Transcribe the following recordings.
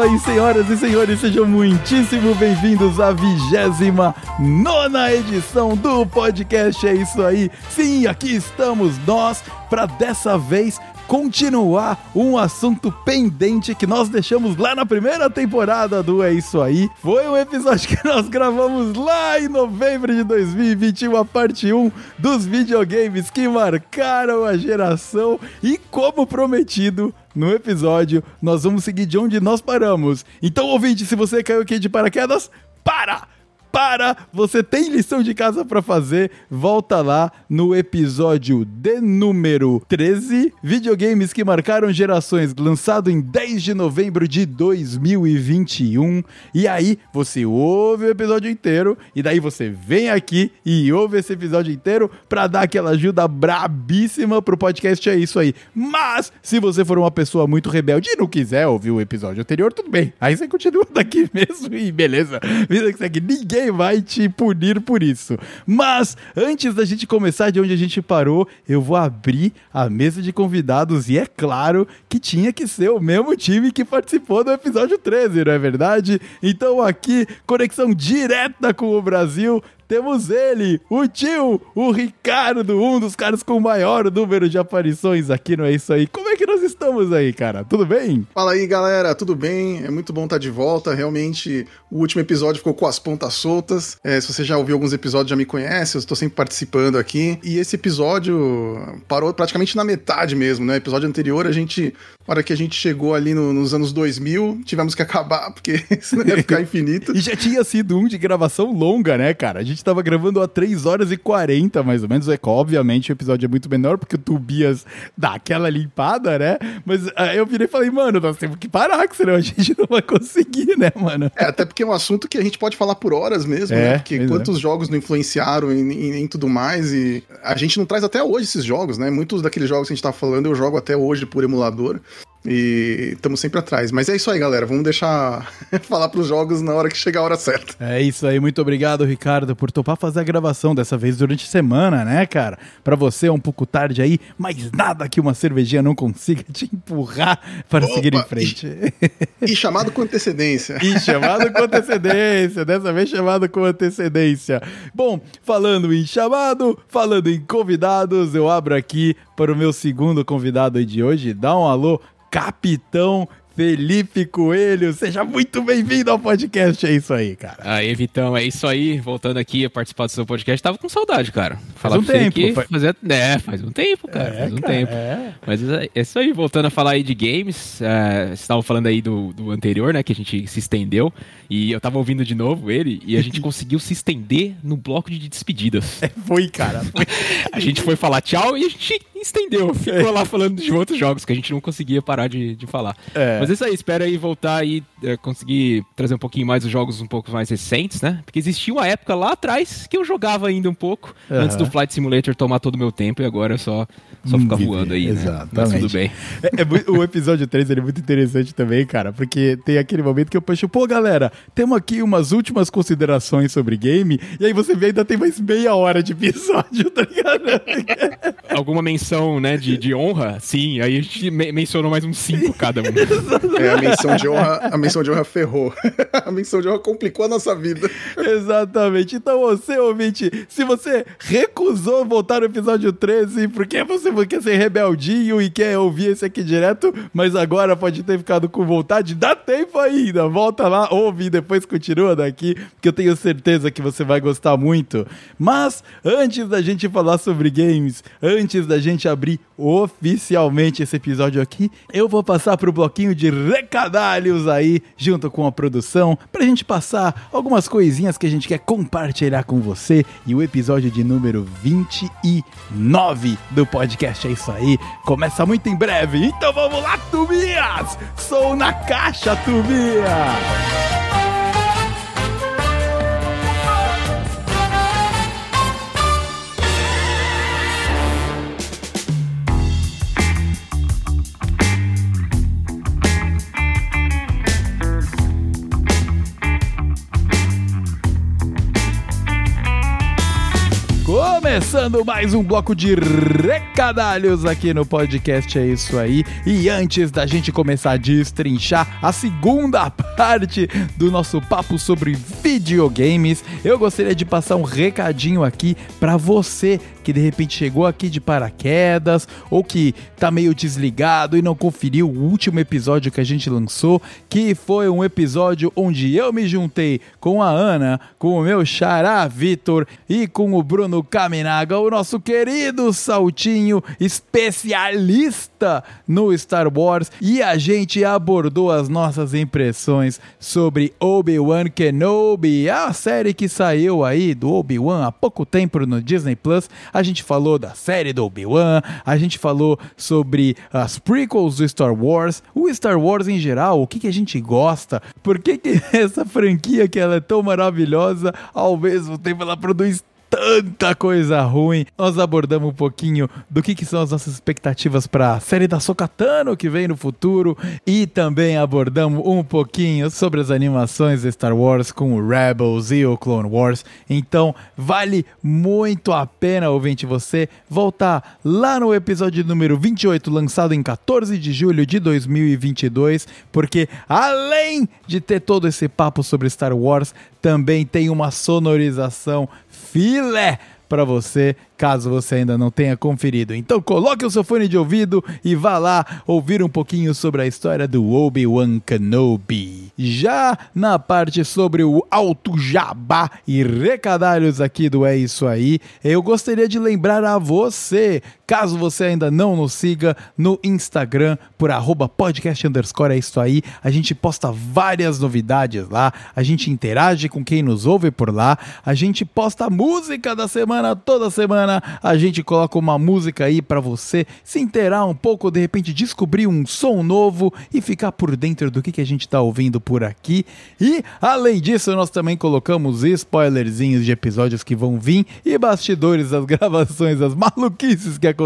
isso aí, senhoras e senhores, sejam muitíssimo bem-vindos à vigésima nona edição do podcast. É isso aí. Sim, aqui estamos nós para dessa vez continuar um assunto pendente que nós deixamos lá na primeira temporada do É Isso Aí. Foi um episódio que nós gravamos lá em novembro de 2021, a parte 1 dos videogames que marcaram a geração. E como prometido, no episódio, nós vamos seguir de onde nós paramos. Então, ouvinte, se você caiu aqui de paraquedas, para! Para! Você tem lição de casa para fazer? Volta lá no episódio de número 13, videogames que marcaram gerações, lançado em 10 de novembro de 2021. E aí você ouve o episódio inteiro e daí você vem aqui e ouve esse episódio inteiro para dar aquela ajuda brabíssima pro podcast é isso aí. Mas se você for uma pessoa muito rebelde e não quiser ouvir o episódio anterior, tudo bem. Aí você continua daqui mesmo e beleza. Vida que segue. Ninguém vai te punir por isso. Mas antes da gente começar de onde a gente parou, eu vou abrir a mesa de convidados e é claro que tinha que ser o mesmo time que participou do episódio 13, não é verdade? Então aqui, conexão direta com o Brasil, temos ele, o tio, o Ricardo, um dos caras com o maior número de aparições aqui, não é isso aí? Como é que nós estamos aí, cara? Tudo bem? Fala aí, galera, tudo bem? É muito bom estar de volta. Realmente, o último episódio ficou com as pontas soltas. É, se você já ouviu alguns episódios, já me conhece, eu estou sempre participando aqui. E esse episódio parou praticamente na metade mesmo, né? O episódio anterior, a gente, hora que a gente chegou ali no, nos anos 2000, tivemos que acabar, porque senão ia ficar infinito. e já tinha sido um de gravação longa, né, cara? A gente tava gravando a 3 horas e 40, mais ou menos. É que, obviamente, o episódio é muito menor, porque o Tobias dá aquela limpada, né? Mas aí eu virei e falei, mano, nós temos que parar, que senão a gente não vai conseguir, né, mano? É, até porque é um assunto que a gente pode falar por horas mesmo, É, né? Porque pois quantos jogos não influenciaram em, em, em tudo mais. E a gente não traz até hoje esses jogos, né? Muitos daqueles jogos que a gente tá falando eu jogo até hoje por emulador. E estamos sempre atrás. Mas é isso aí, galera. Vamos deixar falar pros jogos na hora que chegar a hora certa. É isso aí, muito obrigado, Ricardo, por topar fazer a gravação dessa vez durante a semana, né, cara? Pra você é um pouco tarde aí, mas nada que uma cervejinha não consiga te empurrar para Opa, seguir em frente. E chamado com antecedência. E chamado com antecedência, dessa vez chamado com antecedência. Bom, falando em chamado, falando em convidados, eu abro aqui para o meu segundo convidado de hoje. Dá um alô, Capitão Felipe Coelho. Seja muito bem-vindo ao podcast. É isso aí, cara. Aí, Vitão, é isso aí. Voltando aqui a participar do seu podcast, tava com saudade, cara. Faz um tempo, que faz-. É, faz um tempo, cara. faz um cara, tempo. é. Mas é é isso aí, voltando a falar aí de games. É, vocês estavam falando aí do, do anterior, né? Que a gente se estendeu. E eu tava ouvindo de novo ele. E a gente conseguiu se estender no bloco de despedidas. Foi, cara. Foi. A gente foi falar tchau e a gente estendeu. Ficou lá falando de outros jogos que a gente não conseguia parar de, de falar. É. Mas é isso aí, espero aí voltar aí, é, conseguir trazer um pouquinho mais os jogos um pouco mais recentes, né? Porque existia uma época lá atrás que eu jogava ainda um pouco, Aham. antes do Flight Simulator tomar todo o meu tempo e agora é só, só ficar viver, voando aí, né? exatamente. Mas tudo bem. É, é o episódio 3 ele é muito interessante também, cara, porque tem aquele momento que eu puxo, pô, galera, temos aqui umas últimas considerações sobre game, e aí você vê ainda tem mais meia hora de episódio, tá ligado? Alguma menção, né, de, de honra? Sim, aí a gente me- mencionou mais uns cinco cada um. É, a menção de honra, a menção de honra ferrou. a menção de honra complicou a nossa vida. Exatamente. Então você, ouvinte, se você recusou voltar no episódio 13 porque você quer ser rebeldinho e quer ouvir esse aqui direto, mas agora pode ter ficado com vontade, dá tempo ainda. Volta lá, ouve e depois continua daqui, porque eu tenho certeza que você vai gostar muito. Mas antes da gente falar sobre games, antes da gente abrir oficialmente esse episódio aqui, eu vou passar pro bloquinho de recadalhos aí, junto com a produção, pra gente passar algumas coisinhas que a gente quer compartilhar com você. E o episódio de número 29 do podcast é isso aí. Começa muito em breve. Então vamos lá, Tobias! Sou na caixa, Tobias! Começando mais um bloco de recadalhos aqui no podcast, é isso aí. E antes da gente começar a destrinchar a segunda parte do nosso papo sobre videogames, eu gostaria de passar um recadinho aqui para você que de repente chegou aqui de paraquedas ou que tá meio desligado e não conferiu o último episódio que a gente lançou, que foi um episódio onde eu me juntei com a Ana, com o meu xará Vitor e com o Bruno Caminaga, o nosso querido Saltinho especialista no Star Wars, e a gente abordou as nossas impressões sobre Obi-Wan Kenobi, a série que saiu aí do Obi-Wan há pouco tempo no Disney Plus. A gente falou da série do Obi-Wan, a gente falou sobre as prequels do Star Wars, o Star Wars em geral, o que, que a gente gosta, por que, que essa franquia que ela é tão maravilhosa, ao mesmo tempo ela produz tanta coisa ruim. Nós abordamos um pouquinho do que, que são as nossas expectativas para a série da Sokatano que vem no futuro e também abordamos um pouquinho sobre as animações de Star Wars com o Rebels e o Clone Wars. Então, vale muito a pena, ouvinte, você voltar lá no episódio número 28, lançado em 14 de julho de 2022, porque além de ter todo esse papo sobre Star Wars, também tem uma sonorização filé para você caso você ainda não tenha conferido. Então coloque o seu fone de ouvido e vá lá ouvir um pouquinho sobre a história do Obi-Wan Kenobi. Já na parte sobre o Alto Jabá e recadalhos aqui do É Isso Aí, eu gostaria de lembrar a você, caso você ainda não nos siga no Instagram por arroba podcast underscore é isso aí, a gente posta várias novidades lá, a gente interage com quem nos ouve por lá, a gente posta música da semana toda semana a gente coloca uma música aí para você se inteirar um pouco, de repente descobrir um som novo e ficar por dentro do que, que a gente tá ouvindo por aqui. E além disso, nós também colocamos spoilerzinhos de episódios que vão vir e bastidores das gravações, as maluquices que acontecem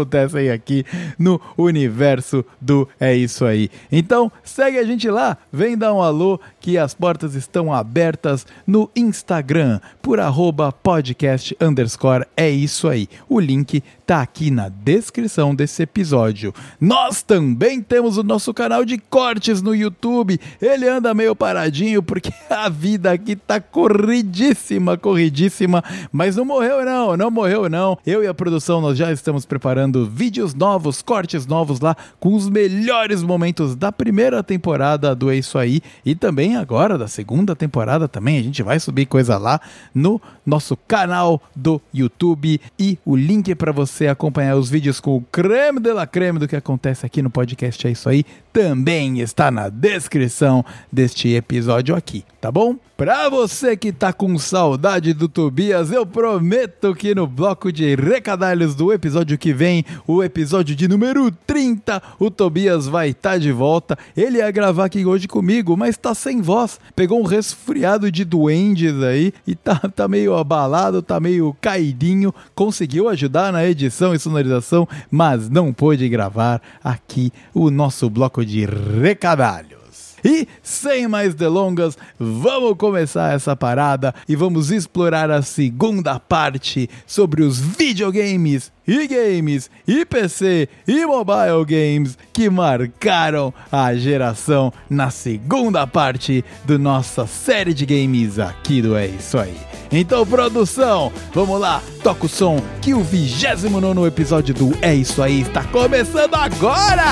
aqui no universo do É Isso Aí. Então, segue a gente lá, vem dar um alô que as portas estão abertas no Instagram por arroba podcast underscore é isso aí. O link tá aqui na descrição desse episódio. Nós também temos o nosso canal de cortes no YouTube. Ele anda meio paradinho porque a vida aqui tá corridíssima, corridíssima, mas não morreu não, não morreu não. Eu e a produção nós já estamos preparando vídeos novos, cortes novos lá com os melhores momentos da primeira temporada do É Isso Aí e também agora da segunda temporada também. A gente vai subir coisa lá no nosso canal do YouTube e o link para você acompanhar os vídeos com o creme de la creme do que acontece aqui no podcast É Isso Aí também está na descrição deste episódio aqui, tá bom? Pra você que tá com saudade do Tobias, eu prometo que no bloco de recadalhos do episódio que vem, o episódio de número 30, o Tobias vai estar tá de volta. Ele ia gravar aqui hoje comigo, mas tá sem voz. Pegou um resfriado de duendes aí e tá, tá meio abalado, tá meio caidinho. Conseguiu ajudar na edição e sonorização, mas não pôde gravar aqui o nosso bloco de recadalho. E sem mais delongas, vamos começar essa parada e vamos explorar a segunda parte sobre os videogames e games e PC e mobile games que marcaram a geração na segunda parte do nossa série de games aqui do É Isso Aí. Então, produção, vamos lá, toca o som que o 29 episódio do É Isso Aí está começando agora!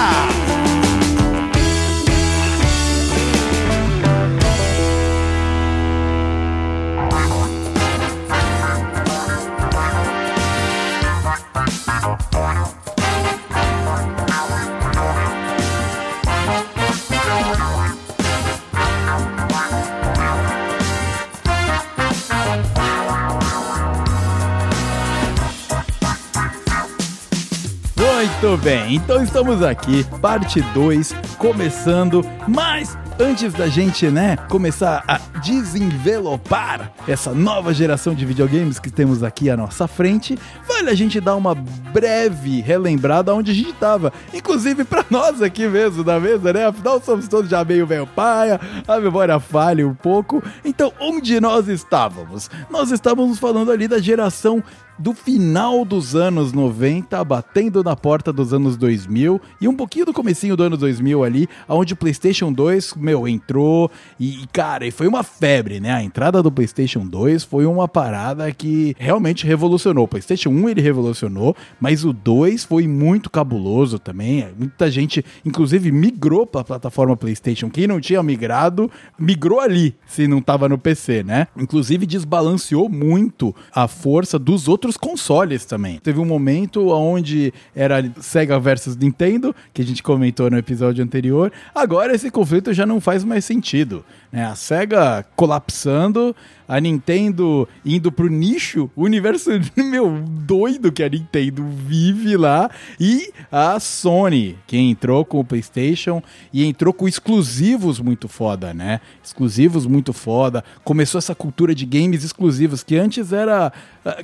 Muito bem, então estamos aqui, parte 2, começando, mas antes da gente, né, começar a desenvelopar essa nova geração de videogames que temos aqui à nossa frente, vale a gente dar uma breve relembrada onde a gente estava. Inclusive para nós aqui mesmo da mesa, né? Afinal, somos todos já meio velho paia, a memória falha um pouco. Então, onde nós estávamos? Nós estávamos falando ali da geração do final dos anos 90, batendo na porta dos anos 2000 e um pouquinho do comecinho do ano 2000 ali, onde o PlayStation 2, meu, entrou e, cara, e foi uma febre, né? A entrada do PlayStation 2 foi uma parada que realmente revolucionou. O PlayStation 1 ele revolucionou, mas o 2 foi muito cabuloso também. Muita gente, inclusive, migrou para a plataforma PlayStation. Quem não tinha migrado, migrou ali, se não tava no PC, né? Inclusive desbalanceou muito a força dos outros consoles também. Teve um momento onde era Sega versus Nintendo, que a gente comentou no episódio anterior. Agora esse conflito já não faz mais sentido. Né? A Sega colapsando a Nintendo indo pro nicho, o universo, meu, doido que a Nintendo vive lá, e a Sony, que entrou com o PlayStation e entrou com exclusivos muito foda, né? Exclusivos muito foda. Começou essa cultura de games exclusivos que antes era. Ah,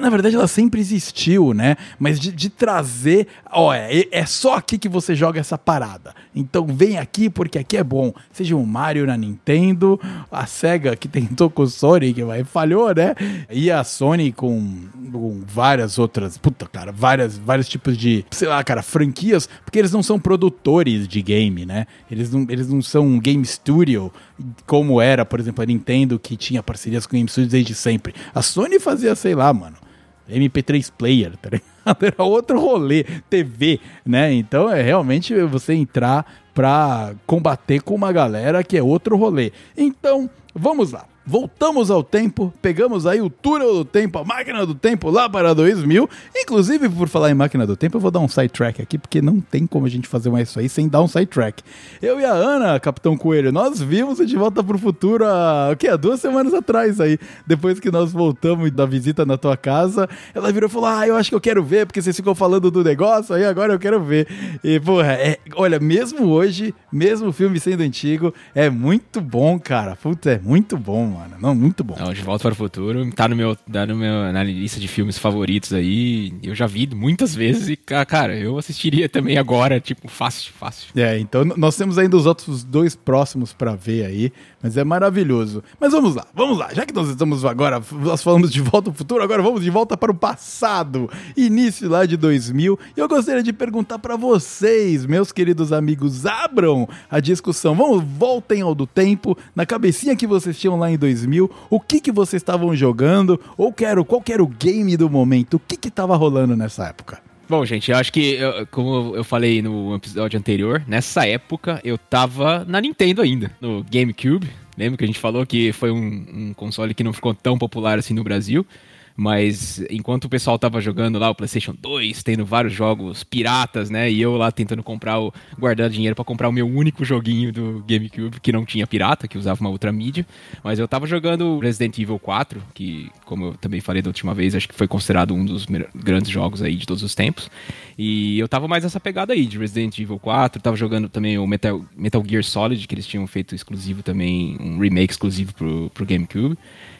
na verdade, ela sempre existiu, né? Mas de, de trazer. Ó, é, é só aqui que você joga essa parada. Então vem aqui porque aqui é bom. Seja um Mario na Nintendo, a Sega que tentou com o Sony, que vai, falhou, né? E a Sony com, com, várias outras, puta, cara, várias, vários tipos de, sei lá, cara, franquias, porque eles não são produtores de game, né? Eles não, eles não são um game studio, como era, por exemplo, a Nintendo, que tinha parcerias com game studios desde sempre. A Sony fazia, sei lá, mano, MP3 player, tá ligado? Era outro rolê, TV, né? Então é realmente você entrar pra combater com uma galera que é outro rolê. Então, vamos lá voltamos ao tempo, pegamos aí o túnel do tempo, a máquina do tempo lá para 2000. Inclusive, por falar em máquina do tempo, eu vou dar um sidetrack aqui, porque não tem como a gente fazer mais isso aí sem dar um sidetrack. Eu e a Ana, Capitão Coelho, nós vimos De Volta para o Futuro há, o que, há duas semanas atrás aí. Depois que nós voltamos da visita na tua casa, ela virou e falou, ah, eu acho que eu quero ver, porque vocês ficam falando do negócio, aí agora eu quero ver. E, porra, é, olha, mesmo hoje, mesmo o filme sendo antigo, é muito bom, cara. Puta, é muito bom, mano. Não, muito bom. Não, de Volta para o Futuro tá no meu, tá no meu na lista de filmes favoritos aí. Eu já vi muitas vezes e, cara, eu assistiria também agora, tipo, fácil, fácil. É, então nós temos ainda os outros dois próximos para ver aí, mas é maravilhoso. Mas vamos lá, vamos lá. Já que nós estamos agora, nós falamos de Volta para o Futuro, agora vamos de volta para o passado, início lá de 2000. E eu gostaria de perguntar para vocês, meus queridos amigos, abram a discussão. Vamos, voltem ao do tempo, na cabecinha que vocês tinham lá em 2000, o que que vocês estavam jogando, ou quero, qual era o game do momento, o que que tava rolando nessa época? Bom, gente, eu acho que, como eu falei no episódio anterior, nessa época eu tava na Nintendo ainda, no GameCube. Lembra que a gente falou que foi um, um console que não ficou tão popular assim no Brasil? Mas enquanto o pessoal tava jogando lá o PlayStation 2, tendo vários jogos piratas, né? E eu lá tentando comprar o. guardar dinheiro para comprar o meu único joguinho do GameCube, que não tinha pirata, que usava uma outra mídia. Mas eu tava jogando Resident Evil 4, que, como eu também falei da última vez, acho que foi considerado um dos grandes jogos aí de todos os tempos. E eu tava mais nessa pegada aí de Resident Evil 4, tava jogando também o Metal, Metal Gear Solid, que eles tinham feito exclusivo também, um remake exclusivo pro, pro GameCube.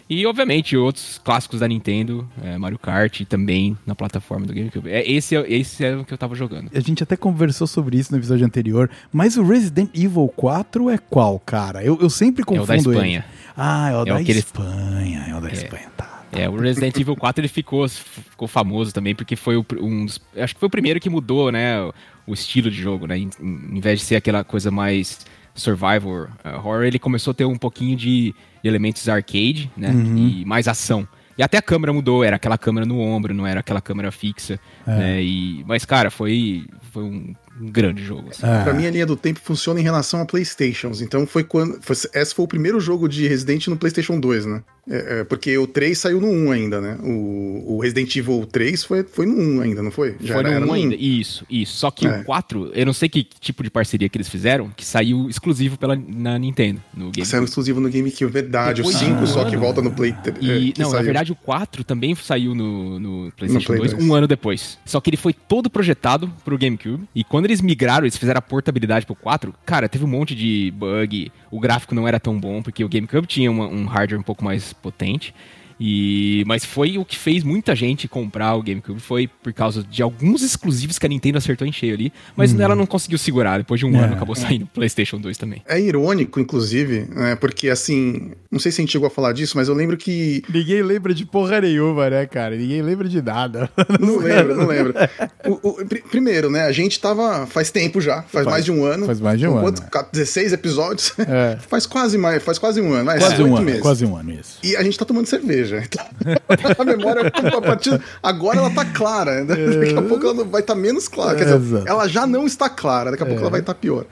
E, obviamente, outros clássicos da Nintendo, é, Mario Kart, também na plataforma do GameCube. É, esse, é, esse é o que eu tava jogando. A gente até conversou sobre isso no episódio anterior, mas o Resident Evil 4 é qual, cara? Eu, eu sempre confundo É o da Espanha. Ele. Ah, é o é da o Espanha, é o da é. Espanha, tá. É, o Resident Evil 4 ele ficou, ficou famoso também porque foi o, um dos, acho que foi o primeiro que mudou, né, o, o estilo de jogo, né, em, em, vez de ser aquela coisa mais survival uh, horror, ele começou a ter um pouquinho de de elementos arcade, né? Uhum. E mais ação. E até a câmera mudou, era aquela câmera no ombro, não era aquela câmera fixa. É. Né? E, mas, cara, foi, foi um, grande jogo. Assim. É. Pra mim, a linha do tempo funciona em relação a Playstations. Então, foi quando. Foi, esse foi o primeiro jogo de Resident no PlayStation 2, né? É, é, porque o 3 saiu no 1 ainda, né? O, o, Resident Evil 3 foi, foi no 1 ainda, não foi? Já foi era, no, era 1 ainda. 1. Isso, isso. Só que é. o 4, eu não sei que tipo de parceria que eles fizeram, que saiu exclusivo pela, na Nintendo. No GameCube. Saiu exclusivo no GameCube, verdade. Depois o 5 um só ano, que volta no Play 3. E, é, não, saiu. na verdade o 4 também saiu no, no PlayStation no Play 2 2. um ano depois. Só que ele foi todo projetado pro GameCube. E quando eles migraram, eles fizeram a portabilidade pro 4, cara, teve um monte de bug. O gráfico não era tão bom, porque o GameCube tinha uma, um hardware um pouco mais potente. E mas foi o que fez muita gente comprar o GameCube foi por causa de alguns exclusivos que a Nintendo acertou em cheio ali, mas ela não conseguiu segurar. Depois de um É. ano acabou saindo o PlayStation 2 também. É irônico, inclusive, né? Porque assim, não sei se a gente chegou a falar disso, mas eu lembro que. Ninguém lembra de porra nenhuma, né, cara? Ninguém lembra de nada. Não lembro, não lembro. O- o- pri- primeiro, né? A gente tava. Faz tempo já, faz, Faz- mais de um ano. faz mais de um ano, quantos? Ca- 16 episódios? É. faz quase mais, faz quase um ano. mas Quase um ano, meses. quase um ano, isso. E a gente tá tomando cerveja. Então, a memória, a partir, agora ela tá clara. né? Daqui a pouco ela vai estar menos clara. Quer dizer, ela já não está clara, daqui a pouco ela vai estar pior.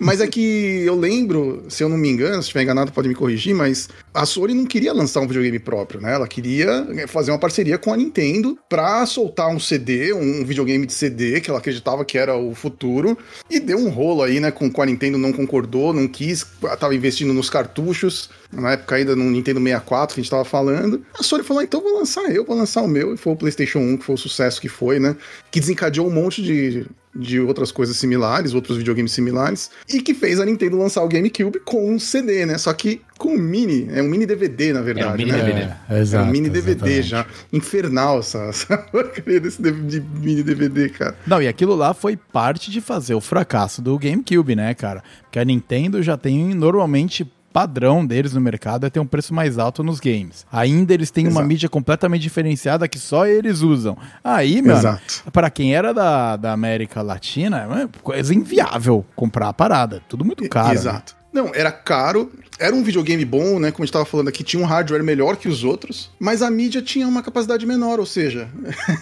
Mas é que eu lembro, se eu não me engano, se estiver enganado pode me corrigir, mas a Sony não queria lançar um videogame próprio, né? Ela queria fazer uma parceria com a Nintendo pra soltar um CD, um videogame de CD, que ela acreditava que era o futuro, e deu um rolo aí, né? Com, a Nintendo não concordou, não quis, tava investindo nos cartuchos, na época ainda no Nintendo 64 que a gente tava falando. A Sony falou, então vou lançar eu, vou lançar o meu, e foi o PlayStation 1, que foi o sucesso que foi, né? Que desencadeou um monte de, de outras coisas similares, outros videogames similares, e que fez a Nintendo lançar o GameCube com um CD, né? Só que com um mini, é um mini DVD, na verdade, É um mini né? DVD. É, exato, é um mini DVD exatamente. já. Infernal essa, essa porcaria desse de mini DVD, cara. Não, e aquilo lá foi parte de fazer o fracasso do GameCube, né, cara? Porque a Nintendo já tem normalmente padrão deles no mercado é ter um preço mais alto nos games. Ainda eles têm uma Exato. mídia completamente diferenciada que só eles usam. Aí, mano, para quem era da, da América Latina, é coisa inviável comprar a parada. Tudo muito caro. né? Exato. Não, era caro, era um videogame bom, né? Como a gente tava falando aqui, tinha um hardware melhor que os outros, mas a mídia tinha uma capacidade menor, ou seja,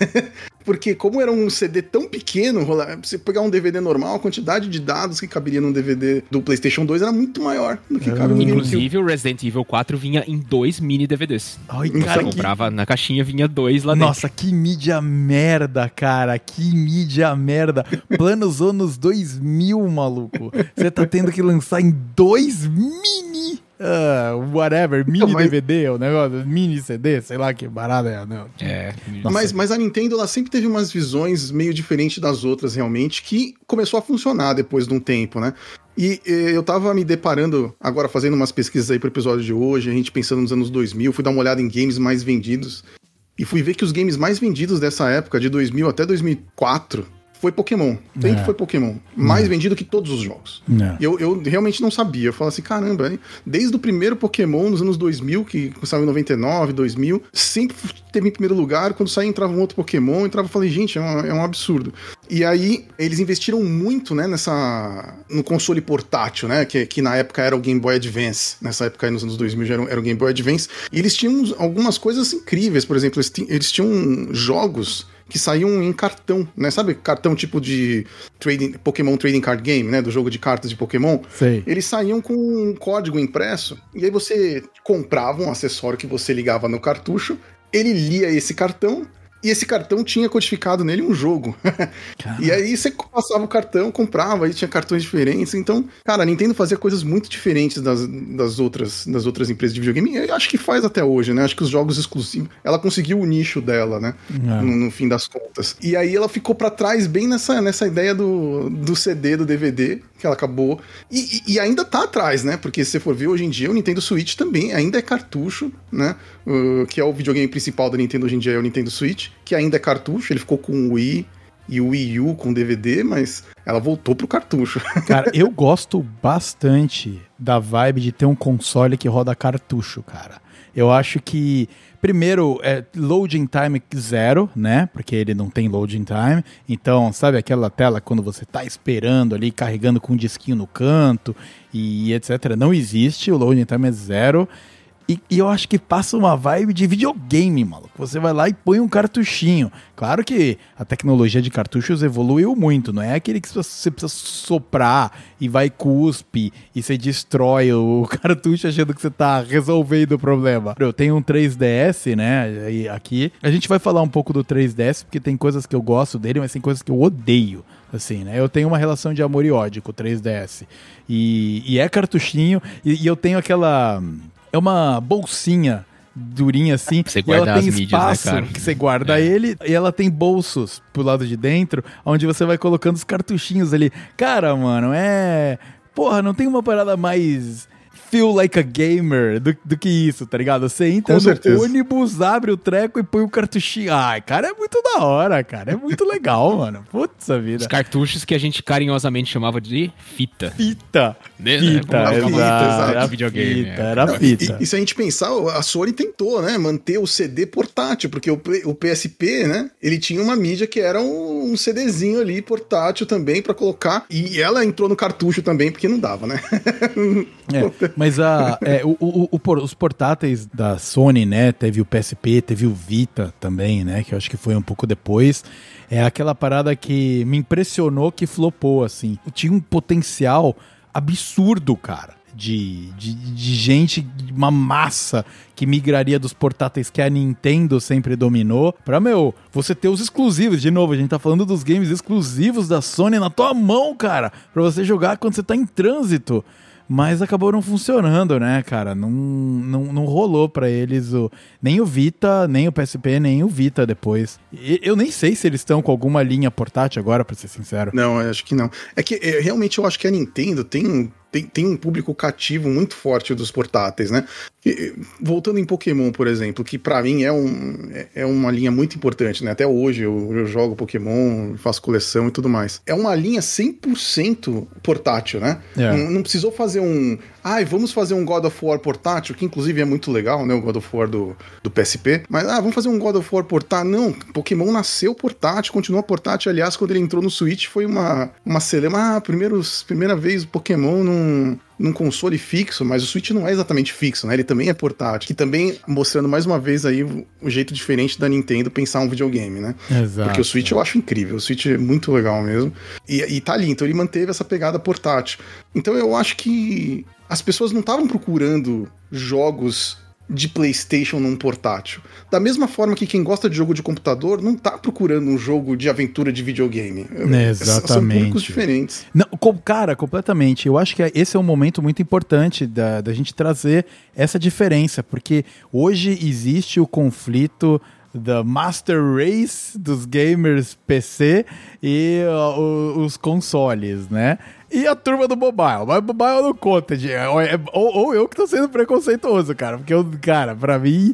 porque como era um CD tão pequeno, você pegar um DVD normal, a quantidade de dados que caberia num DVD do PlayStation 2 era muito maior do que cabe no. Inclusive, o Resident Evil 4 vinha em dois mini DVDs. Ai, cara, Você que... comprava na caixinha, vinha dois lá dentro. Nossa, que mídia merda, cara. Que mídia merda. Planos anos 2000, maluco. Você tá tendo que lançar em dois mini. Ah, whatever, mini Mas- DVD, o negócio, mini CD, sei lá que barada é, não. É. Nossa. Mas, mas a Nintendo ela sempre teve umas visões meio diferentes das outras, realmente, que começou a funcionar depois de um tempo, né? E eu tava me deparando, agora fazendo umas pesquisas aí pro episódio de hoje, a gente pensando nos anos 2000, fui dar uma olhada em games mais vendidos, e fui ver que os games mais vendidos dessa época, de 2000 até 2004, foi Pokémon. Sempre É. foi Pokémon. Mais vendido que todos os jogos. Não. E eu, eu realmente não sabia. Eu falava assim, caramba, hein? desde o primeiro Pokémon nos anos 2000, que saiu em 99, 2000, sempre teve em primeiro lugar. Quando saía, entrava um outro Pokémon, entrava e falei, gente, é um, é um absurdo. E aí, eles investiram muito, né, nessa... no console portátil, né, que, que na época era o Game Boy Advance. Nessa época aí, nos anos 2000, já era, o- era o Game Boy Advance. E eles tinham algumas coisas incríveis. Por exemplo, eles, eles tinham jogos que saíam em cartão, né? Sabe cartão tipo de trading, Pokémon Trading Card Game, né? Do jogo de cartas de Pokémon. Sei. Eles saíam com um código impresso e aí você comprava um acessório que você ligava no cartucho, ele lia esse cartão e esse cartão tinha codificado nele um jogo. e aí você passava o cartão, comprava, aí tinha cartões diferentes. Então, cara, a Nintendo fazia coisas muito diferentes das, das, outras, das outras empresas de videogame. E eu acho que faz até hoje, né? Acho que os jogos exclusivos. Ela conseguiu o nicho dela, né? É. No, no fim das contas. E aí ela ficou pra trás bem nessa, nessa ideia do, do CD, do DVD, que ela acabou. E, e- e ainda tá atrás, né? Porque se você for ver hoje em dia, o Nintendo Switch também ainda é cartucho, né? Uh, que é o videogame principal da Nintendo hoje em dia, é o Nintendo Switch, que ainda é cartucho. Ele ficou com o Wii e o Wii U com DVD, mas ela voltou pro cartucho. Cara, eu gosto bastante da vibe de ter um console que roda cartucho, cara. Eu acho que, primeiro, é loading time zero, né? Porque ele não tem loading time. Então, sabe aquela tela quando você tá esperando ali, carregando com um disquinho no canto e etc. Não existe, o loading time é zero. E, e eu acho que passa uma vibe de videogame, maluco. Você vai lá e põe um cartuchinho. Claro que a tecnologia de cartuchos evoluiu muito, não é aquele que você precisa soprar e vai cuspe e você destrói o cartucho achando que você tá resolvendo o problema. Eu tenho um 3DS, né, aqui. A gente vai falar um pouco do 3DS, porque tem coisas que eu gosto dele, mas tem coisas que eu odeio. Assim, né? Eu tenho uma relação de amor e ódio com o 3DS. E, e é cartuchinho, e- e eu tenho aquela. É uma bolsinha durinha assim. Pra você e ela tem as mídias, né, espaço que você guarda É. ele e ela tem bolsos pro lado de dentro, onde você vai colocando os cartuchinhos ali. Cara, mano, é. Porra, não tem uma parada mais feel like a gamer do, do que isso, tá ligado? Você entra Com no certeza. ônibus, abre o treco e põe o cartuchinho. Ai, cara, é muito da hora, cara. É muito legal, mano. Putz a vida. Os cartuchos que a gente carinhosamente chamava de fita. Fita. Né? Fita, Como é exato. fita, exato. Era Videogame, fita, é. era Não, fita. E, e se a gente pensar, a Sony tentou, né, manter o CD portátil, porque o, o PSP, né, ele tinha uma mídia que era um, um CDzinho ali portátil também pra colocar, e ela entrou no cartucho também, porque não dava, né? É, mas a, é, o, o- o os portáteis da Sony, né? Teve o PSP, teve o Vita também, né? Que eu acho que foi um pouco depois. É aquela parada que me impressionou que flopou, assim. Tinha um potencial absurdo, cara. De, de, de gente, uma massa que migraria dos portáteis que a Nintendo sempre dominou pra, meu, você ter os exclusivos. De novo, a gente tá falando dos games exclusivos da Sony na tua mão, cara. Pra você jogar quando você tá em trânsito. Mas acabou não funcionando, né, cara? Não, não, não rolou pra eles o, nem o Vita, nem o PSP, nem o Vita depois. E eu nem sei se eles estão com alguma linha portátil agora, pra ser sincero. Não, acho que não. É que é, realmente eu acho que a Nintendo tem, tem, tem um público cativo muito forte dos portáteis, né? E, voltando em Pokémon, por exemplo, que pra mim é, um, é- é uma linha muito importante, né? Até hoje eu, eu jogo Pokémon, faço coleção e tudo mais. É uma linha 100% portátil, né? É. Não, não precisou fazer um. Ai, vamos fazer um God of War portátil, que inclusive é muito legal, né? O God of War do, do PSP. Mas, ah, vamos fazer um God of War portátil. Não, Pokémon nasceu portátil, continua portátil. Aliás, quando ele entrou no Switch foi uma, uma celema. Ah, primeiros, primeira vez o Pokémon num, num console fixo, mas o Switch não é exatamente fixo, né? Ele também é portátil. Que também mostrando mais uma vez aí o, o jeito diferente da Nintendo pensar um videogame, né? Exato. Porque o Switch eu acho incrível, o Switch é muito legal mesmo. E, e tá ali, então ele manteve essa pegada portátil. Então eu acho que as pessoas não estavam procurando jogos de PlayStation num portátil. Da mesma forma que quem gosta de jogo de computador não tá procurando um jogo de aventura de videogame. É, São exatamente. públicos diferentes. Não, cara, completamente. Eu acho que esse é um momento muito importante da, da gente trazer essa diferença, porque hoje existe o conflito da Master Race dos gamers PC e o- os consoles, né? E a turma do mobile. Mas mobile não conta. de- ou, é- ou- ou eu que tô sendo preconceituoso, cara. Porque, eu, cara, pra mim,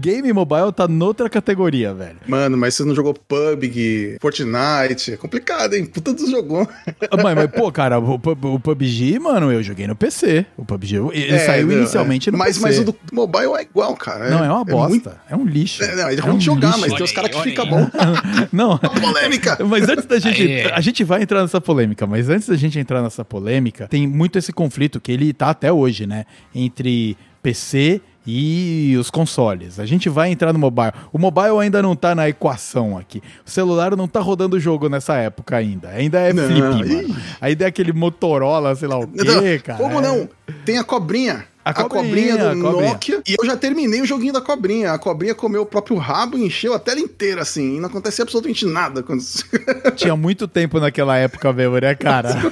game mobile tá noutra categoria, velho. Mano, mas você não jogou PUBG, Fortnite, é complicado, hein? Puta dos jogos. Ah, Mas, mas, pô, cara, o, o PUBG, mano, eu joguei no PC. O PUBG, ele saiu não, inicialmente é. no mas, PC. Mas o do mobile é igual, cara. Não, é uma bosta. muito- É, um lixo. É, não, é É ruim um de jogar, lixo. mas tem os caras que fica olha bom. Não, Polêmica! mas antes da gente. Aí. A gente vai entrar nessa polêmica, mas antes da gente entrar nessa polêmica, tem muito esse conflito que ele tá até hoje, né? Entre PC e os consoles. A gente vai entrar no mobile. O mobile ainda não tá na equação aqui. O celular não tá rodando o jogo nessa época ainda. Ainda é Não, flip, mano. Ainda é aquele Motorola, sei lá o quê, Não, cara. Como É. não? Tem a cobrinha. A A cobrinha, cobrinha, do a cobrinha. Nokia. E eu já terminei o joguinho da cobrinha. A cobrinha comeu o próprio rabo e encheu a tela inteira, assim. E não acontecia absolutamente nada. Quando... Tinha muito tempo naquela época mesmo, né, cara?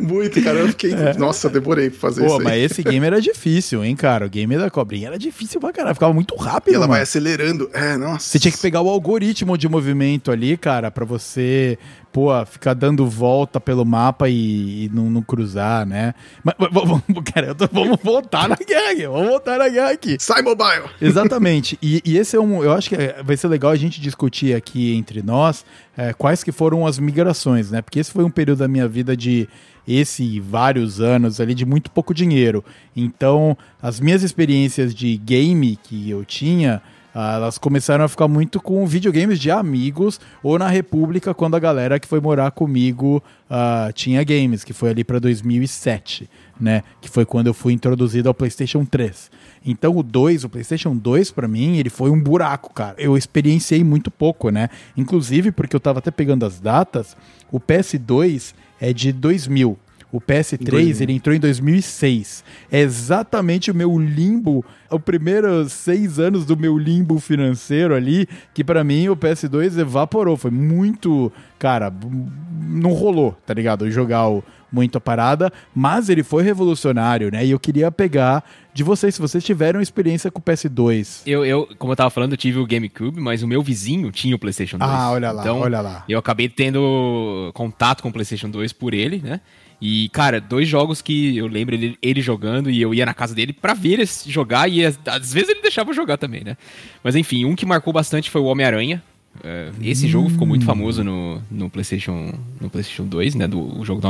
Muito, cara. Eu fiquei. Nossa, eu demorei pra fazer É. Pô, isso. mas Aí. esse game era difícil, hein, cara? O game da cobrinha era difícil pra caralho. Ficava muito rápido, E ela mano. vai acelerando. É, nossa. Você tinha que pegar o algoritmo de movimento ali, cara, pra você, pô, ficar dando volta pelo mapa e, e não, não cruzar, né? Mas, mas, vamos, cara, tô- vamos voltar na guerra aqui. Vamos voltar na guerra aqui. Sai mobile! Exatamente. E, e esse é um. Eu acho que é- vai ser legal a gente discutir aqui entre nós é, quais que foram as migrações, né? Porque esse foi um período da minha vida de esse e vários anos ali de muito pouco dinheiro. Então, as minhas experiências de game que eu tinha. Ah, elas começaram a ficar muito com videogames de amigos ou na República, quando a galera que foi morar comigo ah, tinha games, que foi ali para 2007, né? Que foi quando eu fui introduzido ao PlayStation 3. Então o 2, o PlayStation 2 pra mim, ele foi um buraco, cara. Eu experienciei muito pouco, né? Inclusive porque eu tava até pegando as datas, o PS2 é de 2000. O PS3, 2000. ele entrou em 2006. É exatamente o meu limbo, os primeiros seis anos do meu limbo financeiro ali, que pra mim o PS2 evaporou. Foi muito, cara, não rolou, tá ligado? Jogar o, muito a parada, mas ele foi revolucionário, né? E eu queria pegar de vocês, se vocês tiveram experiência com o PS2. Eu, eu, como eu tava falando, eu tive o GameCube, mas o meu vizinho tinha o PlayStation 2. Ah, olha lá, então, olha lá. Eu acabei tendo contato com o PlayStation 2 por ele, né? E, cara, dois jogos que eu lembro ele, ele jogando e eu ia na casa dele pra ver ele jogar e às vezes ele deixava eu jogar também, né? Mas enfim, um que marcou bastante foi o Homem-Aranha. Uh, esse hum. jogo ficou muito famoso no, no, PlayStation, no PlayStation 2, né? Do o jogo do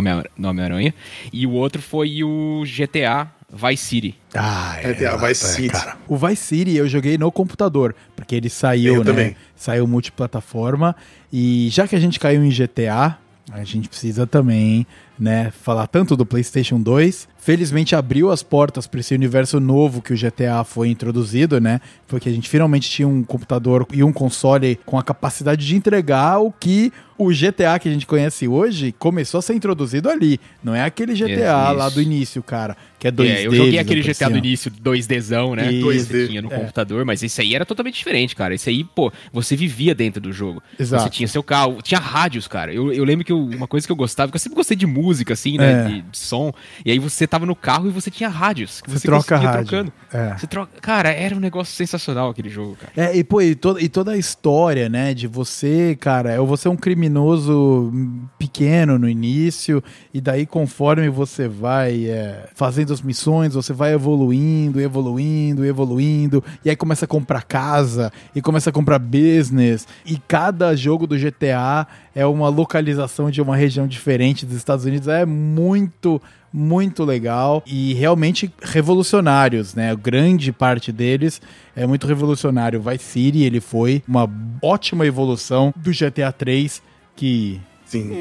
Homem-Aranha. E o outro foi o GTA Vice City. Ah, é, GTA Vice City. Cara. O Vice City eu joguei no computador, porque ele saiu, eu né? Também. Saiu multiplataforma. E já que a gente caiu em GTA, a gente precisa também, né, falar tanto do PlayStation 2. Felizmente abriu as portas para esse universo novo que o GTA foi introduzido, né? Porque a gente finalmente tinha um computador e um console com a capacidade de entregar o que o GTA que a gente conhece hoje começou a ser introduzido ali. Não é aquele GTA isso. lá do início, cara, que é 2D. É, eu joguei aquele GTA do início 2Dzão, né? Isso. 2D. tinha no é. computador, mas esse aí era totalmente diferente, cara. Esse aí, pô, você vivia dentro do jogo. Exato. Você tinha seu carro, tinha rádios, cara. Eu, eu lembro que eu, uma coisa que eu gostava, porque eu sempre gostei de música, assim, né? É. De, de, som. E aí você tava no carro e você tinha rádios. Que você, você troca rádio. trocando. É. Você troca... Cara, era um negócio sensacional aquele jogo, cara. É, e pô, e, to e toda a história, né? De você, cara, eu vou ser um criminoso pequeno no início, e daí conforme você vai é, fazendo as missões, você vai evoluindo, evoluindo, evoluindo, e aí começa a comprar casa, e começa a comprar business, e cada jogo do GTA é uma localização de uma região diferente dos Estados Unidos, é muito muito legal e realmente revolucionários, né? Grande parte deles é muito revolucionário. Vice City, ele foi uma ótima evolução do GTA 3 que Sim.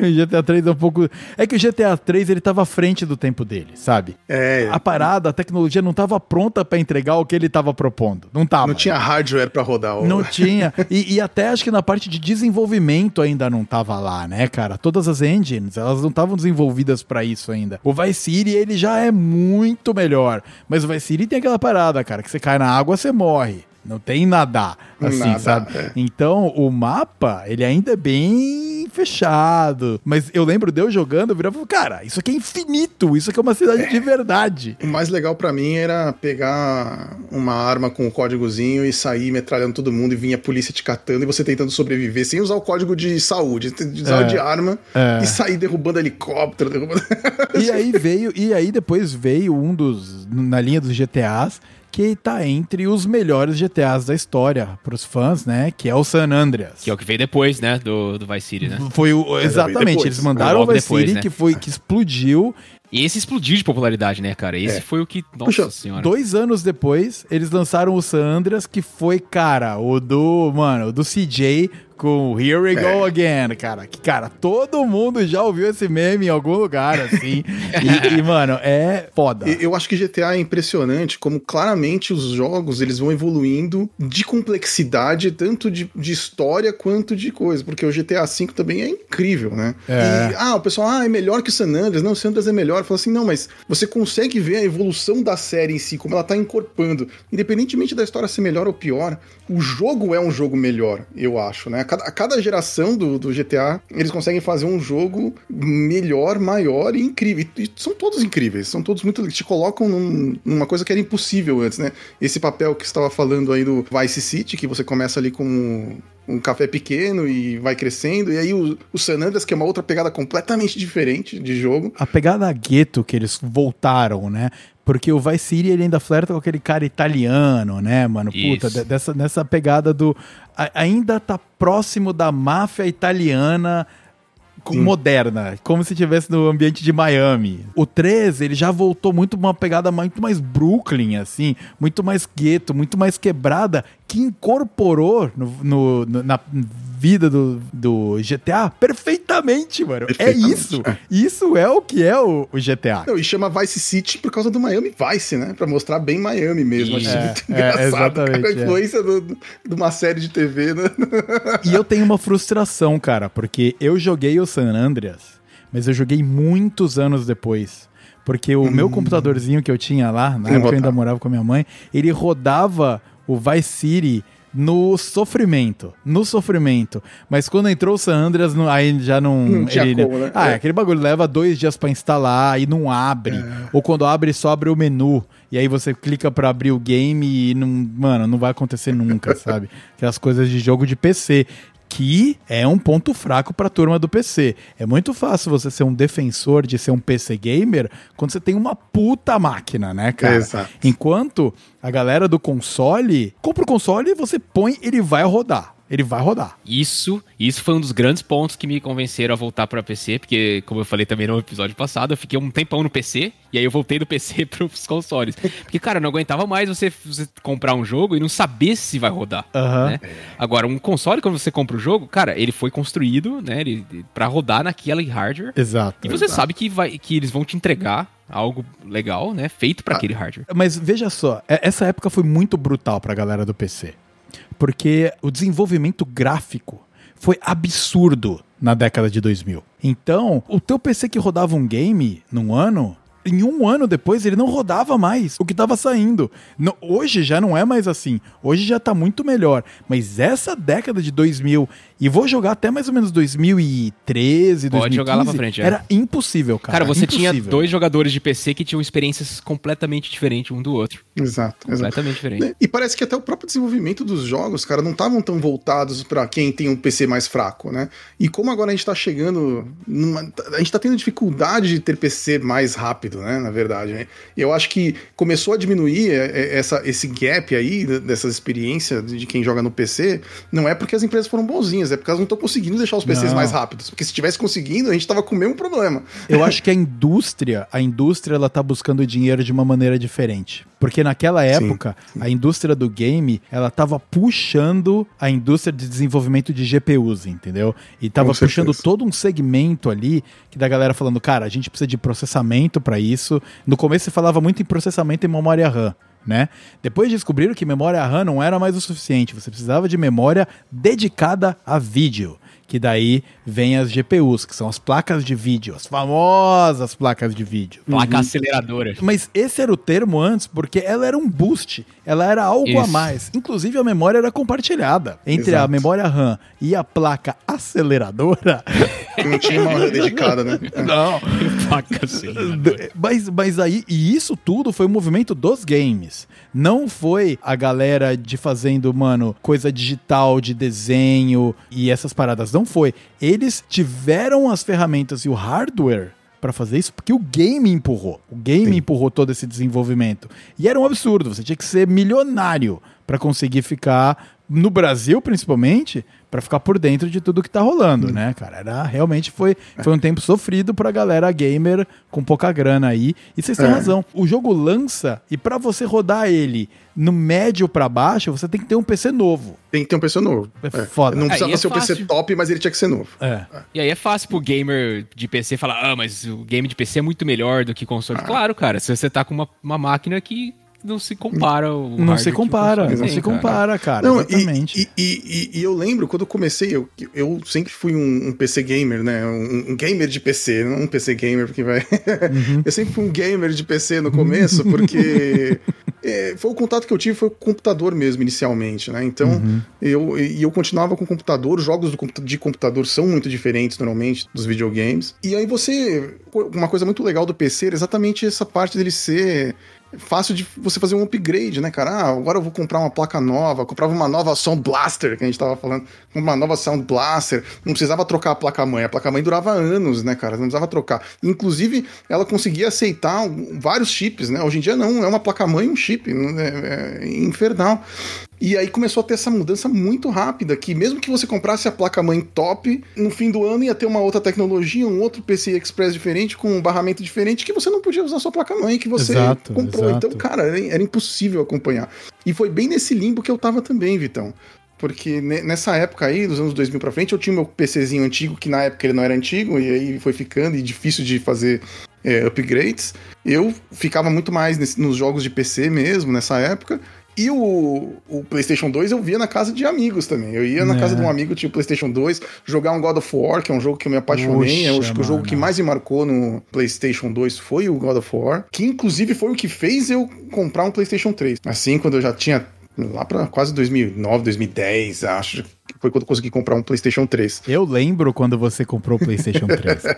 O GTA 3 é um pouco. É que o GTA 3 ele tava à frente do tempo dele, sabe? É. A parada, a tecnologia não tava pronta para entregar o que ele tava propondo. Não tava. Não tinha hardware para rodar. O... Não tinha. E, e, até acho que na parte de desenvolvimento ainda não tava lá, né, cara? Todas as engines, elas não estavam desenvolvidas para isso ainda. O Vice City, ele já é muito melhor. Mas o Vice City tem aquela parada, cara, que você cai na água, você morre. Não tem nadar, assim, Nada, sabe? É. Então, o mapa, ele ainda é bem fechado. Mas eu lembro de eu jogando, eu virava e cara, isso aqui é infinito, isso aqui é uma cidade é. de verdade. O mais legal para mim era pegar uma arma com o códigozinho e sair metralhando todo mundo e vinha a polícia te catando e você tentando sobreviver sem usar o código de saúde, usar é. de arma é. e sair derrubando helicóptero, derrubando... E aí veio, e aí depois veio um dos, na linha dos GTAs, que tá entre os melhores GTAs da história pros fãs, né? Que é o San Andreas. Que é o que veio depois, né? Do, do Vice City, né? Foi o, exatamente, eles mandaram o Vice depois, City, né? que foi que explodiu. E esse explodiu de popularidade, né, cara? Esse é. foi o que. Nossa Puxa, senhora. Dois anos depois, eles lançaram o San Andreas, que foi, cara, o do. Mano, o do CJ com Here We Go é. Again, cara. Que, cara, todo mundo já ouviu esse meme em algum lugar, assim. e, e, mano, é foda. Eu acho que GTA é impressionante como claramente os jogos eles vão evoluindo de complexidade, tanto de, de história quanto de coisa. Porque o GTA V também é incrível, né? É. E, ah, o pessoal, ah, é melhor que o San Andreas. Não, o San Andreas é melhor. Fala assim, não, mas você consegue ver a evolução da série em si, como ela tá incorporando. Independentemente da história ser melhor ou pior, o jogo é um jogo melhor, eu acho, né? cada, a cada geração do, do GTA, eles conseguem fazer um jogo melhor, maior e incrível. E, e são todos incríveis, são todos muito. te colocam num, numa coisa que era impossível antes, né? Esse papel que estava falando aí do Vice City, que você começa ali com um café pequeno e vai crescendo. E aí o, o San Andreas, que é uma outra pegada completamente diferente de jogo. A pegada gueto que eles voltaram, né? Porque o Vice City ele ainda flerta com aquele cara italiano, né, mano? Puta, Isso. dessa, nessa pegada do. A, ainda tá próximo da máfia italiana Sim. moderna, como se estivesse no ambiente de Miami. O 13, ele já voltou muito uma pegada muito mais Brooklyn, assim, muito mais gueto, muito mais quebrada, que incorporou no, no, no na vida do, do GTA perfeitamente, mano. É perfeitamente. É isso. Isso é o que é o, o GTA. Não, e chama Vice City por causa do Miami Vice, né? Pra mostrar bem Miami mesmo. Acho é, muito é, engraçado. Cara, a é. influência é. do, de uma série de TV, né? E eu tenho uma frustração, cara, porque eu joguei o San Andreas, mas eu joguei muitos anos depois. Porque o hum. meu computadorzinho que eu tinha lá, na época eu ainda morava com a minha mãe, ele rodava o Vice City no sofrimento. No sofrimento. Mas quando entrou o San Andreas, não, aí já não. não ele, né? Ah, é. aquele bagulho leva dois dias para instalar e não abre. É. Ou quando abre, só abre o menu. E aí você clica para abrir o game e não. Mano, não vai acontecer nunca, sabe? Aquelas coisas de jogo de PC que é um ponto fraco para a turma do PC. É muito fácil você ser um defensor de ser um PC gamer quando você tem uma puta máquina, né, cara? Exato. Enquanto a galera do console, compra o console e você põe, ele vai rodar ele vai rodar. Isso, isso foi um dos grandes pontos que me convenceram a voltar para PC, porque como eu falei também no episódio passado, eu fiquei um tempão no PC e aí eu voltei do PC pros consoles. Porque cara, eu não aguentava mais você, você comprar um jogo e não saber se vai rodar, Aham. né? Agora, um console quando você compra o jogo, cara, ele foi construído, né, para rodar naquela hardware. Exato. E você sabe que vai que eles vão te entregar algo legal, né, feito para aquele hardware. Mas veja só, é- essa época foi muito brutal pra galera do PC. Porque o desenvolvimento gráfico foi absurdo na década de 2000. Então, o teu PC que rodava um game num ano, em um ano depois ele não rodava mais o que estava saindo. No- hoje já não é mais assim. Hoje já tá muito melhor. Mas essa década de 2000, e vou jogar até mais ou menos 2013, Pode 2015, jogar lá pra frente, é. era impossível, cara. Cara, você tinha Impossível. dois jogadores de PC que tinham experiências completamente diferentes um do outro. Exato, exato. Completamente diferente. Né? E parece que até o próprio desenvolvimento dos jogos, cara, não estavam tão voltados pra quem tem um PC mais fraco, né? E como agora a gente tá chegando. numa- a gente tá tendo dificuldade de ter PC mais rápido, né? Na verdade, né? E eu acho que começou a diminuir é, é, essa, esse gap aí d- dessas experiências de quem joga no PC. Não é porque as empresas foram bonzinhas, é porque elas não estão conseguindo deixar os PCs Não. mais rápidos. Porque se tivesse conseguindo, a gente tava com o mesmo problema. Eu acho que a indústria, a indústria ela tá buscando dinheiro de uma maneira diferente. Porque naquela época, a indústria do game, ela tava puxando a indústria de desenvolvimento de GPUs, entendeu? E tava puxando todo um segmento ali que da galera falando, cara, a gente precisa de processamento pra isso. No começo se falava muito em processamento em memória RAM. Né? Depois descobriram que memória RAM não era mais o suficiente, você precisava de memória dedicada a vídeo que daí vem as GPUs, que são as placas de vídeo, as famosas placas de vídeo. Placa aceleradora. Mas esse era o termo antes porque ela era um boost, ela era algo a Isso. mais. Inclusive a memória era compartilhada entre a Exato. memória RAM e a placa aceleradora. Não tinha uma hora dedicada, né? Não. Placa aceleradora. Mas, mas aí, e isso tudo foi o movimento dos games. Não foi a galera de fazendo, mano, coisa digital, de desenho e essas paradas. Não foi. Eles tiveram as ferramentas e o hardware pra fazer isso porque o game empurrou. O game Sim. empurrou todo esse desenvolvimento. E era um absurdo. Você tinha que ser milionário pra conseguir ficar no Brasil, principalmente, pra ficar por dentro de tudo que tá rolando, né, cara? Era realmente foi, foi um tempo sofrido pra galera gamer com pouca grana aí. E vocês têm É. razão. O jogo lança e pra você rodar ele no médio pra baixo, você tem que ter um PC novo. Tem que ter um PC novo. É foda. Não precisava é ser o PC top, mas ele tinha que ser novo. É. E aí é fácil pro gamer de PC falar, ah, mas o game de PC é muito melhor do que Ah. console. Claro, cara, se você tá com uma, uma máquina que não se compara o Não hardware se que o compara, não se cara. compara, cara. Não, e, exatamente. e, e- e- e eu lembro quando eu comecei, eu, eu sempre fui um, um PC gamer, né? Um, um gamer de PC, não um PC gamer, porque vai. Uhum. eu sempre fui um gamer de PC no começo, porque é, foi o contato que eu tive, foi com o computador mesmo, inicialmente, né? Então, Uhum. eu, e eu continuava com o computador, os jogos do computa- de computador são muito diferentes, normalmente, dos videogames. E aí você. Uma coisa muito legal do PC era exatamente essa parte dele ser fácil de você fazer um upgrade, né, cara? Ah, agora eu vou comprar uma placa nova, comprava uma nova Sound Blaster, que a gente tava falando, uma nova Sound Blaster, não precisava trocar a placa-mãe, a placa-mãe durava anos, né, cara? Não precisava trocar. Inclusive, ela conseguia aceitar vários chips, né? Hoje em dia não, é uma placa-mãe e um chip, é, é infernal. E aí começou a ter essa mudança muito rápida, que mesmo que você comprasse a placa-mãe top, no fim do ano ia ter uma outra tecnologia, um outro PCI Express diferente, com um barramento diferente, que você não podia usar sua placa-mãe que você Exato, comprou. exato. Então, cara, era, era impossível acompanhar. E foi bem nesse limbo que eu tava também, Vitão. Porque ne- nessa época aí, dos anos 2000 pra frente, eu tinha meu PCzinho antigo, que na época ele não era antigo, e aí foi ficando e difícil de fazer é, upgrades. Eu ficava muito mais nesse- nos jogos de PC mesmo, nessa época. E o, o PlayStation 2 eu via na casa de amigos também. Eu ia na É. casa de um amigo, tinha o PlayStation 2, jogar um God of War, que é um jogo que eu me apaixonei. Eu acho que o jogo que mais me marcou no PlayStation 2 foi o God of War, que inclusive foi o que fez eu comprar um PlayStation 3. Assim, quando eu já tinha lá pra quase 2009, 2010, acho foi quando eu consegui comprar um PlayStation 3. Eu lembro quando você comprou o PlayStation 3. É,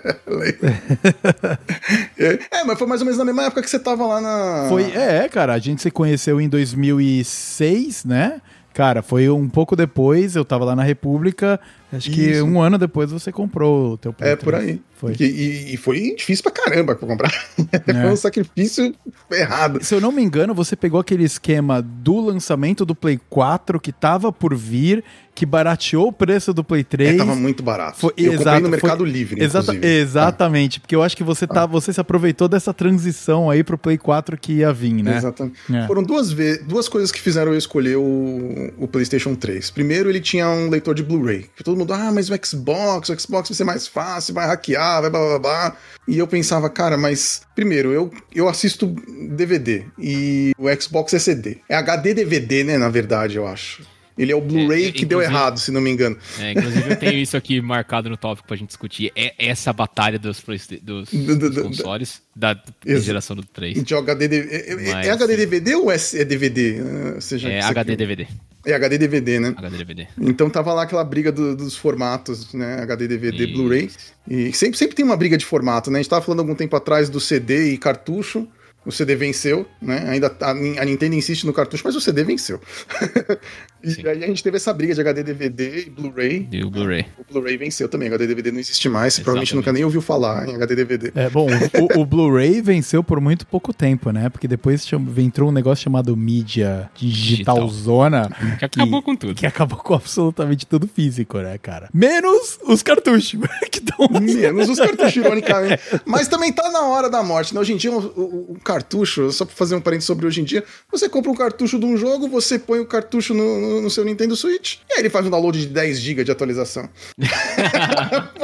é, mas foi mais ou menos na mesma época que você tava lá na. Foi, é, cara, a gente se conheceu em 2006, né? Cara, foi um pouco depois, eu tava lá na República, Acho que Isso. um ano depois você comprou o teu Play É, por 3. aí. Foi. E, e- foi difícil pra caramba pra comprar. É. foi um sacrifício errado. Se eu não me engano, você pegou aquele esquema do lançamento do Play 4 que tava por vir, que barateou o preço do Play 3. É, tava muito barato. Foi- eu comprei exato, no Mercado foi- Livre, Exata- exatamente, porque eu acho que você, tá, você se aproveitou dessa transição aí pro Play 4 que ia vir, né? Exatamente. É. Foram duas, duas coisas que fizeram eu escolher o, o PlayStation 3. Primeiro, ele tinha um leitor de Blu-ray. Que todo mundo, ah, mas o Xbox, o Xbox vai ser mais fácil, vai hackear, vai blá blá blá. E eu pensava, cara, mas primeiro, eu, eu assisto DVD e o Xbox é CD. É HD DVD, né, na verdade, eu acho. Ele é o Blu-ray É, que deu errado, se não me engano. É, inclusive eu tenho isso aqui marcado no tópico pra gente discutir. É essa batalha dos, dos, Do- do- dos do- consoles da, da geração do 3. De HD, é, é- Mas, é HD. DVD ou é, é DVD? Ah, seja É HD DVD. É HD DVD, né? HD DVD. Então tava lá aquela briga do- dos formatos, né? HD, DVD. Blu-ray. E sempre, sempre tem uma briga de formato, né? A gente tava falando algum tempo atrás do CD e cartucho. O CD venceu, né? Ainda tá- a, a Nintendo insiste no cartucho, mas o CD venceu. e Sim. aí a gente teve essa briga de HD, DVD e Blu-ray. E o Blu-ray. O Blu-ray venceu também, HD, DVD não existe mais. Você provavelmente Exatamente. nunca nem ouviu falar em HD, DVD. É, bom, o, o Blu-ray venceu por muito pouco tempo, né? Porque depois entrou um negócio chamado mídia digital, Digital. zona. Que acabou com tudo. Que acabou com absolutamente tudo físico, né, cara? Menos os cartuchos, que estão Menos os cartuchos, ironicamente. Mas também tá na hora da morte, né? Hoje em dia, o, o- o cartucho, só pra fazer um parênteses sobre hoje em dia, você compra um cartucho de um jogo, você põe o cartucho no, no- no seu Nintendo Switch, e aí ele faz um download de 10 GB de atualização.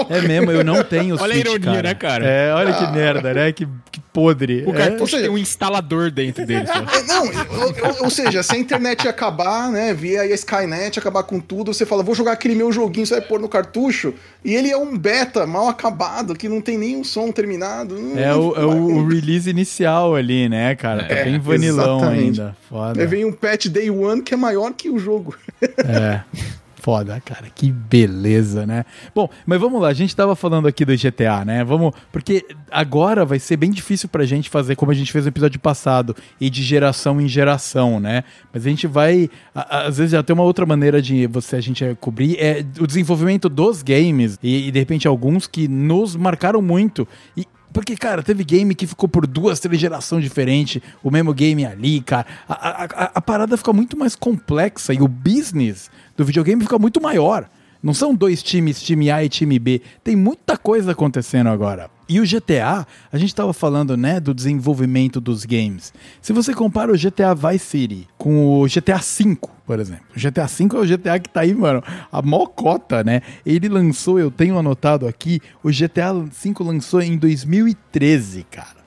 É mesmo, eu não tenho Olha a Switch, ironia, né, cara? É, olha que merda, né? Que, que podre. O É. cartucho ou seja- tem um instalador dentro dele. É, Não, ou, ou- ou seja, se a internet acabar, né, vier aí a Skynet, acabar com tudo, você fala, vou jogar aquele meu joguinho, você vai pôr no cartucho, e ele é um beta mal acabado, que não tem nenhum som terminado. É o, é o- o release inicial ali, né, cara? Tá É, bem vanilão exatamente. ainda. Foda. Aí vem um patch day one que é maior que o jogo. É. Foda, cara. Que beleza, né? Bom, mas vamos lá. A gente tava falando aqui do GTA, né? Vamos. Porque agora vai ser bem difícil pra gente fazer como a gente fez no episódio passado, e de geração em geração, né? Mas a gente vai. a- a- às vezes tem uma outra maneira de você a gente cobrir. É o desenvolvimento dos games. E, e, de repente alguns que nos marcaram muito. E, porque, cara, teve game que ficou por duas, três gerações diferentes, o mesmo game ali, cara. A, a, a- a parada fica muito mais complexa e o business do videogame fica muito maior. Não são dois times, time A e time B. Tem muita coisa acontecendo agora. E o GTA, a gente tava falando, né, do desenvolvimento dos games. Se você compara o GTA Vice City com o GTA V, por exemplo. O GTA V é o GTA que tá aí, mano, a mocota, né? Ele lançou, eu tenho anotado aqui, o GTA V lançou em 2013, cara.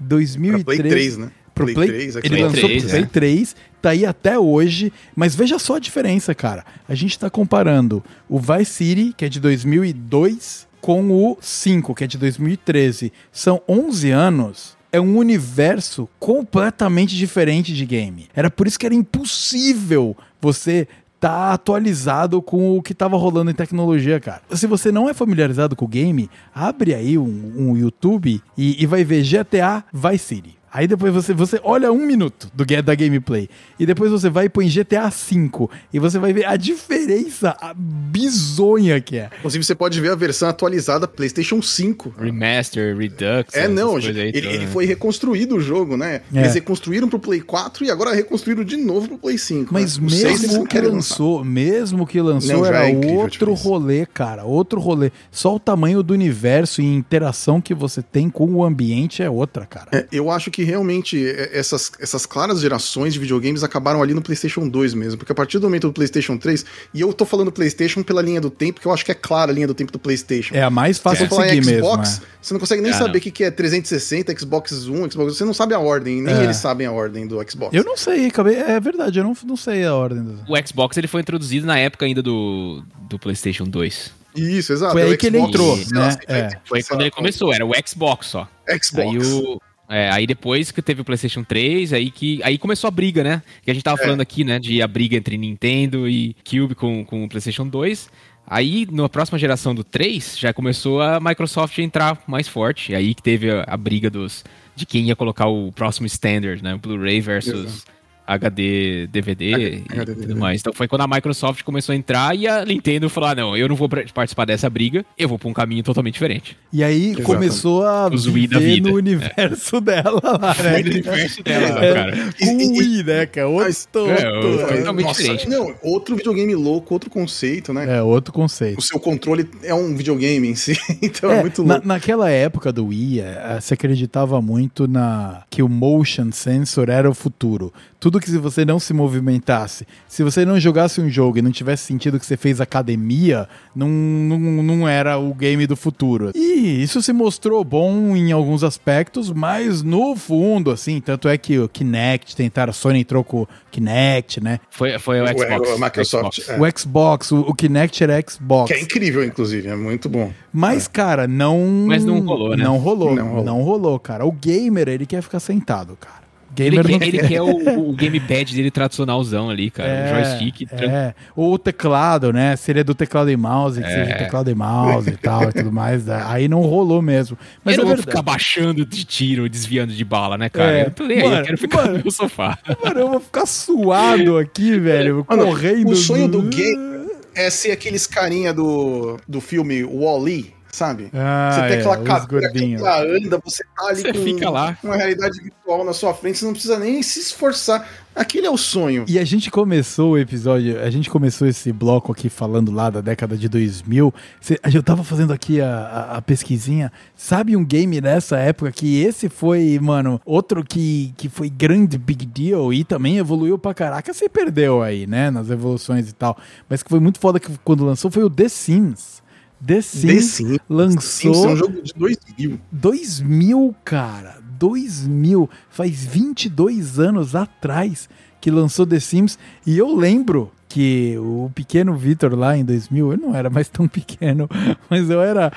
2013. Pra Play 3, né? Pro Play Play, 3, ele Xbox lançou Play pro 3, Play é. 3, tá aí até hoje, mas veja só a diferença, cara. A gente tá comparando o Vice City, que é de 2002, com o 5, que é de 2013. São 11 anos. É um universo completamente diferente de game. Era por isso que era impossível você tá atualizado com o que tava rolando em tecnologia, cara. Se você não é familiarizado com o game, abre aí um, um YouTube e, e vai ver GTA Vice City. Aí depois você, você olha um minuto do da gameplay. E depois você vai e põe GTA V. E você vai ver a diferença a bizonha que é. Inclusive, você pode ver a versão atualizada PlayStation 5. Remaster, Redux. É, não, aí ele, ele né? foi reconstruído o jogo, né? É. Eles reconstruíram pro Play 4 e agora reconstruíram de novo pro Play 5. Mas né? O seis eles mesmo que lançou, mesmo que lançou, Não, era é incrível outro rolê, cara. Outro rolê. Só o tamanho do universo e interação que você tem com o ambiente é outra, cara. É, eu acho que realmente é, essas, essas claras gerações de videogames acabaram ali no PlayStation 2 mesmo, porque a partir do momento do PlayStation 3, e eu tô falando PlayStation pela linha do tempo, que eu acho que é clara a linha do tempo do PlayStation. É a mais fácil de falar seguir mesmo. Xbox, é. você não consegue nem Ah, saber o que, que é 360, Xbox One, Xbox. Você não sabe a ordem, nem É. eles sabem a ordem do Xbox. Eu não sei, acabei. É verdade, eu não, não sei a ordem. Do... O Xbox ele foi introduzido na época ainda do, do PlayStation 2. Isso, exato. Foi é aí que ele entrou, lá, né? 120, É. Foi quando ele começou, era o Xbox só. Xbox. Aí, o, é, aí depois que teve o PlayStation 3, aí que aí começou a briga, né? Que a gente tava É. falando aqui, né? De a briga entre Nintendo e Cube com, com o PlayStation 2. Aí, na próxima geração do 3, já começou a Microsoft a entrar mais forte. E aí que teve a, a briga dos de quem ia colocar o próximo standard, né? Blu-ray versus HD, DVD HD, e HD, tudo mais. Então foi quando a Microsoft começou a entrar e a Nintendo falou: ah, não, eu não vou participar dessa briga, eu vou pra um caminho totalmente diferente. E aí Exatamente. começou a Os viver vida. no universo dela lá, né? Foi no universo dela, É. cara. Com o Wii, né, cara? Outro, Mas- É, outro- o- foi totalmente Nossa, diferente. não, outro videogame louco, outro conceito, né? é, outro O conceito. seu controle é um videogame em si, então é, É, muito na- louco. naquela época do Wii, é, você acreditava muito na que o motion sensor era o futuro. Tudo que se você não se movimentasse, se você não jogasse um jogo e não tivesse sentido que você fez academia, não, não, não era o game do futuro. E isso se mostrou bom em alguns aspectos, mas no fundo, assim, tanto é que o Kinect tentaram, a Sony entrou com o Kinect, né? Foi, foi o O- Xbox. o Microsoft, Xbox. É. O Xbox, o, o Kinect era Xbox. Que é incrível, inclusive, é muito bom. Mas, cara, não. Mas não rolou, né? Não rolou, Não não rolou. rolou. cara. O gamer, ele quer ficar sentado, cara. O Ele, Gamer quer, não ele quer o, o gamepad dele tradicionalzão ali, cara. o joystick. tran- É, ou o teclado, né? Seria do teclado e mouse, que seja teclado e mouse e tal e tudo mais. Aí não rolou mesmo. Mas eu é não vou verdade. ficar baixando de tiro, desviando de bala, né, cara? É, eu tô nem aí, mano, eu quero ficar mano. no meu sofá. Mano, eu vou ficar suado aqui, velho, Mano, correndo. o sonho do game é ser aqueles carinha do, do filme Wall-E, sabe? Ah, você tem é, aquela os cadeira que anda, você tá ali Você com fica lá. uma realidade virtual na sua frente, você não precisa nem se esforçar. Aquele é o sonho. E a gente começou o episódio, a gente começou esse bloco aqui falando lá da década de 2000. Cê- Eu tava fazendo aqui a, a, a pesquisinha. Sabe um game nessa época que esse foi, mano, outro que, que foi grande big deal e também evoluiu pra caraca. Você perdeu aí, né, nas evoluções e tal. Mas que foi muito foda que quando lançou foi o The Sims. The Sims, The Sims. lançou Sims é um jogo de 2000. 2000, cara. 2000. Faz 22 anos atrás que lançou The Sims. E eu lembro que o pequeno Vitor lá em 2000, eu não era mais tão pequeno, mas eu era,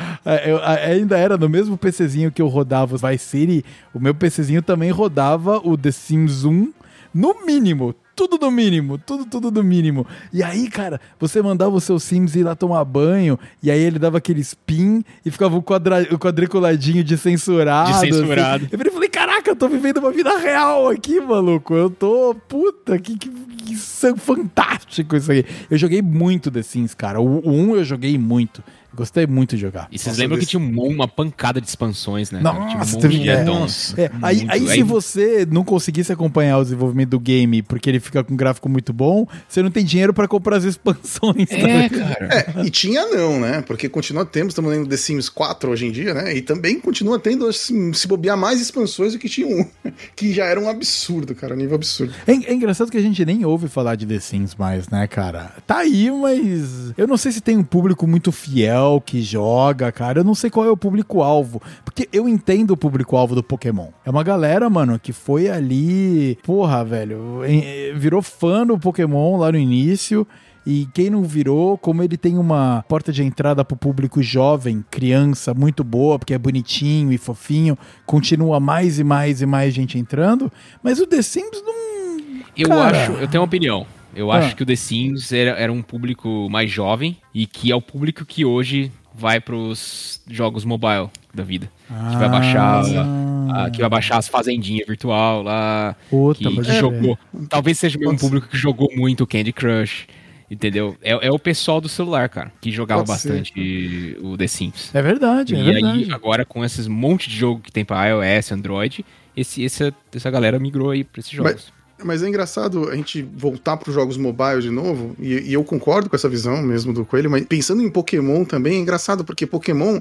eu ainda era no mesmo PCzinho que eu rodava o Vice City, o meu PCzinho também rodava o The Sims 1, no mínimo, tudo no mínimo, tudo, tudo no mínimo. E aí, cara, você mandava o seu Sims ir lá tomar banho, e aí ele dava aquele spin e ficava o, quadra, o quadriculadinho de censurado. De censurado. assim. Eu falei, caraca, eu tô vivendo uma vida real aqui, maluco. Eu tô, puta, que, que, que fantástico isso aí. Eu joguei muito The Sims, cara. O, o 1 eu joguei muito. Gostei muito de jogar. E vocês Nossa, lembram que desse- tinha um mon- uma pancada de expansões, né? cara? Tinha um Nossa, monte teve- de é. É, aí, Muito. aí se você não conseguisse acompanhar o desenvolvimento do game porque ele fica com um gráfico muito bom, você não tem dinheiro pra comprar as expansões. É, também. cara. É, e tinha não, né? Porque continua tendo, estamos lendo The Sims 4 hoje em dia, né? E também continua tendo, assim, se bobear, mais expansões do que tinha um. Que já era um absurdo, cara, um nível absurdo. É, é engraçado que a gente nem ouve falar de The Sims mais, né, cara? Tá aí, mas eu não sei se tem um público muito fiel que joga, cara. Eu não sei qual é o público-alvo. Porque eu entendo o público-alvo do Pokémon. É uma galera, mano, que foi ali. Porra, velho. em- Virou fã do Pokémon lá no início. E quem não virou, como ele tem uma porta de entrada pro público jovem, criança, muito boa, porque é bonitinho e fofinho, continua mais e mais e mais gente entrando. Mas o The Sims não. Eu Cara. acho, eu tenho uma opinião. Eu Ah. acho que o The Sims era, era um público mais jovem e que é o público que hoje vai pros jogos mobile da vida. Que vai baixar, Ah. a- que vai baixar as fazendinhas virtual lá, Puta, que, que crer. jogou. Talvez seja o mesmo Pode ser. público que jogou muito Candy Crush, entendeu? É, é o pessoal do celular, cara, que jogava Pode ser. bastante o The Sims. É verdade, é e verdade. aí, agora com esses monte de jogo que tem pra iOS, Android, esse, esse- essa galera migrou aí pra esses jogos. Mas é engraçado a gente voltar para os jogos mobile de novo, e, e eu concordo com essa visão mesmo do Coelho, mas pensando em Pokémon também é engraçado, porque Pokémon,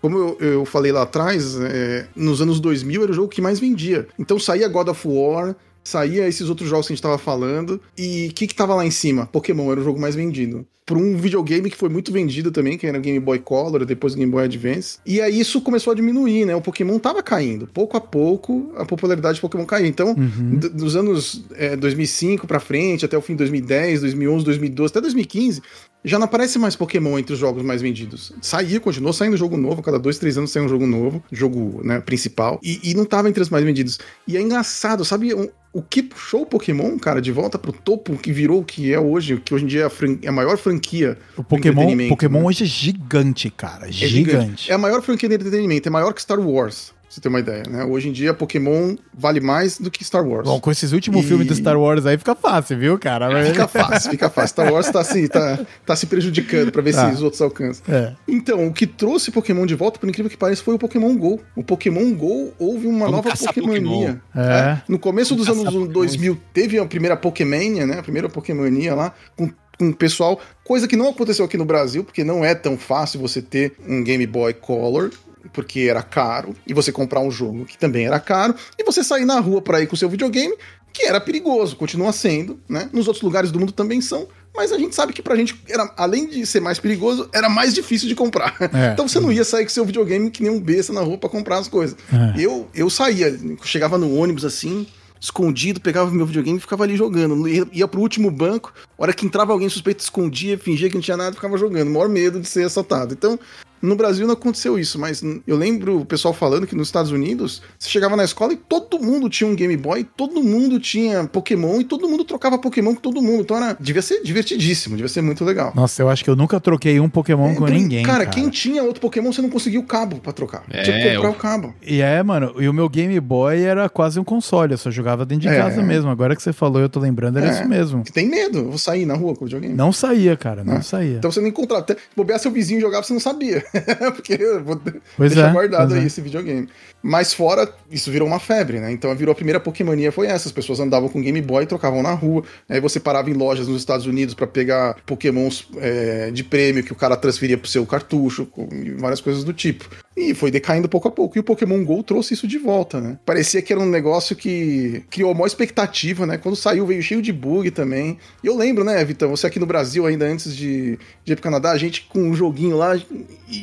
como eu, eu falei lá atrás, é, nos anos 2000 era o jogo que mais vendia. Então saía God of War, saía esses outros jogos que a gente tava falando, e o que que tava lá em cima? Pokémon era o jogo mais vendido. Por um videogame que foi muito vendido também, que era o Game Boy Color, depois o Game Boy Advance. E aí isso começou a diminuir, né? O Pokémon tava caindo. Pouco a pouco a popularidade do Pokémon caiu. Então, Uhum. dos anos é, 2005 pra frente, até o fim de 2010, 2011, 2012, até 2015, já não aparece mais Pokémon entre os jogos mais vendidos. Saía, continuou saindo jogo novo, cada dois, três anos sai um jogo novo, jogo né, principal, e, e não tava entre os mais vendidos. E é engraçado, sabe um- o que puxou o Pokémon, cara, de volta pro topo, que virou o que é hoje, que hoje em dia é a, fran- é a maior franquia O do Pokémon, Pokémon né? hoje é gigante, cara. É Gigante. É a maior franquia de entretenimento, é maior que Star Wars. Você ter uma ideia, né? Hoje em dia, Pokémon vale mais do que Star Wars. Bom, com esses últimos E- filmes do Star Wars aí fica fácil, viu, cara? Mas- Fica fácil, fica fácil. Star Wars tá se, tá, tá se prejudicando pra ver Tá. se os outros alcançam. É. Então, o que trouxe Pokémon de volta, por incrível que pareça, foi o Pokémon GO. O Pokémon GO houve uma Vamos nova Pokémonia. Pokémon. É. No começo dos Vamos anos caçar 2000, teve a primeira Pokémania, né? A primeira Pokémonia lá, com, com o pessoal. Coisa que não aconteceu aqui no Brasil, porque não é tão fácil você ter um Game Boy Color. Porque era caro, e você comprar um jogo que também era caro, e você sair na rua pra ir com o seu videogame, que era perigoso, continua sendo, né? Nos outros lugares do mundo também são, mas a gente sabe que pra gente, era, além de ser mais perigoso, era mais difícil de comprar. É. Então você não ia sair com seu videogame que nem um besta na rua pra comprar as coisas. É. Eu, eu saía, chegava no ônibus assim, escondido, pegava meu videogame e ficava ali jogando. Ia, ia pro último banco, a hora que entrava alguém suspeito, escondia, fingia que não tinha nada ficava jogando. Maior medo de ser assaltado. Então, no Brasil não aconteceu isso, mas eu lembro o pessoal falando que nos Estados Unidos, você chegava na escola e todo mundo tinha um Game Boy, todo mundo tinha Pokémon e todo mundo trocava Pokémon com todo mundo. Então era, devia ser divertidíssimo, devia ser muito legal. Nossa, eu acho que eu nunca troquei um Pokémon com Então, ninguém. Cara, cara, quem tinha outro Pokémon, você não conseguia o cabo pra trocar. É, tinha que comprar eu- o cabo. E é, mano, e o meu Game Boy era quase um console, eu só jogava dentro de É. casa mesmo. Agora que você falou, eu tô lembrando, era É. isso mesmo. Você tem medo? Eu vou sair na rua com o videogame? Não saía, cara, não É. saía. Então você não encontrava. Até bobear seu vizinho jogava, você não sabia. Porque eu vou Pois deixar é, guardado pois aí é. esse videogame. Mas fora, isso virou uma febre, né? Então virou a primeira Pokémonia foi essa. As pessoas andavam com Game Boy e trocavam na rua. Aí você parava em lojas nos Estados Unidos pra pegar Pokémons é, de prêmio que o cara transferia pro seu cartucho com- várias coisas do tipo. E foi decaindo pouco a pouco. E o Pokémon GO trouxe isso de volta, né? Parecia que era um negócio que criou a maior expectativa, né? Quando saiu, veio cheio de bug também. E eu lembro, né, Vitão? Você aqui no Brasil, ainda antes de, de ir pro Canadá, a gente com um joguinho lá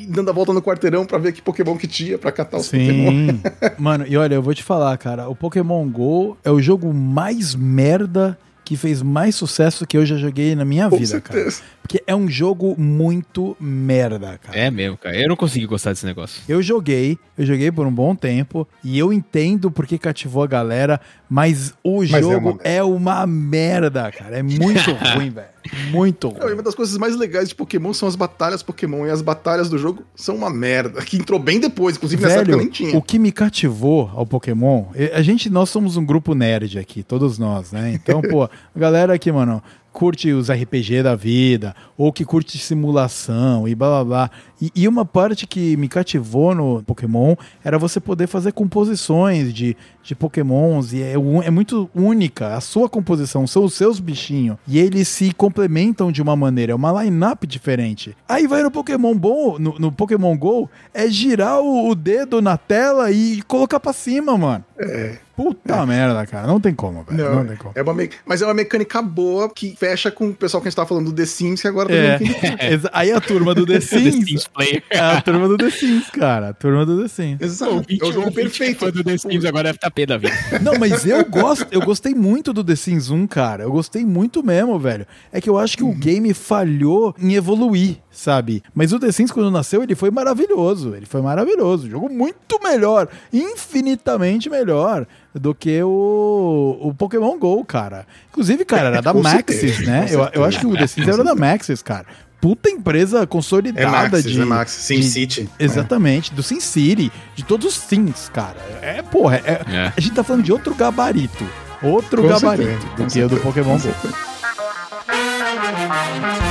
e dando a volta no quarteirão pra ver que Pokémon que tinha, pra catar os Pokémon. Sim. Mano, e olha, eu vou te falar, cara, o Pokémon GO é o jogo mais merda que fez mais sucesso que eu já joguei na minha Com vida, cara. certeza. Porque é um jogo muito merda, cara. É mesmo, cara. Eu não consegui gostar desse negócio. Eu joguei, eu joguei por um bom tempo e eu entendo porque cativou a galera, mas o Mas é jogo uma é uma merda, cara. É muito ruim, velho. Muito ruim. uma das coisas mais legais de Pokémon são as batalhas Pokémon. E as batalhas do jogo são uma merda. Que entrou bem depois, inclusive nessa época Velho, nem tinha. o que me cativou ao Pokémon, a gente, nós somos um grupo nerd aqui, todos nós, né? Então, pô, galera aqui, mano, curte os RPG da vida, ou que curte simulação e blá blá blá. E, e uma parte que me cativou no Pokémon era você poder fazer composições de, de Pokémons, e é, é muito única. A sua composição são os seus bichinhos, e eles se complementam de uma maneira, é uma line-up diferente. Aí vai no Pokémon Go, no, no Pokémon Go, é girar o, o dedo na tela e colocar pra cima, mano. É. Puta merda, cara. Não tem como, velho. Não, Não, tem como. é uma me... Mas é uma mecânica boa que fecha com o pessoal que a gente tava falando do The Sims, que agora tá É. Aí a turma do The The Sims. Sims Player. é a turma do The Sims, cara. A turma do The Sims. Exato. é o jogo perfeito. Do The Sims agora deve estar pé da vida. Não, mas eu gosto, eu gostei muito do The Sims 1, cara. Eu gostei muito mesmo, velho. É que eu acho que o game falhou em evoluir, sabe? Mas o The Sims, quando nasceu, ele foi maravilhoso. Ele foi maravilhoso. Jogo muito melhor, infinitamente melhor do que o, o Pokémon GO, cara. Inclusive, cara, era da Com Maxis, né? Eu, eu acho que o The Sims era da Maxis, cara. Puta empresa consolidada É Maxis, de. é Maxis. de- SimCity. Exatamente, do SimCity, de todos os Sims, cara. É, porra, é, É. a gente tá falando de outro gabarito. Outro Com gabarito certeza, do que o do Pokémon Go.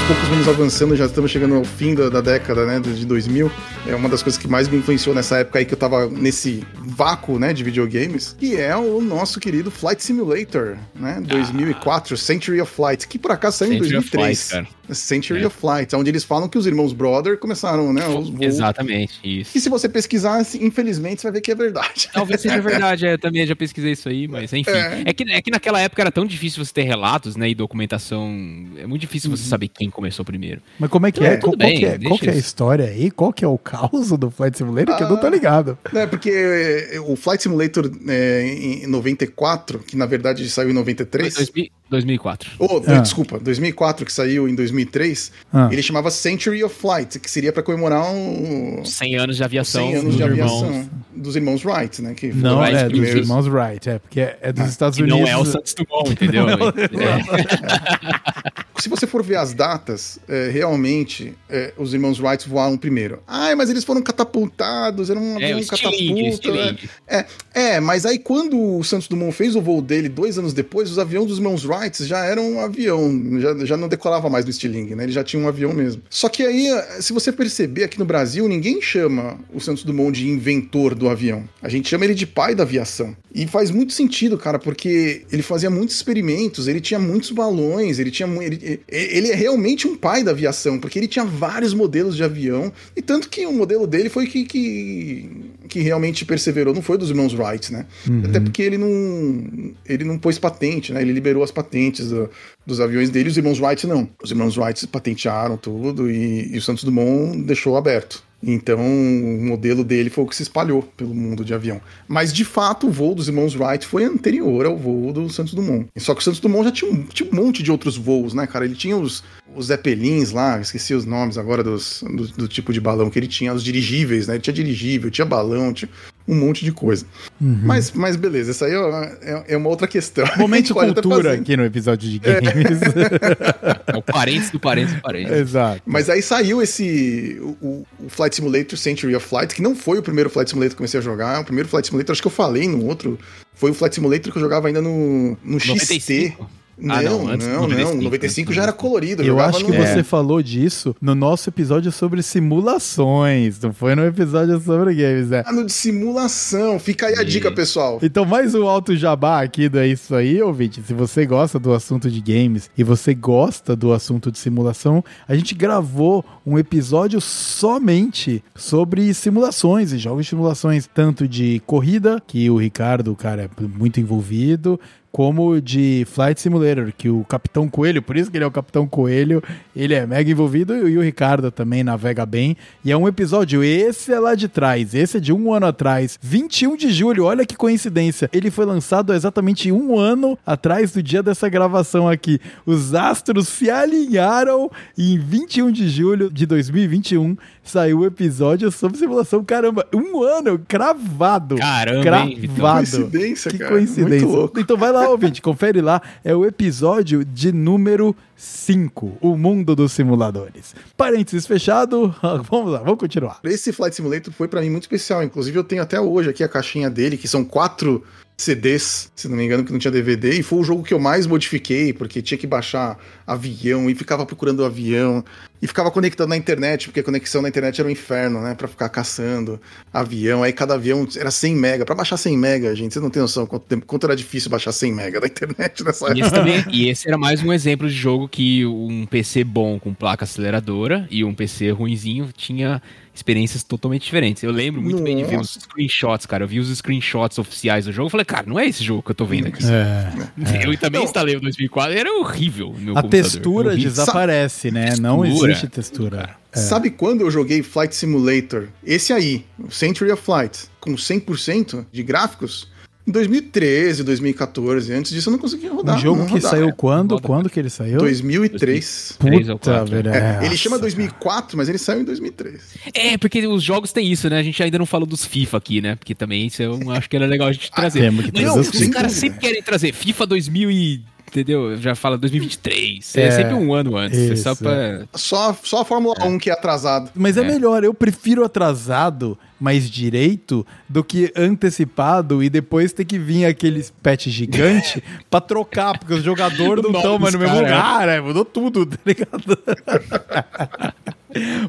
poucos vamos avançando, já estamos chegando ao fim da, da década, né, de 2000. É uma das coisas que mais me influenciou nessa época aí que eu tava nesse vácuo, né, de videogames, que é o nosso querido Flight Simulator, né, 2004, Century of Flight, que por acaso saiu em Century of 2003. Flight, cara. Century É. of Flight, onde eles falam que os irmãos Brother começaram, né, os voos. Exatamente, isso. Que se você pesquisar, assim, infelizmente, você vai ver que é verdade. Talvez seja verdade, é, eu também já pesquisei isso aí, mas enfim. É. É. que, é que naquela época era tão difícil você ter relatos, né, e documentação. É muito difícil Uhum. você saber quem começou primeiro. Mas como é que É, é? Qual, bem, que é, qual que é a história aí? Qual que é o caos do Flight Simulator? Que eu não tô Ah. ligado. É, porque é, o Flight Simulator é, em 94, que na verdade saiu em 93. 2000 2004. Oh, Ah. Desculpa, 2004, que saiu em 2003, Ah. ele chamava Century of Flight, que seria pra comemorar um 100 anos de aviação 100 anos dos de irmãos. aviação dos irmãos Wright, né? Que Não, é dos primeiros. irmãos Wright, é, porque é dos Estados Que Unidos. não é o Santos Dumont, entendeu? É. se você for ver as datas, é, realmente é, os irmãos Wright voaram primeiro. Ai, mas eles foram catapultados, era um É, avião catapulta. É, é, mas aí quando o Santos Dumont fez o voo dele dois anos depois, os aviões dos irmãos Wright já eram um avião, já, já não decolava mais do estilingue, né? Ele já tinha um avião mesmo. Só que aí, se você perceber aqui no Brasil, ninguém chama o Santos Dumont de inventor do avião. A gente chama ele de pai da aviação. E faz muito sentido, cara, porque ele fazia muitos experimentos, ele tinha muitos balões, ele tinha ele, ele é realmente um pai da aviação, porque ele tinha vários modelos de avião, e tanto que o modelo dele foi que, que, que realmente perseverou, não foi dos irmãos Wright, né? Até porque ele não, ele não pôs patente, né? Ele liberou as patentes do- dos aviões dele, os irmãos Wright não. Os irmãos Wright patentearam tudo e, e o Santos Dumont deixou aberto. Então, o modelo dele foi o que se espalhou pelo mundo de avião. Mas, de fato, o voo dos irmãos Wright foi anterior ao voo do Santos Dumont. Só que o Santos Dumont já tinha um, tinha um monte de outros voos, né, cara? Ele tinha os, os Zeppelins lá, esqueci os nomes agora dos, do, do tipo de balão que ele tinha, os dirigíveis, né? Ele tinha dirigível, tinha balão, tinha um monte de coisa. Mas, mas beleza, isso aí é, é- é uma outra questão. Momento cultura aqui no episódio de games. É o parente do parente do parente. Exato. Mas aí saiu esse. O, o- Flight Simulator Century of Flight, que não foi o primeiro Flight Simulator que eu comecei a jogar. O primeiro Flight Simulator, acho que eu falei no outro. Foi o Flight Simulator que eu jogava ainda no, no XT. 95? Não, Ah, não, não, antes não, 95, 95 antes já era colorido. Eu acho que no- você falou disso no nosso episódio sobre simulações. Não foi no episódio sobre games, né? Ah, no de simulação. Fica aí a E- dica, pessoal. Então, mais um alto jabá aqui do É Isso Aí, ouvinte. Se você gosta do assunto de games e você gosta do assunto de simulação, a gente gravou um episódio somente sobre simulações e jogos de simulações, tanto de corrida, que o Ricardo, cara, é muito envolvido, como de Flight Simulator, que o Capitão Coelho, por isso que ele é o Capitão Coelho, ele é mega envolvido e o Ricardo também navega bem. E é um episódio, esse é lá de trás, esse é de um ano atrás, 21 de julho, olha que coincidência. Ele foi lançado exatamente um ano atrás do dia dessa gravação aqui. Os astros se alinharam em 21 de julho de 2021 saiu o episódio sobre simulação. Caramba, um ano cravado. Caramba, hein, Vitão? Cravado. Coincidência, que cara. coincidência. Muito louco. Então vai lá, ouvinte, confere lá. É o episódio de número 5, O Mundo dos Simuladores. Parênteses fechado, vamos lá, vamos continuar. Esse Flight Simulator foi pra mim muito especial. Inclusive, eu tenho até hoje aqui a caixinha dele, que são quatro CDs, se não me engano, que não tinha DVD. E foi o jogo que eu mais modifiquei, porque tinha que baixar avião e ficava procurando o avião. E ficava conectando na internet, porque a conexão na internet era um inferno, né? Pra ficar caçando avião. Aí cada avião era 100 mega. Pra baixar 100 mega, gente, vocês não têm noção quanto, tempo- quanto era difícil baixar 100 mega da internet nessa E época. esse, também- e esse era mais um exemplo de jogo que um PC bom com placa aceleradora e um PC ruinzinho tinha experiências totalmente diferentes. Eu lembro muito bem de ver os Nossa. screenshots, cara. Eu vi os screenshots oficiais do jogo. Eu falei, cara, não é esse jogo que eu tô vendo aqui. É, Eu também Não. instalei o 2004 e era horrível a computador. textura Horrível. desaparece, né? Não Textura. existe textura. É. Sabe quando eu joguei Flight Simulator? Esse aí, o Century of Flight, com 100% de gráficos, em 2013, 2014. Antes disso eu não conseguia rodar. Um jogo não que rodava. saiu quando? Roda. Quando que ele saiu? 2003. Três ou Puta, quatro. velho. É, ele nossa, chama cara. 2004, mas ele saiu em 2003. É, porque os jogos têm isso, né? A gente ainda não falou dos FIFA aqui, né? Porque também isso eu acho que era legal a gente trazer. temos que trazer os os caras sempre querem trazer FIFA 2000 e... Entendeu? Já fala 2023. É, É, sempre um ano antes. É só isso, pra... Só, só a Fórmula 1 que é atrasado. Mas é, É. melhor, eu prefiro atrasado, mas direito, do que antecipado e depois ter que vir aqueles patch gigante pra trocar, porque os jogadores não estão mais no mesmo lugar, é, mudou tudo, tá ligado?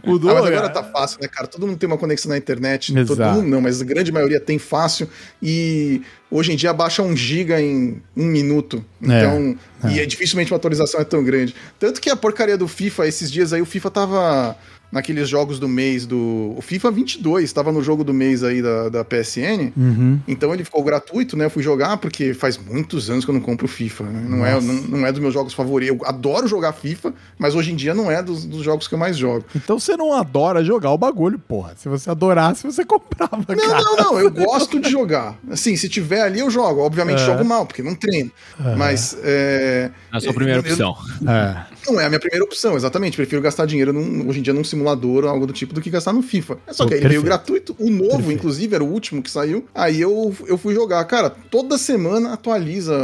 mudou, Ah, mas agora cara. tá fácil, né, cara? Todo mundo tem uma conexão na internet. Exato. Todo mundo não, mas a grande maioria tem fácil. E hoje em dia baixa um giga em um minuto. Então, e é, dificilmente uma atualização é tão grande. Tanto que a porcaria do FIFA, esses dias aí, o FIFA tava naqueles jogos do mês do. O FIFA 22 tava no jogo do mês aí da, da PSN. Uhum. Então ele ficou gratuito, né? Eu fui jogar porque faz muitos anos que eu não compro FIFA. né? Não, é, não, não é dos meus jogos favoritos. Eu adoro jogar FIFA, mas hoje em dia não é dos, dos jogos que eu mais jogo. Então você não adora jogar o bagulho, porra. Se você adorasse, você comprava, Não, cara. não, não. Eu gosto de jogar. Assim, se tiver ali, eu jogo. Obviamente É. jogo mal, porque não treino. Mas é, A sua primeira eu- opção. É. não é a minha primeira opção, exatamente. Prefiro gastar dinheiro num, hoje em dia num simulador ou algo do tipo do que gastar no FIFA. É só que aí ele veio gratuito, o novo, perfeito. inclusive, era o último que saiu. Aí eu, eu fui jogar. Cara, toda semana atualiza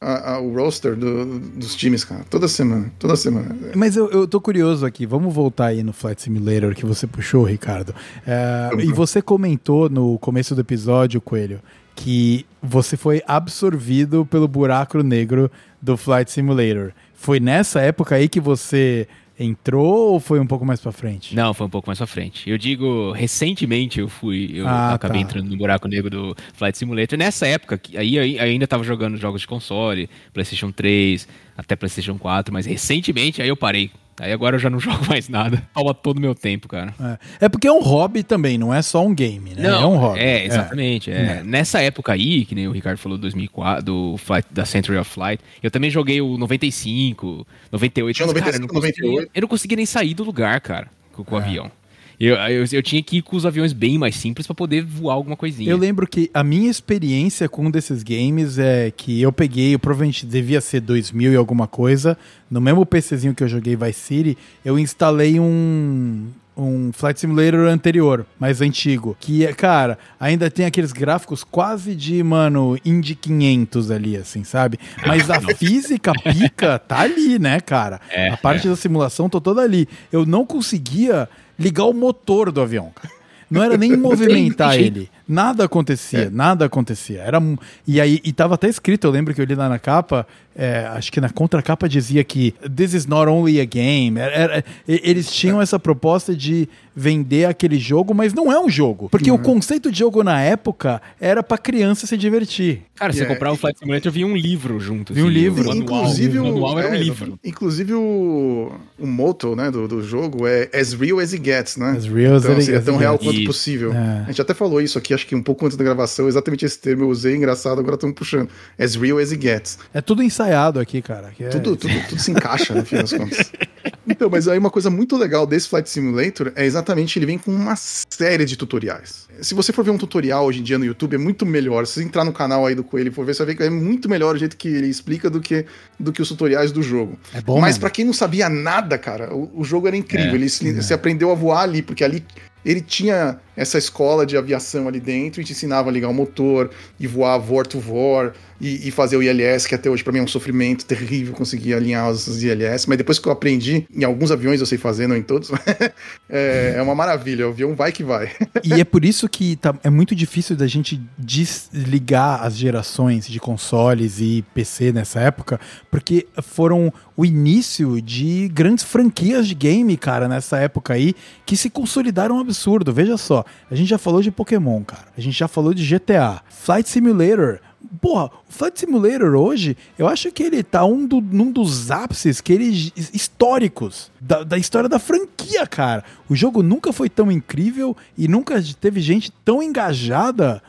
a, a, o roster do, dos times, cara. Toda semana, toda semana. Mas eu, eu tô curioso aqui, vamos voltar aí no Flight Simulator que você puxou, Ricardo. É, e você comentou no começo do episódio, Coelho, que você foi absorvido pelo buraco negro do Flight Simulator. Foi nessa época aí que você entrou ou foi um pouco mais para frente? Não, foi um pouco mais para frente. Eu digo, recentemente eu fui, eu ah, acabei tá. entrando no buraco negro do Flight Simulator. Nessa época, aí, aí ainda tava jogando jogos de console, PlayStation 3, até PlayStation 4, mas recentemente aí eu parei. Aí agora eu já não jogo mais nada. Toma todo o meu tempo, cara. É. é. porque é um hobby também, não é só um game, né? Não, é um hobby. É, exatamente. É. É. Nessa época aí, que nem o Ricardo falou, 2004, do Flight, da Century of Flight, eu também joguei o 95, 98. Tinha 95, cara, eu não, conseguia, eu não conseguia nem sair do lugar, cara, com, com o é. avião. Eu, eu, eu, tinha que ir com os aviões bem mais simples para poder voar alguma coisinha. Eu lembro que a minha experiência com um desses games é que eu peguei, eu provavelmente devia ser 2000 e alguma coisa, no mesmo PCzinho que eu joguei Vice City, eu instalei um um Flight Simulator anterior, mais antigo, que, cara, ainda tem aqueles gráficos quase de, mano, Indy 500 ali, assim, sabe? Mas a física pica tá ali, né, cara? É, a parte é. da simulação tá toda ali. Eu não conseguia ligar o motor do avião, cara. Não era nem movimentar ele. Nada acontecia, é. nada acontecia. Era e aí e tava até escrito, eu lembro que eu li lá na capa, é, acho que na contracapa dizia que this is not only a game. Era, era, eles tinham essa proposta de vender aquele jogo, mas não é um jogo, porque uhum. o conceito de jogo na época era para criança se divertir. Cara, se yeah. comprar o Flight Simulator, vinha um livro junto. Vinha um assim, livro. Manual, inclusive o manual era um é, livro. Inclusive o, o motto né, do, do jogo é as real as it gets, né? As real então, as assim, é tão real quanto possível. É. A gente até falou isso aqui acho que um pouco antes da gravação, exatamente esse termo eu usei, engraçado, agora estamos puxando. As real as it gets. É tudo ensaiado aqui, cara. É... Tudo, tudo, tudo se encaixa, no fim das contas. Então, mas aí uma coisa muito legal desse Flight Simulator é exatamente ele vem com uma série de tutoriais. Se você for ver um tutorial hoje em dia no YouTube, é muito melhor. Se você entrar no canal aí do Coelho e for ver, você vai ver que é muito melhor o jeito que ele explica do que, do que os tutoriais do jogo. É bom, Mas para quem não sabia nada, cara, o, o jogo era incrível. É, ele se, é. se aprendeu a voar ali, porque ali ele tinha essa escola de aviação ali dentro e te ensinava a ligar o motor e voar vor to vor e, e fazer o ILS, que até hoje para mim é um sofrimento terrível conseguir alinhar os ILS, mas depois que eu aprendi, em alguns aviões eu sei fazer, não em todos, é, é, uma maravilha, o avião vai que vai. e é por isso que tá, é muito difícil da gente desligar as gerações de consoles e PC nessa época, porque foram o início de grandes franquias de game, cara, nessa época aí, que se consolidaram um absurdo. Veja só, a gente já falou de Pokémon, cara. A gente já falou de GTA. Flight Simulator. Porra, o Flight Simulator hoje, eu acho que ele tá um do, num dos ápices que ele, históricos da, da história da franquia, cara. O jogo nunca foi tão incrível e nunca teve gente tão engajada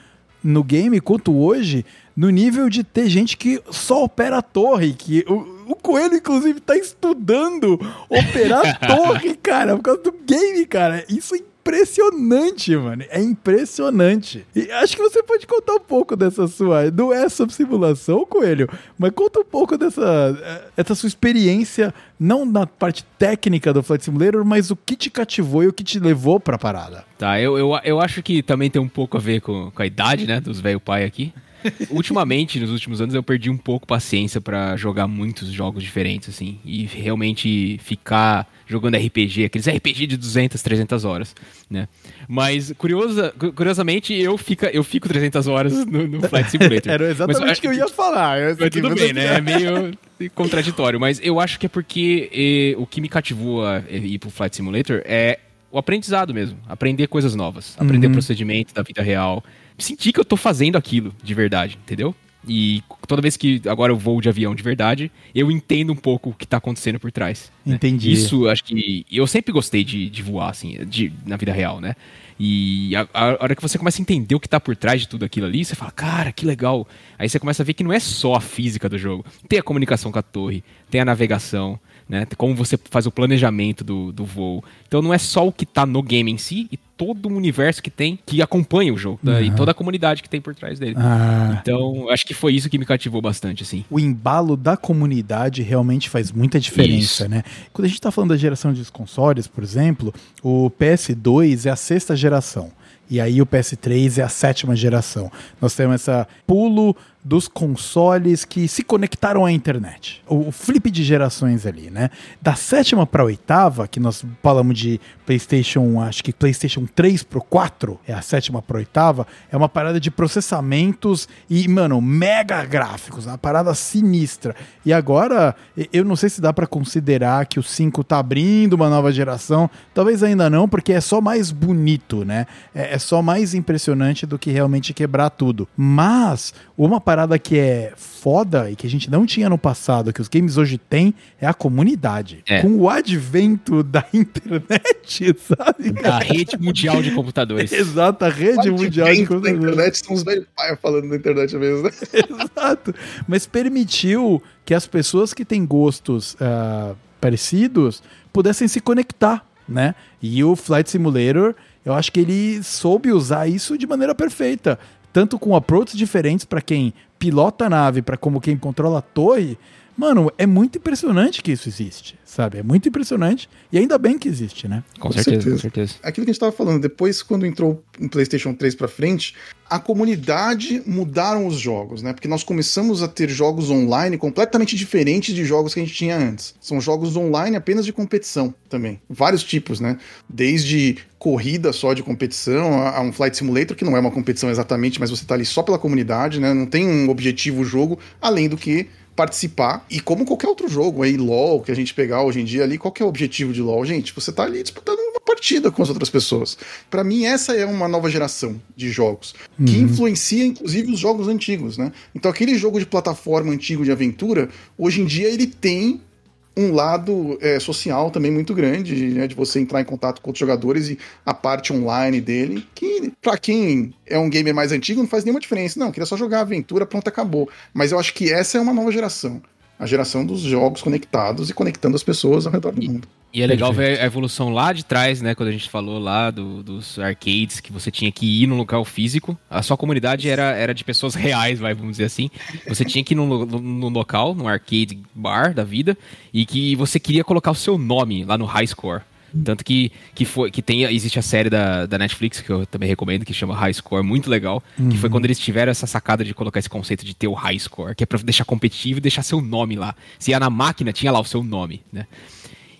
no game quanto hoje, no nível de ter gente que só opera a torre, que o, o Coelho, inclusive, tá estudando operar a torre, cara, por causa do game, cara. Isso é impressionante, mano. É impressionante. E acho que você pode contar um pouco dessa sua. Não é sobre simulação, Coelho, mas conta um pouco dessa essa sua experiência, não na parte técnica do Flight Simulator, mas o que te cativou e o que te levou pra parada. Tá, eu, eu, eu acho que também tem um pouco a ver com, com a idade, né, dos velho pai aqui. Ultimamente, nos últimos anos, eu perdi um pouco paciência para jogar muitos jogos diferentes, assim, e realmente ficar jogando RPG, aqueles RPG de 200, 300 horas, né? Mas, curiosa, curiosamente, eu, fica, eu fico 300 horas no, no Flight Simulator. Era exatamente o que eu ia falar. Eu mas tudo bem, né? É meio contraditório, mas eu acho que é porque e, o que me cativou a ir pro Flight Simulator é o aprendizado mesmo, aprender coisas novas, aprender uhum. procedimentos da vida real, sentir que eu tô fazendo aquilo de verdade, entendeu? E toda vez que agora eu vou de avião de verdade, eu entendo um pouco o que tá acontecendo por trás. Né? Entendi. Isso, acho que. Eu sempre gostei de, de voar, assim, de, na vida real, né? E a, a, hora que você começa a entender o que tá por trás de tudo aquilo ali, você fala, cara, que legal. Aí você começa a ver que não é só a física do jogo. Tem a comunicação com a torre, tem a navegação, né? Como você faz o planejamento do, do voo. Então não é só o que tá no game em si, e todo o universo que tem que acompanha o jogo, né? e toda a comunidade que tem por trás dele. Ah. Então, acho que foi isso que me cativou bastante, assim. O embalo da comunidade realmente faz muita diferença, Isso. né? Quando a gente tá falando da geração dos consoles, por exemplo, o PS2 é a sexta geração. E aí o PS3 é a sétima geração. Nós temos essa pulo dos consoles que se conectaram à internet. O, o flip de gerações ali, né? Da sétima para oitava, que nós falamos de PlayStation, acho que PlayStation 3 pro 4, é a sétima para oitava, é uma parada de processamentos e, mano, mega gráficos, uma parada sinistra. E agora, eu não sei se dá para considerar que o 5 tá abrindo uma nova geração, talvez ainda não, porque é só mais bonito, né? É, é só mais impressionante do que realmente quebrar tudo. Mas uma parada que é foda e que a gente não tinha no passado, que os games hoje têm, é a comunidade. É. Com o advento da internet, sabe? A rede mundial de computadores. Exato, a rede mundial de Advento da computadores. internet são os velhos pai falando da internet mesmo, né? Exato. Mas permitiu que as pessoas que têm gostos ah, parecidos pudessem se conectar, né? E o Flight Simulator, eu acho que ele soube usar isso de maneira perfeita. Tanto com approaches diferentes para quem pilota a nave, para como quem controla a torre. Mano, é muito impressionante que isso existe, sabe? É muito impressionante. E ainda bem que existe, né? Com, Com certeza, certeza. com certeza. Aquilo que a gente tava falando, depois quando entrou o PlayStation 3 pra frente, a comunidade mudaram os jogos, né? Porque nós começamos a ter jogos online completamente diferentes de jogos que a gente tinha antes. São jogos online apenas de competição também. Vários tipos, né? Desde corrida só de competição a, a um Flight Simulator, que não é uma competição exatamente, mas você tá ali só pela comunidade, né? Não tem um objetivo o jogo, além do que participar. E como qualquer outro jogo, aí LoL, que a gente pegar hoje em dia ali, qual que é o objetivo de LoL? Gente, você tá ali disputando uma partida com as outras pessoas. Pra mim, essa é uma nova geração de jogos, que influencia inclusive os jogos antigos, né? Então aquele jogo de plataforma antigo de aventura, hoje em dia ele tem um lado é, social também muito grande, né, de você entrar em contato com outros jogadores e a parte online dele, que pra quem é um gamer mais antigo não faz nenhuma diferença. Não, queria só jogar aventura, pronto, acabou. Mas eu acho que essa é uma nova geração. A geração dos jogos conectados e conectando as pessoas ao redor do mundo. E é legal Perfeito. ver a evolução lá de trás, né? Quando a gente falou lá do- dos arcades, que você tinha que ir num local físico. A sua comunidade era, era de pessoas reais, vai, vamos dizer assim. Você tinha que ir num, num local, num arcade bar da vida, e que você queria colocar o seu nome lá no High Score. Tanto que, que, foi, que tem, existe a série da, da Netflix, que eu também recomendo, que chama High Score, muito legal. Que foi quando eles tiveram essa sacada de colocar esse conceito de ter o High Score, que é pra deixar competitivo e deixar seu nome lá. Se ia na máquina, tinha lá o seu nome, né?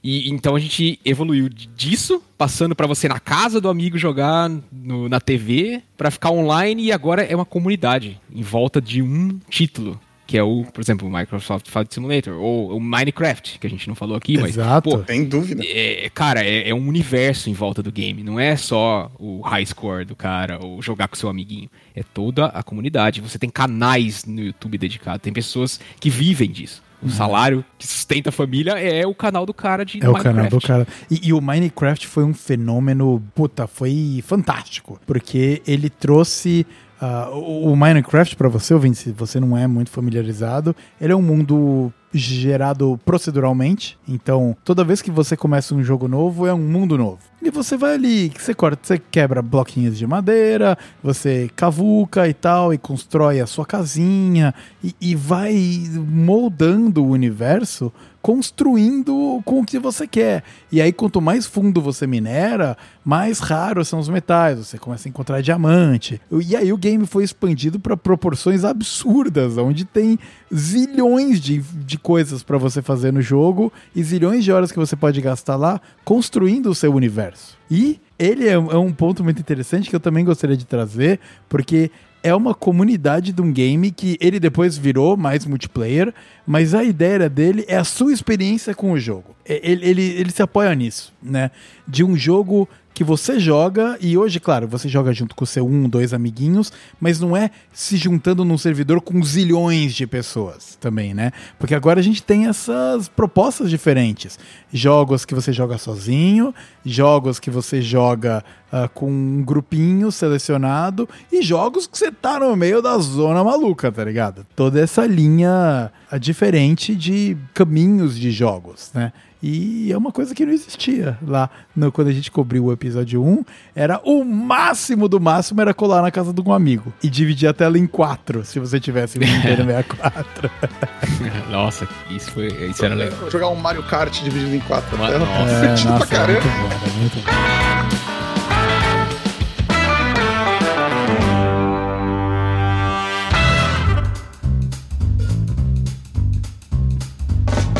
E então a gente evoluiu disso, passando pra você na casa do amigo jogar no- na TV, pra ficar online e agora é uma comunidade em volta de um título, que é o, por exemplo, o Microsoft Flight Simulator ou o Minecraft, que a gente não falou aqui, mas Exato. pô, Sem dúvida. é, cara, é, é um universo em volta do game. Não é só o high score do cara ou jogar com seu amiguinho. É toda a comunidade. Você tem canais no YouTube dedicados. Tem pessoas que vivem disso. O salário que sustenta a família é o canal do cara de É o Minecraft. canal do cara. E, e o Minecraft foi um fenômeno, puta, foi fantástico. Porque ele trouxe. ah, o, o Minecraft, pra você, ouvinte, se você não é muito familiarizado, ele é um mundo gerado proceduralmente. Então, toda vez que você começa um jogo novo, é um mundo novo. E você vai ali, você corta, você quebra bloquinhos de madeira, você cavuca e tal, e constrói a sua casinha, e, e vai moldando o universo construindo com o que você quer. E aí, quanto mais fundo você minera, mais raros são os metais. Você começa a encontrar diamante. E aí o game foi expandido para proporções absurdas, onde tem zilhões de, de coisas para você fazer no jogo e zilhões de horas que você pode gastar lá construindo o seu universo. E ele é, é um ponto muito interessante que eu também gostaria de trazer, porque é uma comunidade de um game que ele depois virou mais multiplayer, mas a ideia dele é a sua experiência com o jogo. É- Ele, ele, ele se apoia nisso, né? De um jogo que você joga, e hoje, claro, você joga junto com seu um, dois amiguinhos, mas não é se juntando num servidor com zilhões de pessoas também, né? Porque agora a gente tem essas propostas diferentes. Jogos que você joga sozinho, jogos que você joga uh, com um grupinho selecionado e jogos que você tá no meio da zona maluca, tá ligado? Toda essa linha uh, diferente de caminhos de jogos, né? E é uma coisa que não existia lá no, quando a gente cobriu o episódio 1. Era o máximo do máximo era colar na casa de um amigo e dividir a tela em quatro, se você tivesse um Nintendo 64. Nossa, isso, foi, isso era legal. Jogar um Mario Kart dividido em quatro. Nossa, é, nossa, é muito bom, é muito bom.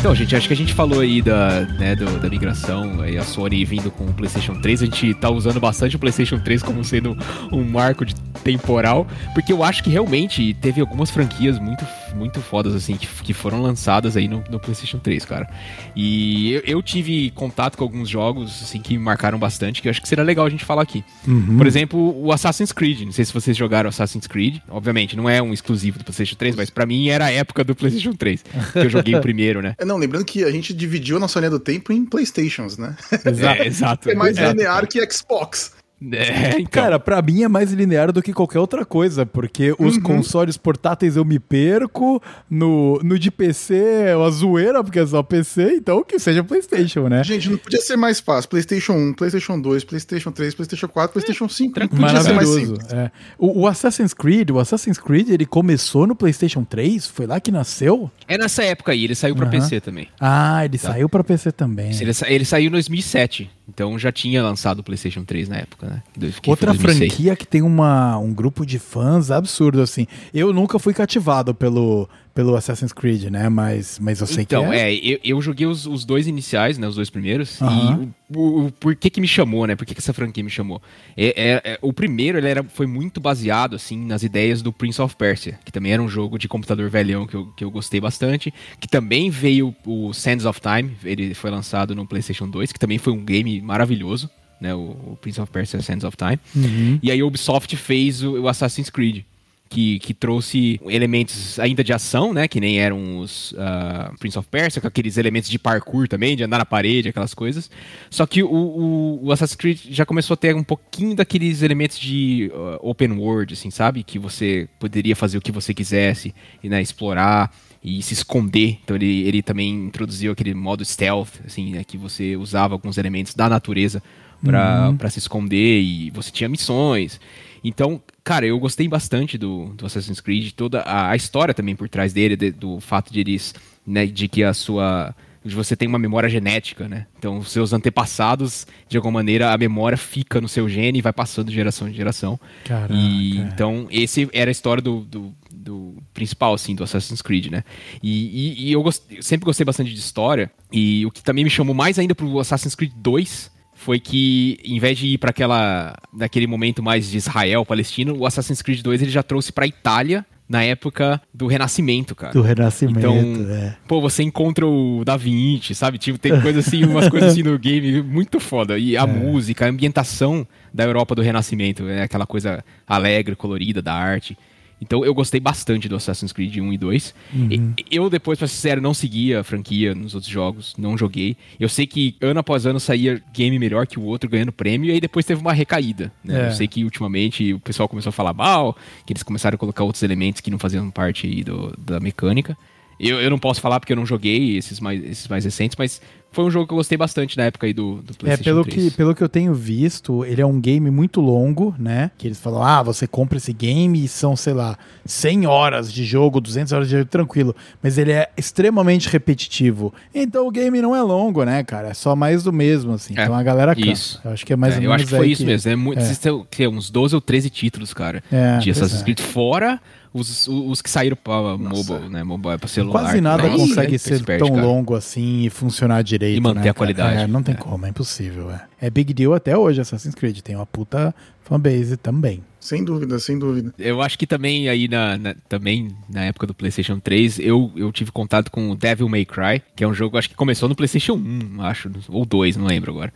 Então, gente, acho que a gente falou aí da, né, do, da migração, aí a Sony vindo com o PlayStation 3. A gente tá usando bastante o PlayStation 3 como sendo um marco de temporal, porque eu acho que realmente teve algumas franquias muito, muito fodas, assim, que, que foram lançadas aí no, no PlayStation 3, cara. E eu, eu, tive contato com alguns jogos, assim, que me marcaram bastante, que eu acho que seria legal a gente falar aqui. Uhum. Por exemplo, o Assassin's Creed. Não sei se vocês jogaram Assassin's Creed. Obviamente, não é um exclusivo do PlayStation 3, mas para mim era a época do PlayStation 3, que eu joguei o primeiro, né? É, não, lembrando que a gente dividiu a nossa linha do tempo em Playstations, né? Exato. É, exato. É mais linear que Xbox. É, então. Cara, pra mim é mais linear do que qualquer outra coisa, porque os uhum. consoles portáteis eu me perco, no, no de PC é uma zoeira, porque é só PC, então que seja PlayStation, né? Gente, não podia ser mais fácil. PlayStation 1, PlayStation 2, PlayStation 3, PlayStation 4, PlayStation 5. É, podia ser mais simples. É. O, o, Assassin's Creed, o Assassin's Creed, ele começou no PlayStation 3? Foi lá que nasceu? É nessa época aí, ele saiu pra uhum. PC também. Ah, ele tá. saiu pra PC também. Ele, ele saiu em 2007, então já tinha lançado o PlayStation 3 na época né? Outra franquia que tem uma, um grupo de fãs absurdo, assim. Eu nunca fui cativado pelo, pelo Assassin's Creed, né? Mas, mas eu sei então, que é. é eu, eu joguei os, os, dois iniciais, né? Os dois primeiros. Uhum. E o, o, o, por que que me chamou, né? Por que, que essa franquia me chamou? É, é, é, o primeiro, ele era, foi muito baseado, assim, nas ideias do Prince of Persia, que também era um jogo de computador velhão que eu, que eu gostei bastante. Que também veio o Sands of Time, ele foi lançado no PlayStation 2, que também foi um game maravilhoso né? O, o Prince of Persia Sands of Time. Uhum. E aí a Ubisoft fez o, o Assassin's Creed. Que, que, trouxe elementos ainda de ação, né? Que nem eram os uh, Prince of Persia, com aqueles elementos de parkour também, de andar na parede, aquelas coisas. Só que o, o, o Assassin's Creed já começou a ter um pouquinho daqueles elementos de uh, open world, assim, sabe? Que você poderia fazer o que você quisesse e né, explorar e se esconder. Então ele, ele também introduziu aquele modo stealth, assim, né, que você usava alguns elementos da natureza para uhum. se esconder e você tinha missões. Então, cara, eu gostei bastante do, do Assassin's Creed, toda a, a história também por trás dele, de, do fato de eles, né, de que a sua de você tem uma memória genética, né? Então, os seus antepassados, de alguma maneira, a memória fica no seu gene e vai passando de geração em geração. Caraca. E então, esse era a história do, do, do principal, assim, do Assassin's Creed, né? E, e, e eu gost, sempre gostei bastante de história. E o que também me chamou mais ainda pro Assassin's Creed 2 foi que, em vez de ir para aquela naquele momento mais de Israel, Palestina, o Assassin's Creed 2 ele já trouxe para Itália na época do Renascimento, cara. Do Renascimento, então, é. Pô, você encontra o Da Vinci, sabe? Tipo, tem coisa assim, umas coisas assim no game muito foda. E a é. música, a ambientação da Europa do Renascimento, é aquela coisa alegre, colorida da arte. Então eu gostei bastante do Assassin's Creed 1 e 2. Uhum. Eu, depois, pra ser sincero, não seguia a franquia nos outros jogos, não joguei. Eu sei que ano após ano saía game melhor que o outro ganhando prêmio, e aí depois teve uma recaída. Né? É. Eu sei que ultimamente o pessoal começou a falar mal, que eles começaram a colocar outros elementos que não faziam parte aí do, da mecânica. Eu, eu não posso falar porque eu não joguei esses mais, esses mais recentes, mas foi um jogo que eu gostei bastante na época aí do, do PlayStation é, pelo 3. Que, pelo que eu tenho visto, ele é um game muito longo, né? Que eles falam, ah, você compra esse game e são, sei lá, 100 horas de jogo, 200 horas de jogo, tranquilo. Mas ele é extremamente repetitivo. Então o game não é longo, né, cara? É só mais do mesmo, assim. É, então a galera cansa. Isso. Eu acho que é mais é, ou menos Eu acho que foi isso que... mesmo. É muito, é. Existem, uns 12 ou 13 títulos, cara, é, de Assassin's é. Creed. Fora os, os que saíram para mobile, né? Mobile para celular. Quase nada consegue ser tão cara. longo assim e funcionar direito. E manter né, a qualidade. É, não tem é. como, é impossível. É. é big deal até hoje, Assassin's Creed. Tem uma puta fanbase também. Sem dúvida, sem dúvida. Eu acho que também aí na, na, também na época do PlayStation 3, eu, eu tive contato com o Devil May Cry, que é um jogo acho que começou no PlayStation 1, acho, ou 2, não lembro agora.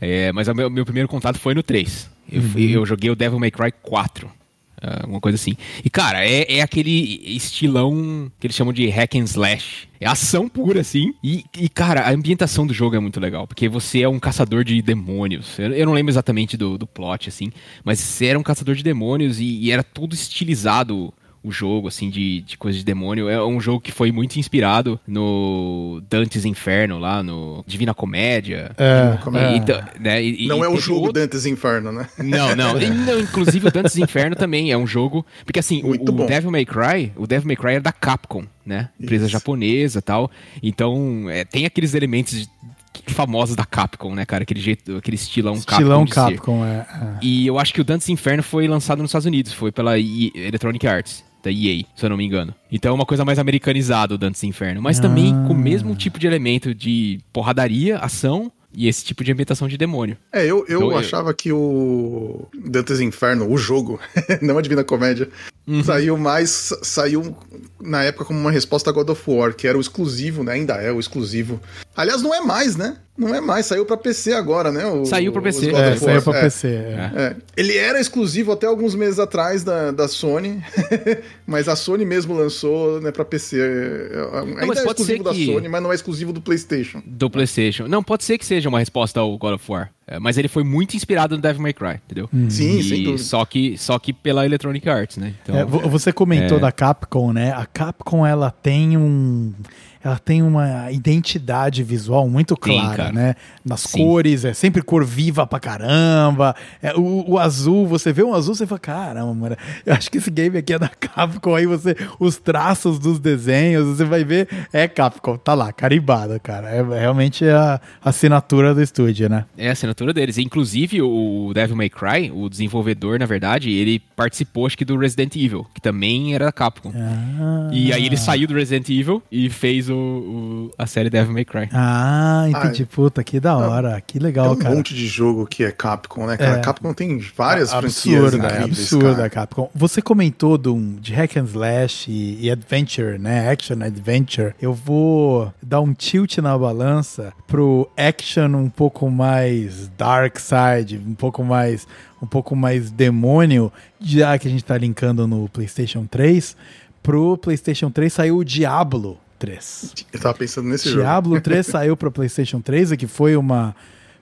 É, mas o meu, meu primeiro contato foi no 3. Eu, uhum. eu joguei o Devil May Cry 4 Uh, alguma coisa assim. E, cara, é, é aquele estilão que eles chamam de hack and slash. É ação pura, assim. E, e, cara, a ambientação do jogo é muito legal. Porque você é um caçador de demônios. Eu, eu não lembro exatamente do, do plot, assim. Mas você era um caçador de demônios e, e era tudo estilizado o jogo, assim, de, de coisa de demônio. É um jogo que foi muito inspirado no Dante's Inferno, lá no Divina Comédia. É, e, então, né, e, não é o jogo outro... Dante's Inferno, né? Não, não. não inclusive o Dante's Inferno também é um jogo. Porque assim, o, o, Devil May Cry, o Devil May Cry é da Capcom, né? Empresa Isso. japonesa tal. Então, é, tem aqueles elementos famosos da Capcom, né, cara? Aquele jeito, aquele estilão, estilão Capcom. Capcom, é, é, E eu acho que o Dante's Inferno foi lançado nos Estados Unidos, foi pela Electronic Arts da EA, se eu não me engano. Então é uma coisa mais americanizada o Dantes Inferno, mas ah. também com o mesmo tipo de elemento de porradaria, ação e esse tipo de ambientação de demônio. É, eu, eu então, achava eu... que o Dantes Inferno, o jogo, não a Divina Comédia, uhum. saiu mais. saiu na época como uma resposta a God of War, que era o exclusivo, né? Ainda é o exclusivo. Aliás, não é mais, né? Não é mais, saiu para PC agora, né? O, saiu para PC. É, saiu para é. PC. É. É. Ele era exclusivo até alguns meses atrás da, da Sony, mas a Sony mesmo lançou né, para PC. É, não, Ainda é exclusivo da que... Sony, mas não é exclusivo do PlayStation. Do PlayStation. Não, pode ser que seja uma resposta ao God of War. É, mas ele foi muito inspirado no Devil May Cry, entendeu? Hum. Sim, e, sem dúvida. Só que, só que pela Electronic Arts, né? Então, é, você comentou da Capcom, né? A Capcom, ela tem um ela tem uma identidade visual muito clara, Sim, né? Nas Sim. cores, é sempre cor viva pra caramba. É, o, o, azul, você vê um azul, você fala, caramba, mano, eu acho que esse game aqui é da Capcom. Aí você, os traços dos desenhos, você vai ver, é Capcom, tá lá, carimbado, cara. É, é realmente a assinatura do estúdio, né? É a assinatura deles. Inclusive, o Devil May Cry, o desenvolvedor, na verdade, ele participou, acho que, do Resident Evil, que também era da Capcom. Ah. E aí ele saiu do Resident Evil e fez o o, a série Devil May Cry. Ah, entendi. Ai, Puta, que da hora. É, que legal, é um cara. monte de jogo que é Capcom, né, cara? É. Capcom tem várias absurda, é absurda, Capcom. Você comentou do, de hack and slash e, e adventure, né? Action adventure. Eu vou dar um tilt na balança pro action um pouco mais dark side, um pouco mais um pouco mais demônio, já que a gente tá linkando no PlayStation 3, pro PlayStation 3 saiu o Diablo 3. Eu tava pensando nesse Diablo jogo. Diablo 3 saiu para PlayStation 3 e que foi uma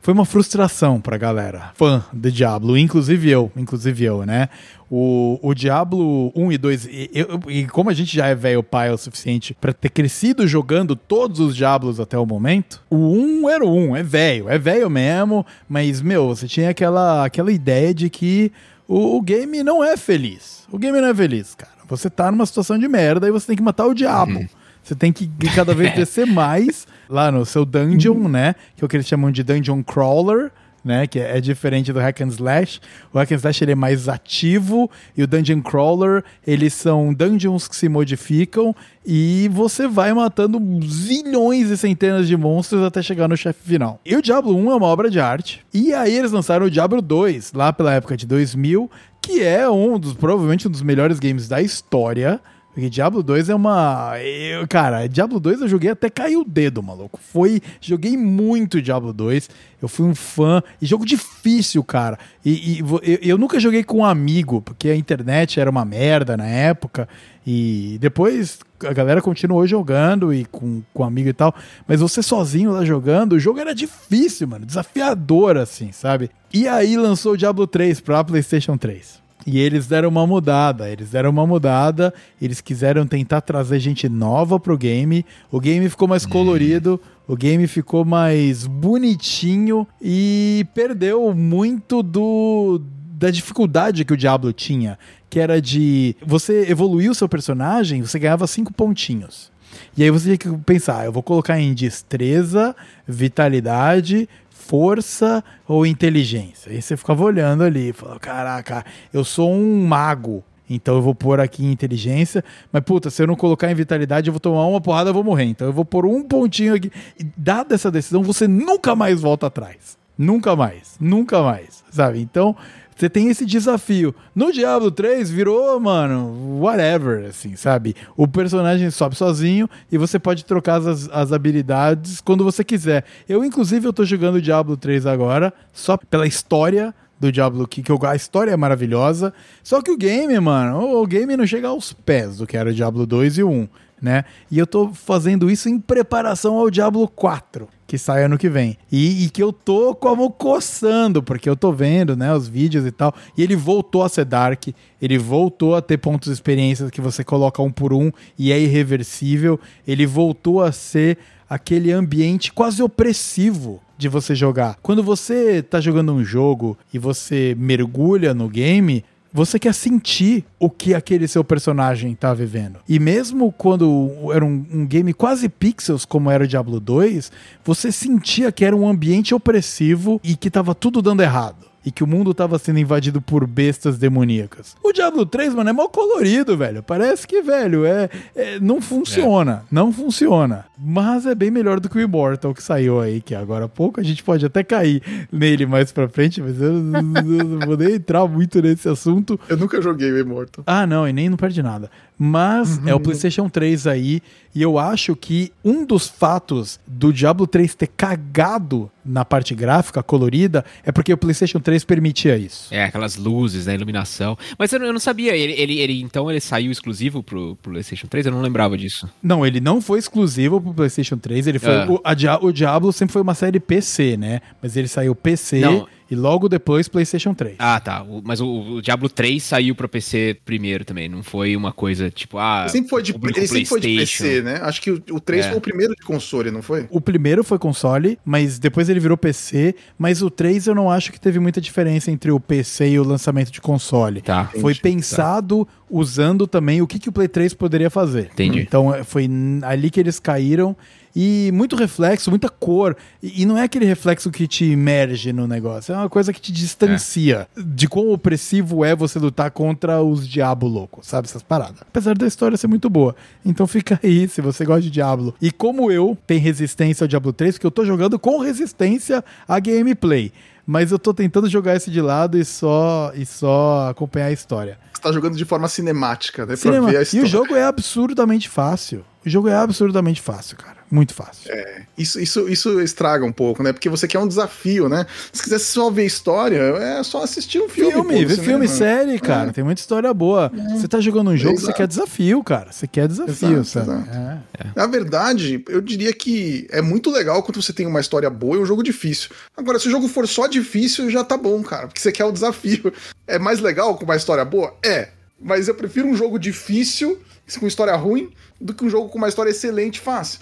foi uma frustração pra galera, fã de Diablo, inclusive eu, inclusive eu, né? O, o Diablo 1 e 2, e, e, e como a gente já é velho pai o suficiente para ter crescido jogando todos os Diablos até o momento, o 1 era o 1, é velho, é velho mesmo, mas, meu, você tinha aquela, aquela ideia de que o, o game não é feliz. O game não é feliz, cara. Você tá numa situação de merda e você tem que matar o diabo. Uhum. Você tem que cada vez descer mais lá no seu dungeon, né? Que é o que eles chamam de dungeon crawler. Né, que é diferente do hack and slash. O hack and slash ele é mais ativo e o dungeon crawler eles são dungeons que se modificam e você vai matando zilhões e centenas de monstros até chegar no chefe final. E o Diablo 1 é uma obra de arte. E aí eles lançaram o Diablo 2 lá pela época de 2000, que é um dos provavelmente um dos melhores games da história. Porque Diablo 2 é uma. Eu, cara, Diablo 2 eu joguei até cair o dedo, maluco. Foi. Joguei muito Diablo 2. Eu fui um fã. E jogo difícil, cara. E, e eu, eu, nunca joguei com um amigo, porque a internet era uma merda na época. E depois a galera continuou jogando e com, com amigo e tal. Mas você sozinho lá jogando, o jogo era difícil, mano. Desafiador, assim, sabe? E aí lançou o Diablo 3 pra PlayStation 3. E eles deram uma mudada, eles deram uma mudada, eles quiseram tentar trazer gente nova pro game. O game ficou mais colorido, o game ficou mais bonitinho e perdeu muito do da dificuldade que o Diablo tinha, que era de você evoluir o seu personagem, você ganhava cinco pontinhos. E aí você tinha que pensar, eu vou colocar em destreza, vitalidade, força ou inteligência? Aí você ficava olhando ali e falava, caraca, eu sou um mago. Então eu vou pôr aqui em inteligência, mas puta, se eu não colocar em vitalidade, eu vou tomar uma porrada, eu vou morrer. Então eu vou pôr um pontinho aqui. E dada essa decisão, você nunca mais volta atrás. Nunca mais, nunca mais, sabe? Então, você tem esse desafio. No Diablo 3 virou, mano, whatever, assim, sabe? O personagem sobe sozinho e você pode trocar as, as habilidades quando você quiser. Eu, inclusive, eu tô jogando o Diablo 3 agora, só pela história do Diablo que, que eu, a história é maravilhosa. Só que o game, mano, o, o game não chega aos pés do que era o Diablo 2 e o 1, né? E eu tô fazendo isso em preparação ao Diablo 4 que sai ano que vem. E, e, que eu tô como coçando, porque eu tô vendo, né, os vídeos e tal. E ele voltou a ser Dark, ele voltou a ter pontos de experiência que você coloca um por um e é irreversível. Ele voltou a ser aquele ambiente quase opressivo de você jogar. Quando você tá jogando um jogo e você mergulha no game, você quer sentir o que aquele seu personagem tá vivendo. E mesmo quando era um, um, game quase pixels, como era o Diablo 2, você sentia que era um ambiente opressivo e que tava tudo dando errado e que o mundo estava sendo invadido por bestas demoníacas. O Diablo 3, mano, é mal colorido, velho. Parece que, velho, é, é não funciona. É. Não funciona. Mas é bem melhor do que o Immortal que saiu aí, que agora há pouco a gente pode até cair nele mais pra frente, mas eu não vou nem entrar muito nesse assunto. Eu nunca joguei o Immortal. Ah, não, e nem não perde nada. Mas uhum. é o PlayStation 3 aí, e eu acho que um dos fatos do Diablo 3 ter cagado na parte gráfica colorida é porque o PlayStation 3 permitia isso. É, aquelas luzes, né, iluminação. Mas eu, eu não sabia, ele, ele, ele, então ele saiu exclusivo pro, pro PlayStation 3? Eu não lembrava disso. Não, ele não foi exclusivo pro PlayStation 3, ele foi. Ah. O, a, o Diablo sempre foi uma série PC, né? Mas ele saiu PC. Não e logo depois PlayStation 3. Ah, tá. O, mas o, o, Diablo 3 saiu para PC primeiro também, não foi uma coisa tipo, ah, ele sempre foi de, ele sempre foi de PC, né? Acho que o, o 3 é. foi o primeiro de console, não foi? O primeiro foi console, mas depois ele virou PC, mas o 3 eu não acho que teve muita diferença entre o PC e o lançamento de console. Tá. Foi Entendi, pensado tá. usando também o que, que o Play 3 poderia fazer. Entendi. Então foi ali que eles caíram e muito reflexo, muita cor. E, e, não é aquele reflexo que te imerge no negócio, é uma coisa que te distancia é. de quão opressivo é você lutar contra os Diabo loucos, sabe? Essas paradas. Apesar da história ser muito boa. Então fica aí, se você gosta de Diablo. E como eu, tem resistência ao Diablo 3, porque eu tô jogando com resistência a gameplay mas eu tô tentando jogar esse de lado e só e só acompanhar a história. Você tá jogando de forma cinemática, né? Cinema. Pra ver a história. E o jogo é absurdamente fácil. O jogo é absurdamente fácil, cara. Muito fácil. É, isso, isso, isso estraga um pouco, né? Porque você quer um desafio, né? Se quiser só ver história, é só assistir um filme. Filme, ver filme, série, cara. É. Tem muita história boa. É. Você tá jogando um jogo, você quer desafio, cara. Você quer desafio, exato, sabe? Exato. É. Na verdade, eu diria que é muito legal quando você tem uma história boa e um jogo difícil. Agora, se o jogo for só difícil, já tá bom, cara. Porque você quer o desafio. É mais legal com uma história boa? É. Mas eu prefiro um jogo difícil, com história ruim, do que um jogo com uma história excelente fácil.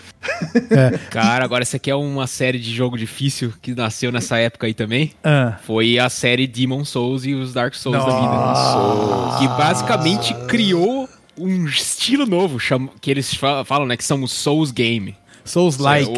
É. Cara, agora essa aqui é uma série de jogo difícil que nasceu nessa época aí também. Ah. Foi a série Demon Souls e os Dark Souls Nossa. da vida. Que basicamente criou um estilo novo, que eles falam, né, que são os Souls Game. Souls-like.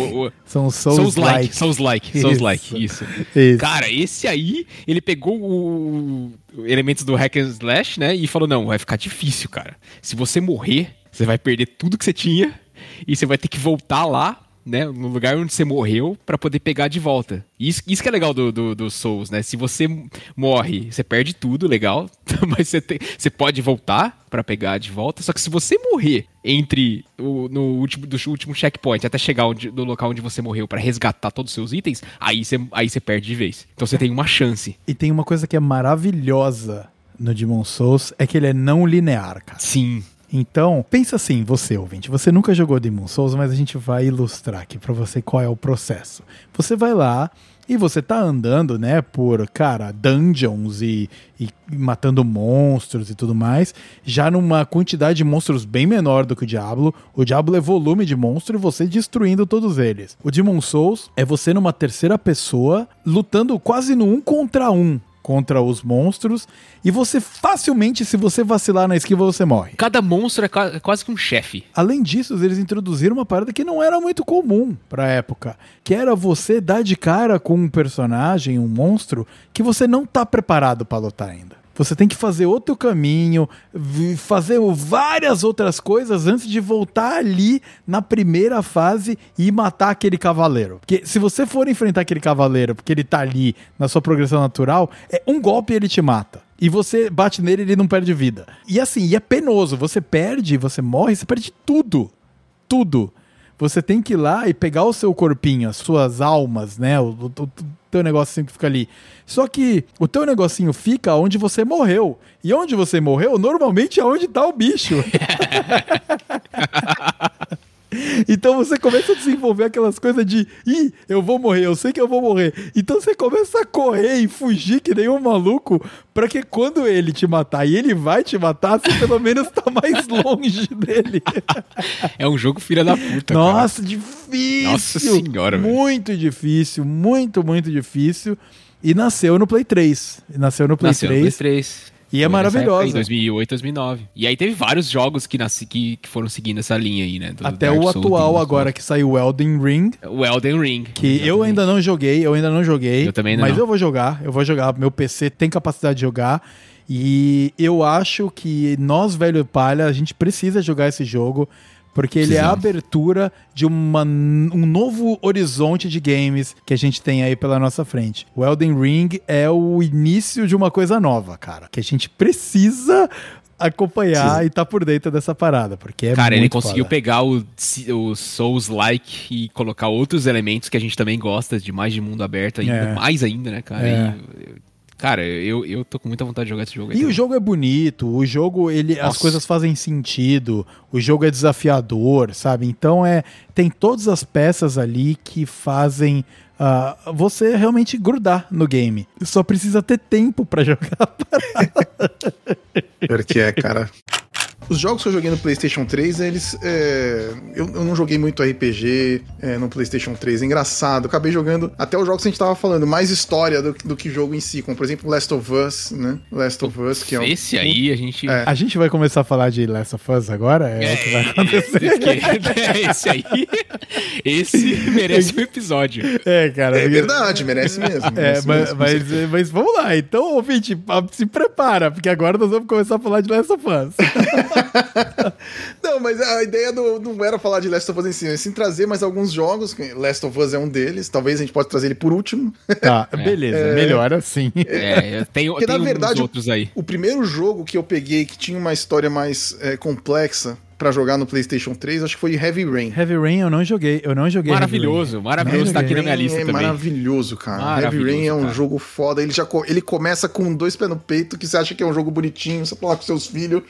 São Souls-like. Souls-like. Souls-like. Isso. isso. Cara, esse aí, ele pegou o elementos do hack and slash, né, e falou, não, vai ficar difícil, cara. Se você morrer, você vai perder tudo que você tinha e você vai ter que voltar lá né, no lugar onde você morreu para poder pegar de volta. Isso, isso que é legal do, do, do, Souls, né? Se você morre, você perde tudo, legal, mas você, tem, você pode voltar para pegar de volta. Só que se você morrer entre o no último do último checkpoint até chegar onde, no local onde você morreu para resgatar todos os seus itens, aí você, aí você perde de vez. Então você tem uma chance. E tem uma coisa que é maravilhosa no Demon Souls é que ele é não linear, cara. Sim. Então, pensa assim, você ouvinte, você nunca jogou Demon Souls, mas a gente vai ilustrar aqui para você qual é o processo. Você vai lá e você tá andando, né, por, cara, dungeons e, e matando monstros e tudo mais, já numa quantidade de monstros bem menor do que o Diablo. O Diablo é volume de monstro e você destruindo todos eles. O Demon Souls é você numa terceira pessoa lutando quase no um contra um contra os monstros e você facilmente, se você vacilar na esquiva, você morre. Cada monstro é, é quase que um chefe. Além disso, eles introduziram uma parada que não era muito comum pra época, que era você dar de cara com um personagem, um monstro, que você não tá preparado para lutar ainda. Você tem que fazer outro caminho, fazer várias outras coisas antes de voltar ali na primeira fase e matar aquele cavaleiro. Porque se você for enfrentar aquele cavaleiro porque ele tá ali na sua progressão natural, é um golpe e ele te mata. E você bate nele e ele não perde vida. E assim, e é penoso. Você perde, você morre, você perde tudo. Tudo você tem que ir lá e pegar o seu corpinho, as suas almas, né? O, o, teu negocinho que fica ali. Só que o teu negocinho fica onde você morreu. E onde você morreu, normalmente é onde tá o bicho. Então você começa a desenvolver aquelas coisas de ih, eu vou morrer, eu sei que eu vou morrer. Então você começa a correr e fugir que nem um maluco, pra que quando ele te matar e ele vai te matar, você pelo menos tá mais longe dele. É um jogo filha da puta, Nossa, cara. difícil! Nossa senhora, Muito velho. difícil, muito, muito difícil. E nasceu no Play 3. Nasceu no Play nasceu 3. No Play 3. E é maravilhosa. Em 2008, 2009. E aí teve vários jogos que, nasci, que, que foram seguindo essa linha aí, né? Até Dark o Souls atual agora, que saiu o Elden Ring. O Elden Ring. Que exatamente. eu ainda não joguei, eu ainda não joguei. Eu também não. Mas eu vou jogar, eu vou jogar. Meu PC tem capacidade de jogar. E eu acho que nós, velho palha, a gente precisa jogar esse jogo. Porque ele Sim. é a abertura de uma, um novo horizonte de games que a gente tem aí pela nossa frente. O Elden Ring é o início de uma coisa nova, cara. Que a gente precisa acompanhar Sim. e tá por dentro dessa parada, porque é Cara, ele conseguiu foda. pegar o, o Souls-like e colocar outros elementos que a gente também gosta, de mais de mundo aberto, ainda é. mais ainda, né, cara? É. E, Cara, eu, eu tô com muita vontade de jogar esse jogo. E o jogo é bonito, o jogo, ele, as coisas fazem sentido, o jogo é desafiador, sabe? Então é tem todas as peças ali que fazem uh, você realmente grudar no game. Só precisa ter tempo para jogar. Pior que é, cara. Os jogos que eu joguei no PlayStation 3, eles. É, eu, eu, não joguei muito RPG é, no PlayStation 3. É engraçado. Eu acabei jogando até os jogos que a gente tava falando, mais história do, do que jogo em si, como por exemplo Last of Us, né? Last of Us, que é um. Esse aí a gente. É. A gente vai começar a falar de Last of Us agora? É, o que vai acontecer. esse aí. Esse merece um episódio. É, cara. É verdade, merece mesmo. É, merece mas, mesmo, mas, mas, vamos lá. Então, ouvinte, se prepara, porque agora nós vamos começar a falar de Last of Us. não, mas a ideia do, não era falar de Last of Us em si, mas sim trazer mais alguns jogos. Last of Us é um deles. Talvez a gente possa trazer ele por último. Tá, é. beleza. É, melhor assim. É, eu tenho, Porque, na verdade, outros aí. O, o, primeiro jogo que eu peguei que tinha uma história mais é, complexa para jogar no PlayStation 3, acho que foi Heavy Rain. Heavy Rain eu não joguei, eu não joguei. Maravilhoso, maravilhoso, tá aqui na minha lista é também. Maravilhoso, cara. Heavy Rain é um cara. jogo foda. Ele já ele começa com dois pés no peito, que você acha que é um jogo bonitinho, você fala com seus filhos,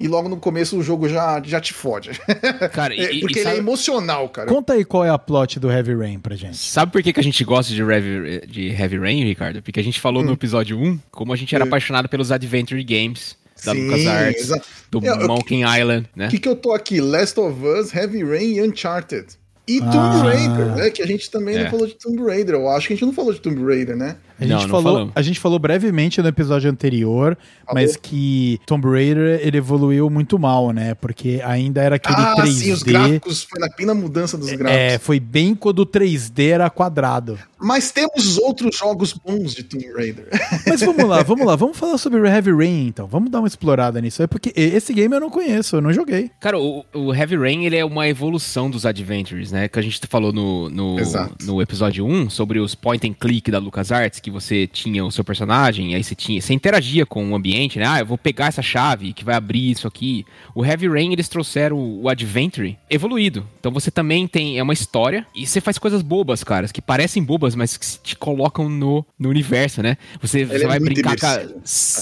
e logo no começo o jogo já, já te fode. Cara, é, e, porque e ele é emocional, cara. Conta aí qual é a plot do Heavy Rain pra gente. Sabe por que, que a gente gosta de Heavy, de Heavy Rain, Ricardo? Porque a gente falou hum. no episódio 1 como a gente era hum. apaixonado pelos Adventure Games da Sim, LucasArts, do é, Monkey Island, né? O que, que eu tô aqui? Last of Us, Heavy Rain e Uncharted. E Tomb ah. Raider, né? Que a gente também é. não falou de Tomb Raider. Eu acho que a gente não falou de Tomb Raider, né? A gente, não, falou, não a gente falou brevemente no episódio anterior, mas que Tomb Raider ele evoluiu muito mal, né? Porque ainda era aquele ah, 3D. Sim, os gráficos, foi na pena mudança dos gráficos. É, foi bem quando o 3D era quadrado. Mas temos outros jogos bons de Tomb Raider. Mas vamos lá, vamos lá, vamos falar sobre Heavy Rain então. Vamos dar uma explorada nisso aí, porque esse game eu não conheço, eu não joguei. Cara, o, o Heavy Rain ele é uma evolução dos Adventures, né? Que a gente falou no, no, no episódio 1 sobre os point and click da LucasArts, que você tinha o seu personagem, aí você tinha, você interagia com o ambiente, né? Ah, eu vou pegar essa chave que vai abrir isso aqui. O Heavy Rain eles trouxeram o Adventure evoluído. Então você também tem é uma história e você faz coisas bobas, caras, que parecem bobas, mas que te colocam no, no universo, né? Você, você é vai brincar com a,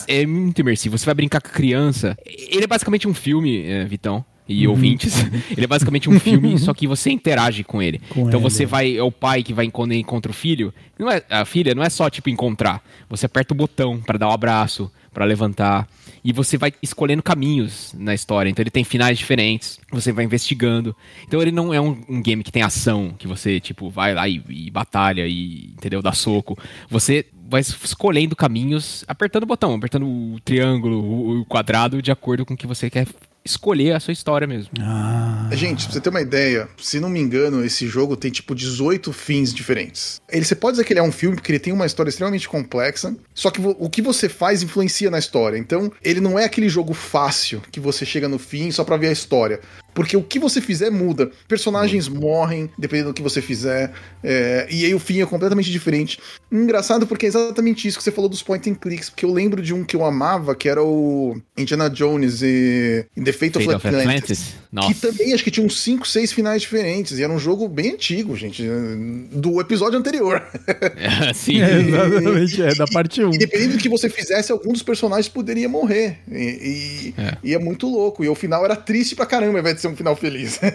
é muito imersivo. Você vai brincar com a criança. Ele é basicamente um filme, é, Vitão e uhum. ouvintes. ele é basicamente um filme, só que você interage com ele. Com então você vai, é o pai que vai quando encontra o filho. Não é, a filha não é só tipo encontrar. Você aperta o botão para dar um abraço, para levantar. E você vai escolhendo caminhos na história. Então ele tem finais diferentes. Você vai investigando. Então ele não é um, um game que tem ação, que você, tipo, vai lá e, e batalha e, entendeu? Dá soco. Você vai escolhendo caminhos, apertando o botão, apertando o triângulo, o, o quadrado, de acordo com o que você quer escolher a sua história mesmo. Ah. Gente, pra você ter uma ideia, se não me engano, esse jogo tem tipo 18 fins diferentes. Ele, você pode dizer que ele é um filme porque ele tem uma história extremamente complexa, só que o que você faz influencia na história. Então, ele não é aquele jogo fácil que você chega no fim só pra ver a história. Porque o que você fizer muda. Personagens morrem, dependendo do que você fizer. É, e aí o fim é completamente diferente. Engraçado porque é exatamente isso que você falou dos point and clicks. Porque eu lembro de um que eu amava, que era o Indiana Jones e The Fate, Fate of, Atlantis. Of Atlantis Nossa. Que também acho que tinha uns 5, 6 finais diferentes. E era um jogo bem antigo, gente. Do episódio anterior. É, sim. É, exatamente, é da parte 1. E dependendo do que você fizesse, algum dos personagens poderia morrer. E, e É. e é muito louco. E o final era triste pra caramba, invés de ser um final feliz.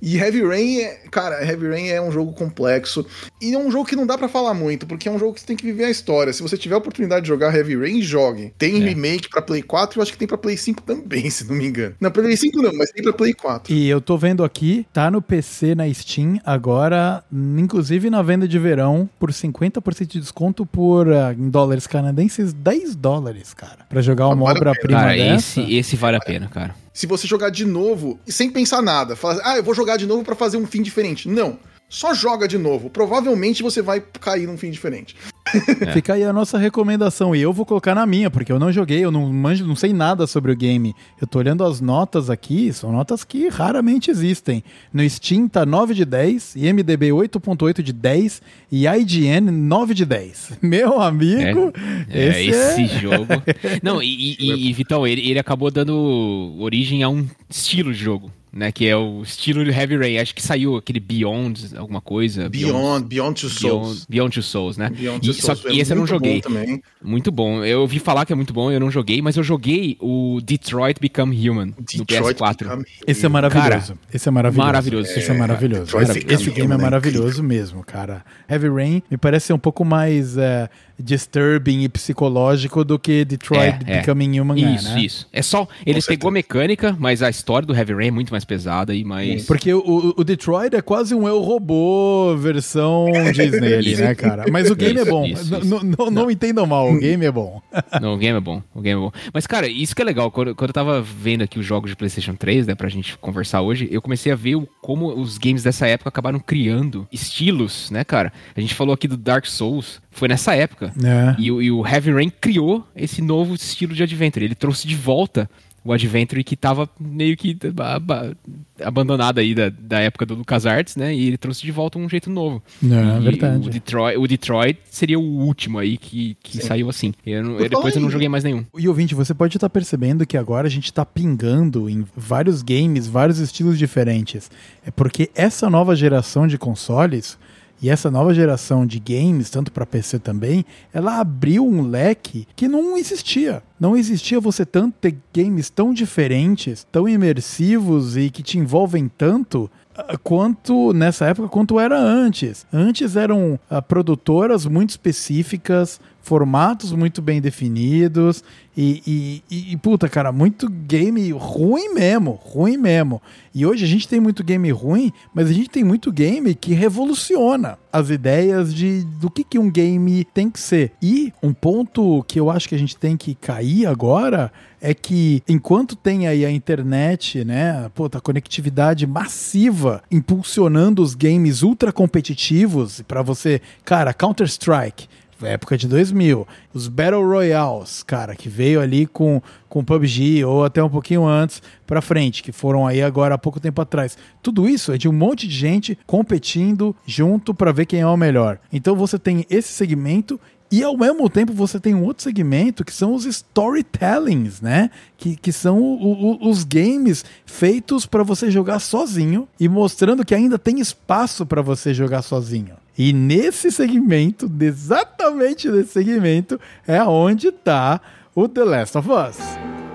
E Heavy Rain, é, cara, Heavy Rain é um jogo complexo. E é um jogo que não dá pra falar muito, porque é um jogo que você tem que viver a história. Se você tiver a oportunidade de jogar Heavy Rain, jogue. Tem É. remake pra Play 4 e eu acho que tem pra Play 5 também, se não me engano. Não, pra Play 5 não, mas tem pra Play 4. E eu tô vendo aqui, tá no PC na Steam, agora, inclusive na venda de verão, por 50% de desconto por, ah, em dólares canadenses, 10 dólares, cara. Pra jogar uma obra-prima Cara, dessa. esse, esse vale a pena, cara. Se você jogar de novo, e sem pensar nada, falar, ah, eu vou jogar de novo pra fazer um fim diferente. Não. Só joga de novo. Provavelmente você vai cair num fim diferente. Fica aí a nossa recomendação. E eu vou colocar na minha, porque eu não joguei, eu não manjo, não sei nada sobre o game. Eu tô olhando as notas aqui, são notas que raramente existem. No Steam tá 9 de 10, IMDB 8.8 de 10 e IGN 9 de 10. Meu amigo, É, esse, esse é... jogo. Não, e, e- e, Vitão, ele, ele acabou dando origem a um estilo de jogo, né? Que é o estilo de Heavy Rain. Acho que saiu aquele Beyond, alguma coisa. Beyond, Beyond Two Souls. Beyond, Beyond Two Souls, né? Beyond E, Two só Souls que esse eu não muito bom joguei. também. Muito bom. Eu ouvi falar que é muito bom, eu não joguei, mas eu joguei o Detroit Become Human no PS4. Become Esse é maravilhoso. esse é maravilhoso. maravilhoso. Esse é, É, maravilhoso. Detroit Marav- Become Esse game é é maravilhoso mesmo, cara. Heavy Rain me parece ser um pouco mais é, disturbing e psicológico do que Detroit É, é. Becoming Human Isso, é, né? isso. É só. Ele pegou a mecânica, mas a história do Heavy Rain é muito mais pesada e mais. Porque o, o Detroit é quase um Eu Robô versão Disney ali, né, cara? Mas o game é Isso, bom. isso, isso. n- Não, não entendam mal, o game é bom. Não, o game é bom. O game é bom. Mas, cara, isso que é legal. Quando, quando eu tava vendo aqui os jogos de PlayStation 3, né, pra gente conversar hoje, eu comecei a ver o- como os games dessa época acabaram criando estilos, né, cara? A gente falou aqui do Dark Souls, foi nessa época. É. E, o- e o Heavy Rain criou esse novo estilo de Adventure. Ele trouxe de volta o Adventure que tava meio que aba- abandonado aí da, da época do LucasArts, né? E ele trouxe de volta um jeito novo. É, E verdade. O Detroit, o Detroit seria o último aí que, que saiu assim. Eu não- eu- depois eu não joguei mais nenhum. E ouvinte, você pode estar percebendo que agora a gente está pingando em vários games, vários estilos diferentes. É porque essa nova geração de consoles e essa nova geração de games, tanto para PC também, ela abriu um leque que não existia. Não existia você tanto ter games tão diferentes, tão imersivos e que te envolvem tanto ah, quanto nessa época quanto era antes. Antes eram ah, produtoras muito específicas, formatos muito bem definidos e, e, e, puta, cara, muito game ruim mesmo, ruim mesmo. E hoje a gente tem muito game ruim, mas a gente tem muito game que revoluciona as ideias de do que, que um game tem que ser. E um ponto que eu acho que a gente tem que cair agora é que enquanto tem aí a internet, né, puta, a conectividade massiva impulsionando os games ultra competitivos para você, cara, Counter-Strike, época de 2000, os Battle Royales, cara, que veio ali com com PUBG ou até um pouquinho antes para frente, que foram aí agora há pouco tempo atrás. Tudo isso é de um monte de gente competindo junto para ver quem é o melhor. Então você tem esse segmento e ao mesmo tempo você tem um outro segmento que são os storytellings, né? Que, que são o- o- os games feitos para você jogar sozinho e mostrando que ainda tem espaço para você jogar sozinho. E nesse segmento, exatamente nesse segmento, é onde tá o The Last of Us.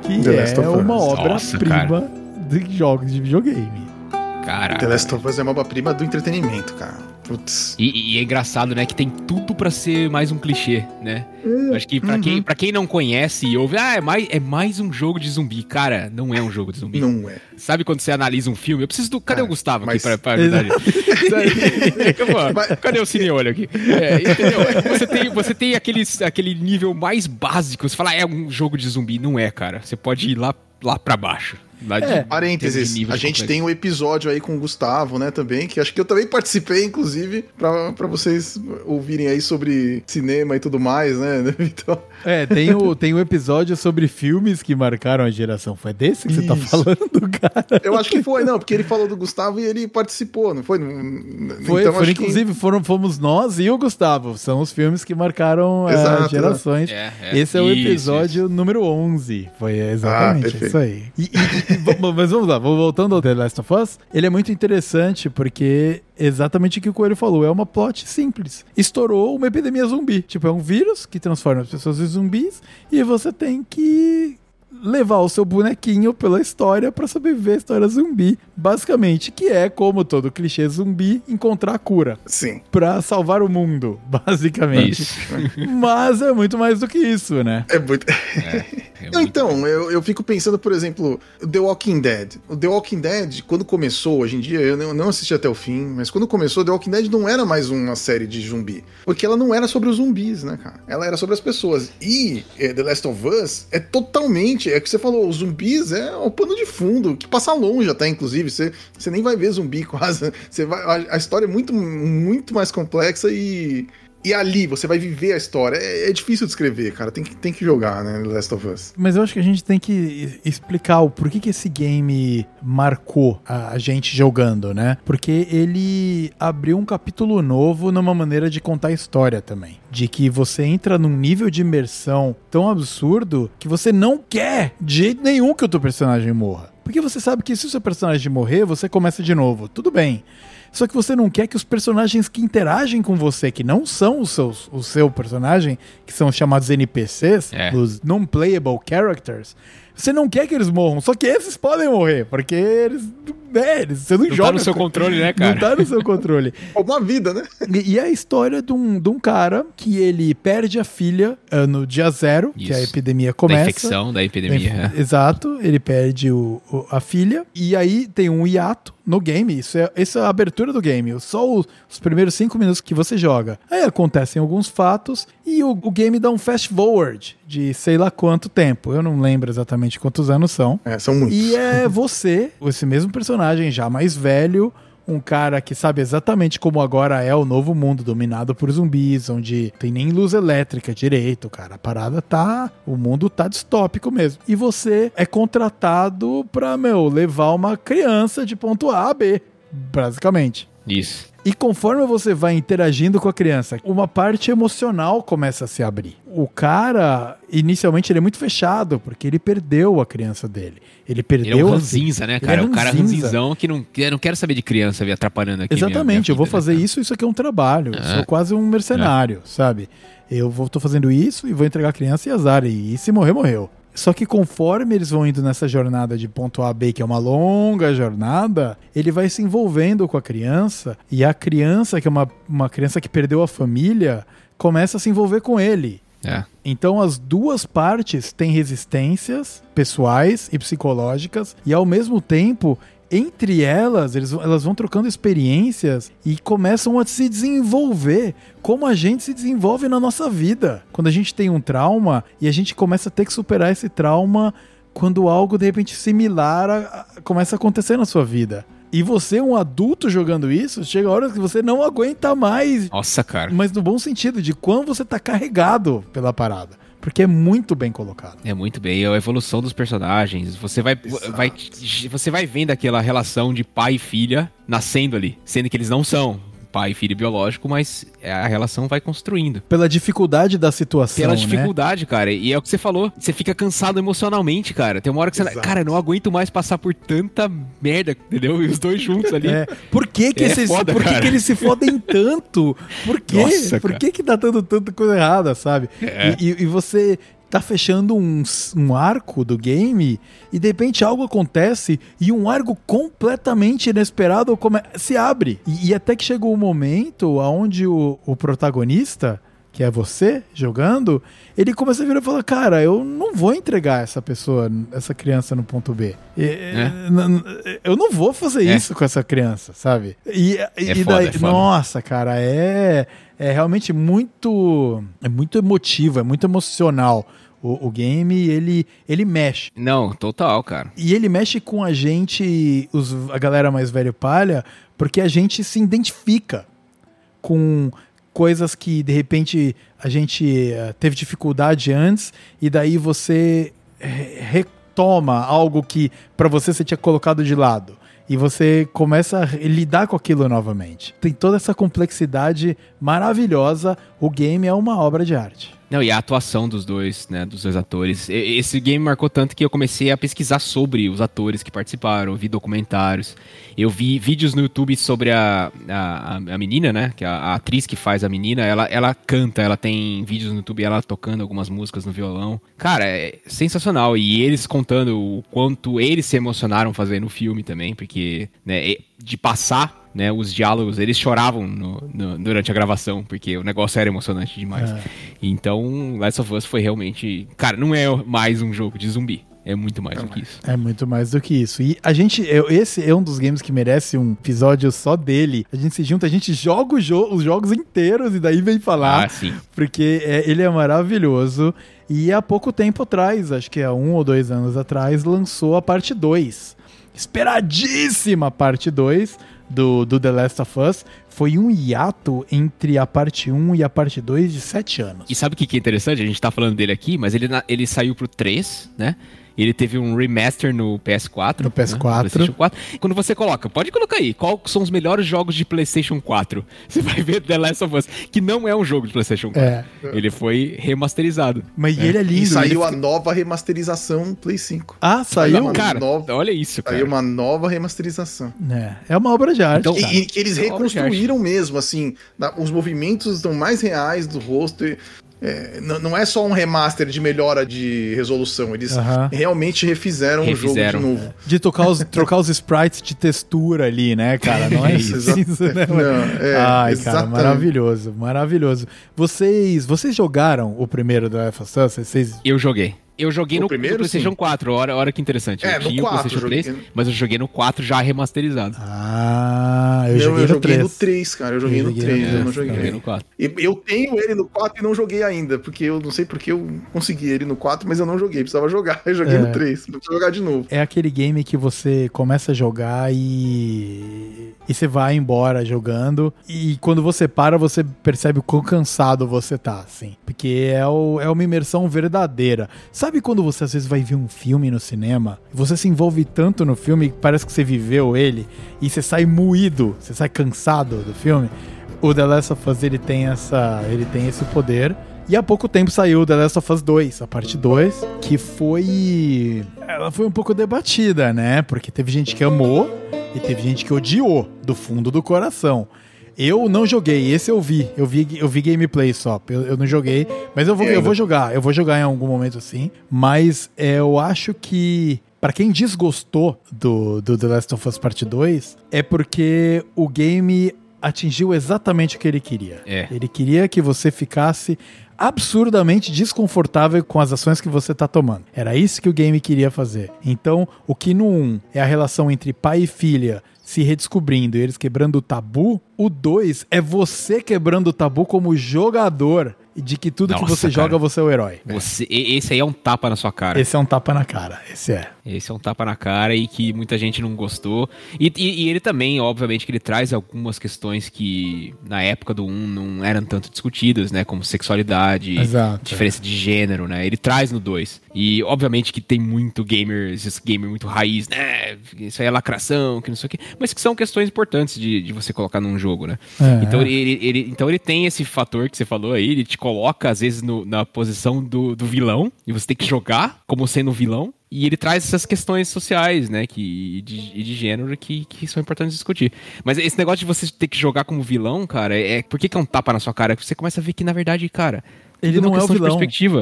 Que The é Last of Us. uma obra-prima de jogos de videogame. The Caraca. Last of Us é uma obra-prima do entretenimento, cara. Putz. E, e é engraçado, né, que tem tudo pra ser mais um clichê, né? Eu Acho que pra, quem, pra quem não conhece e ouve, ah, é mais, é mais um jogo de zumbi. Cara, não é um jogo de zumbi. Não é. Sabe quando você analisa um filme? Eu preciso do. Cadê Ah, o Gustavo mas- aqui pra, pra ajudar Cadê o cine-olho aqui? É, entendeu? Você tem, você tem aquele, aquele nível mais básico. Você fala, ah, é um jogo de zumbi. Não é, cara. Você pode ir lá, lá pra baixo. Lá de- É. Parênteses, de nível a de gente complexo. tem um episódio aí com o Gustavo, né, também, que acho que eu também participei, inclusive, pra, pra vocês ouvirem aí sobre cinema e tudo mais, né, então... É, tem o, tem o episódio sobre filmes que marcaram a geração. Foi desse que você tá Isso. falando, cara? Eu acho que foi, não, porque ele falou do Gustavo e ele participou, não foi? Não- Foi, então, foram, acho que- inclusive, foram, fomos nós e o Gustavo. São os filmes que marcaram eh, Exato, gerações. É, é. Esse é o Isso, episódio número 11. Foi exatamente Ah, isso aí. E, e- Mas vamos lá, voltando ao The Last of Us, ele é muito interessante porque exatamente o que o Coelho falou, é uma plot simples. Estourou uma epidemia zumbi. Tipo, é um vírus que transforma as pessoas em zumbis e você tem que levar o seu bonequinho pela história para sobreviver a história zumbi, basicamente, que é como todo clichê zumbi encontrar a cura. Sim. Para salvar o mundo, basicamente. Mas é muito mais do que isso, né? É muito. É, é muito... Então, eu, eu fico pensando, por exemplo, The Walking Dead. O The Walking Dead, quando começou, hoje em dia, eu não assisti até o fim, mas quando começou, The Walking Dead não era mais uma série de zumbi. Porque ela não era sobre os zumbis, né, cara? Ela era sobre as pessoas. E é, The Last of Us é totalmente é que você falou, os zumbis é o pano de fundo, que passa longe até, inclusive. Você, você nem vai ver zumbi quase. Você vai, a, a história é muito, muito mais complexa e e ali você vai viver a história. É, é, difícil descrever, cara. Tem que, tem que jogar, né? Last of Us. Mas eu acho que a gente tem que explicar o porquê que esse game marcou a, gente jogando, né? Porque ele abriu um capítulo novo numa maneira de contar história também. De que você entra num nível de imersão tão absurdo que você não quer de jeito nenhum que o teu personagem morra. Porque você sabe que se o seu personagem morrer, você começa de novo. Tudo bem. Só que você não quer que os personagens que interagem com você, que não são os seus, o seu personagem, que são chamados NPCs, é. os non-playable characters, você não quer que eles morram, só que esses podem morrer, porque eles. É, eles você não, não joga. Tá no seu controle, né, cara? Não tá no seu controle. Uma vida, né? E, e, é a história de um, de um cara que ele perde a filha uh, no dia zero, Isso. que a epidemia começa. Da infecção da epidemia. Da, exato, ele perde o, o, a filha, e aí tem um hiato no game. Isso é, isso é a abertura do game. Só os, os, primeiros cinco minutos que você joga. Aí acontecem alguns fatos e o, o, game dá um fast forward de sei lá quanto tempo. Eu não lembro exatamente quantos anos são. É, são muitos. E é você, esse mesmo personagem, já mais velho, um cara que sabe exatamente como agora é o novo mundo dominado por zumbis, onde tem nem luz elétrica direito, cara. A parada tá. O mundo tá distópico mesmo. E você é contratado pra, meu, levar uma criança de ponto A a B, basicamente. Isso. E conforme você vai interagindo com a criança, uma parte emocional começa a se abrir. O cara, inicialmente, ele é muito fechado, porque ele perdeu a criança dele. Ele perdeu. Ele é um ranzinza, né, cara? É, é o cara ranzinzão que não, não quer saber de criança atrapalhando aqui. Exatamente, minha, minha eu vou fazer né, isso, isso aqui é um trabalho. Eu sou quase um mercenário, é. sabe? Eu vou, tô fazendo isso e vou entregar a criança e azar. E se morrer, morreu. Só que conforme eles vão indo nessa jornada de ponto A a B, que é uma longa jornada, ele vai se envolvendo com a criança e a criança, que é uma, uma criança que perdeu a família, começa a se envolver com ele. É. Então as duas partes têm resistências pessoais e psicológicas e ao mesmo tempo entre elas, eles, elas vão trocando experiências e começam a se desenvolver como a gente se desenvolve na nossa vida. Quando a gente tem um trauma e a gente começa a ter que superar esse trauma quando algo de repente similar a, a, começa a acontecer na sua vida. E você, um adulto jogando isso, chega a hora que você não aguenta mais. Nossa, cara. Mas no bom sentido, de quando você tá carregado pela parada porque é muito bem colocado. É muito bem, é a evolução dos personagens. Você vai, vai, você vai vendo aquela relação de pai e filha nascendo ali, sendo que eles não são pai e filho biológico, mas a relação vai construindo. Pela dificuldade da situação. Pela né? dificuldade, cara. E é o que você falou. Você fica cansado emocionalmente, cara. Tem uma hora que você. Exato. Cara, não aguento mais passar por tanta merda, entendeu? E os dois juntos ali. É. Por que, que, é esses, foda, por que, que, eles se fodem tanto? Por quê? Nossa, por que, que tá dando tanta coisa errada, sabe? É. E, e, e você tá fechando um, um arco do game e de repente algo acontece e um arco completamente inesperado come, se abre. E, e até que chegou o um momento onde o, o protagonista que é você jogando, ele começa a virar e falar: Cara, eu não vou entregar essa pessoa, essa criança no ponto B. É. Eu não vou fazer é. isso com essa criança, sabe? E, é e foda, daí, é nossa, cara, é, é realmente muito. É muito emotivo, é muito emocional. O, o, game, ele, ele mexe. Não, total, cara. E ele mexe com a gente, os, a galera mais velho palha, porque a gente se identifica com coisas que de repente a gente uh, teve dificuldade antes e daí você retoma algo que para você você tinha colocado de lado e você começa a lidar com aquilo novamente. Tem toda essa complexidade maravilhosa. O game é uma obra de arte. Não, e a atuação dos dois, né, dos dois atores. Esse game marcou tanto que eu comecei a pesquisar sobre os atores que participaram, vi documentários. Eu vi vídeos no YouTube sobre a, a, a menina, né, que é a, a, atriz que faz a menina, ela, ela canta, ela tem vídeos no YouTube ela tocando algumas músicas no violão. Cara, é sensacional. E eles contando o quanto eles se emocionaram fazendo o filme também, porque, né, de passar né, os diálogos, eles choravam no, no, durante a gravação, porque o negócio era emocionante demais. É. Então, Last of Us foi realmente. Cara, não é mais um jogo de zumbi. É muito mais do que isso. É muito mais do que isso. E a gente, eu, esse é um dos games que merece um episódio só dele. A gente se junta, a gente joga jo os jogos inteiros e daí vem falar. Ah, sim. Porque é, ele é maravilhoso. E há pouco tempo atrás, acho que há um ou dois anos atrás, lançou a parte 2. Esperadíssima parte 2 do, do The Last of Us foi um hiato entre a parte 1 e a parte 2 de 7 anos. E sabe o que é interessante? A gente tá falando dele aqui, mas ele, ele saiu pro 3, né? Ele teve um remaster no PS4. No PS4. Né? 4. Quando você coloca, pode colocar aí, quais são os melhores jogos de PlayStation 4? Você vai ver The Last of Us, que não é um jogo de PlayStation 4. É. Ele foi remasterizado. Mas é. ele é lindo. E saiu a nova remasterização Play 5. Ah, saiu? Cara, nova... olha isso, cara. Saiu uma nova remasterização. É, é uma obra de arte. Então, e, e, eles é reconstruíram mesmo, assim, os movimentos estão mais reais do rosto. É, não é só um remaster de melhora de resolução, eles realmente refizeram, refizeram, o jogo de novo. De trocar os, trocar os sprites de textura ali, né, cara? Não é isso, né? Não, é, Ai, exatamente. cara, maravilhoso, maravilhoso. Vocês, vocês jogaram o primeiro do FSS? Vocês... Eu joguei. Eu joguei no, primeiro, no PlayStation sim. 4, olha, olha que interessante. É, eu tinha no 4, o PlayStation 3, joguei... mas eu joguei no 4 já remasterizado. Ah, eu, joguei, eu no joguei no 3, cara. Eu joguei, eu joguei no 3, no eu não joguei. joguei no 4. E eu tenho ele no 4 e não joguei ainda, porque eu não sei porque eu consegui ele no 4, mas eu não joguei, precisava jogar. Eu joguei é. no 3, não preciso jogar de novo. É aquele game que você começa a jogar e e você vai embora jogando e quando você para, você percebe o quão cansado você tá, assim. Porque é, o, é uma imersão verdadeira. Sabe quando você às vezes vai ver um filme no cinema, você se envolve tanto no filme que parece que você viveu ele e você sai moído, você sai cansado do filme? O The Last of Us ele tem essa, ele tem esse poder. E há pouco tempo saiu The Last of Us 2, a parte 2, que foi. Ela foi um pouco debatida, né? Porque teve gente que amou e teve gente que odiou do fundo do coração. Eu não joguei, esse eu vi. Eu vi, eu vi gameplay só. Eu, eu não joguei, mas eu vou, eu vou jogar. Eu vou jogar em algum momento sim. Mas é, eu acho que para quem desgostou do, do The Last of Us Part 2, é porque o game atingiu exatamente o que ele queria. É. Ele queria que você ficasse absurdamente desconfortável com as ações que você está tomando. Era isso que o game queria fazer. Então, o que no 1 é a relação entre pai e filha se redescobrindo e eles quebrando o tabu, o 2 é você quebrando o tabu como jogador de que tudo Nossa, que você cara. joga você é o herói. Você, esse aí é um tapa na sua cara. Esse é um tapa na cara, esse é. Esse é um tapa na cara e que muita gente não gostou. E, e, e ele também, obviamente, que ele traz algumas questões que na época do 1 não eram tanto discutidas, né? Como sexualidade, Exato, diferença é. de gênero, né? Ele traz no 2. E obviamente que tem muito gamer, esses gamer muito raiz, né? Isso aí é lacração, que não sei o quê. Mas que são questões importantes de, de você colocar num jogo, né? É. Então, ele, ele, então ele tem esse fator que você falou aí, ele te coloca, às vezes, no, na posição do, do vilão, e você tem que jogar como sendo vilão. E ele traz essas questões sociais, né, que, de, de gênero que, que são importantes discutir. Mas esse negócio de você ter que jogar como vilão, cara, é, por que, que é um tapa na sua cara? Você começa a ver que, na verdade, cara, ele não é o vilão.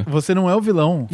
Você não é o vilão.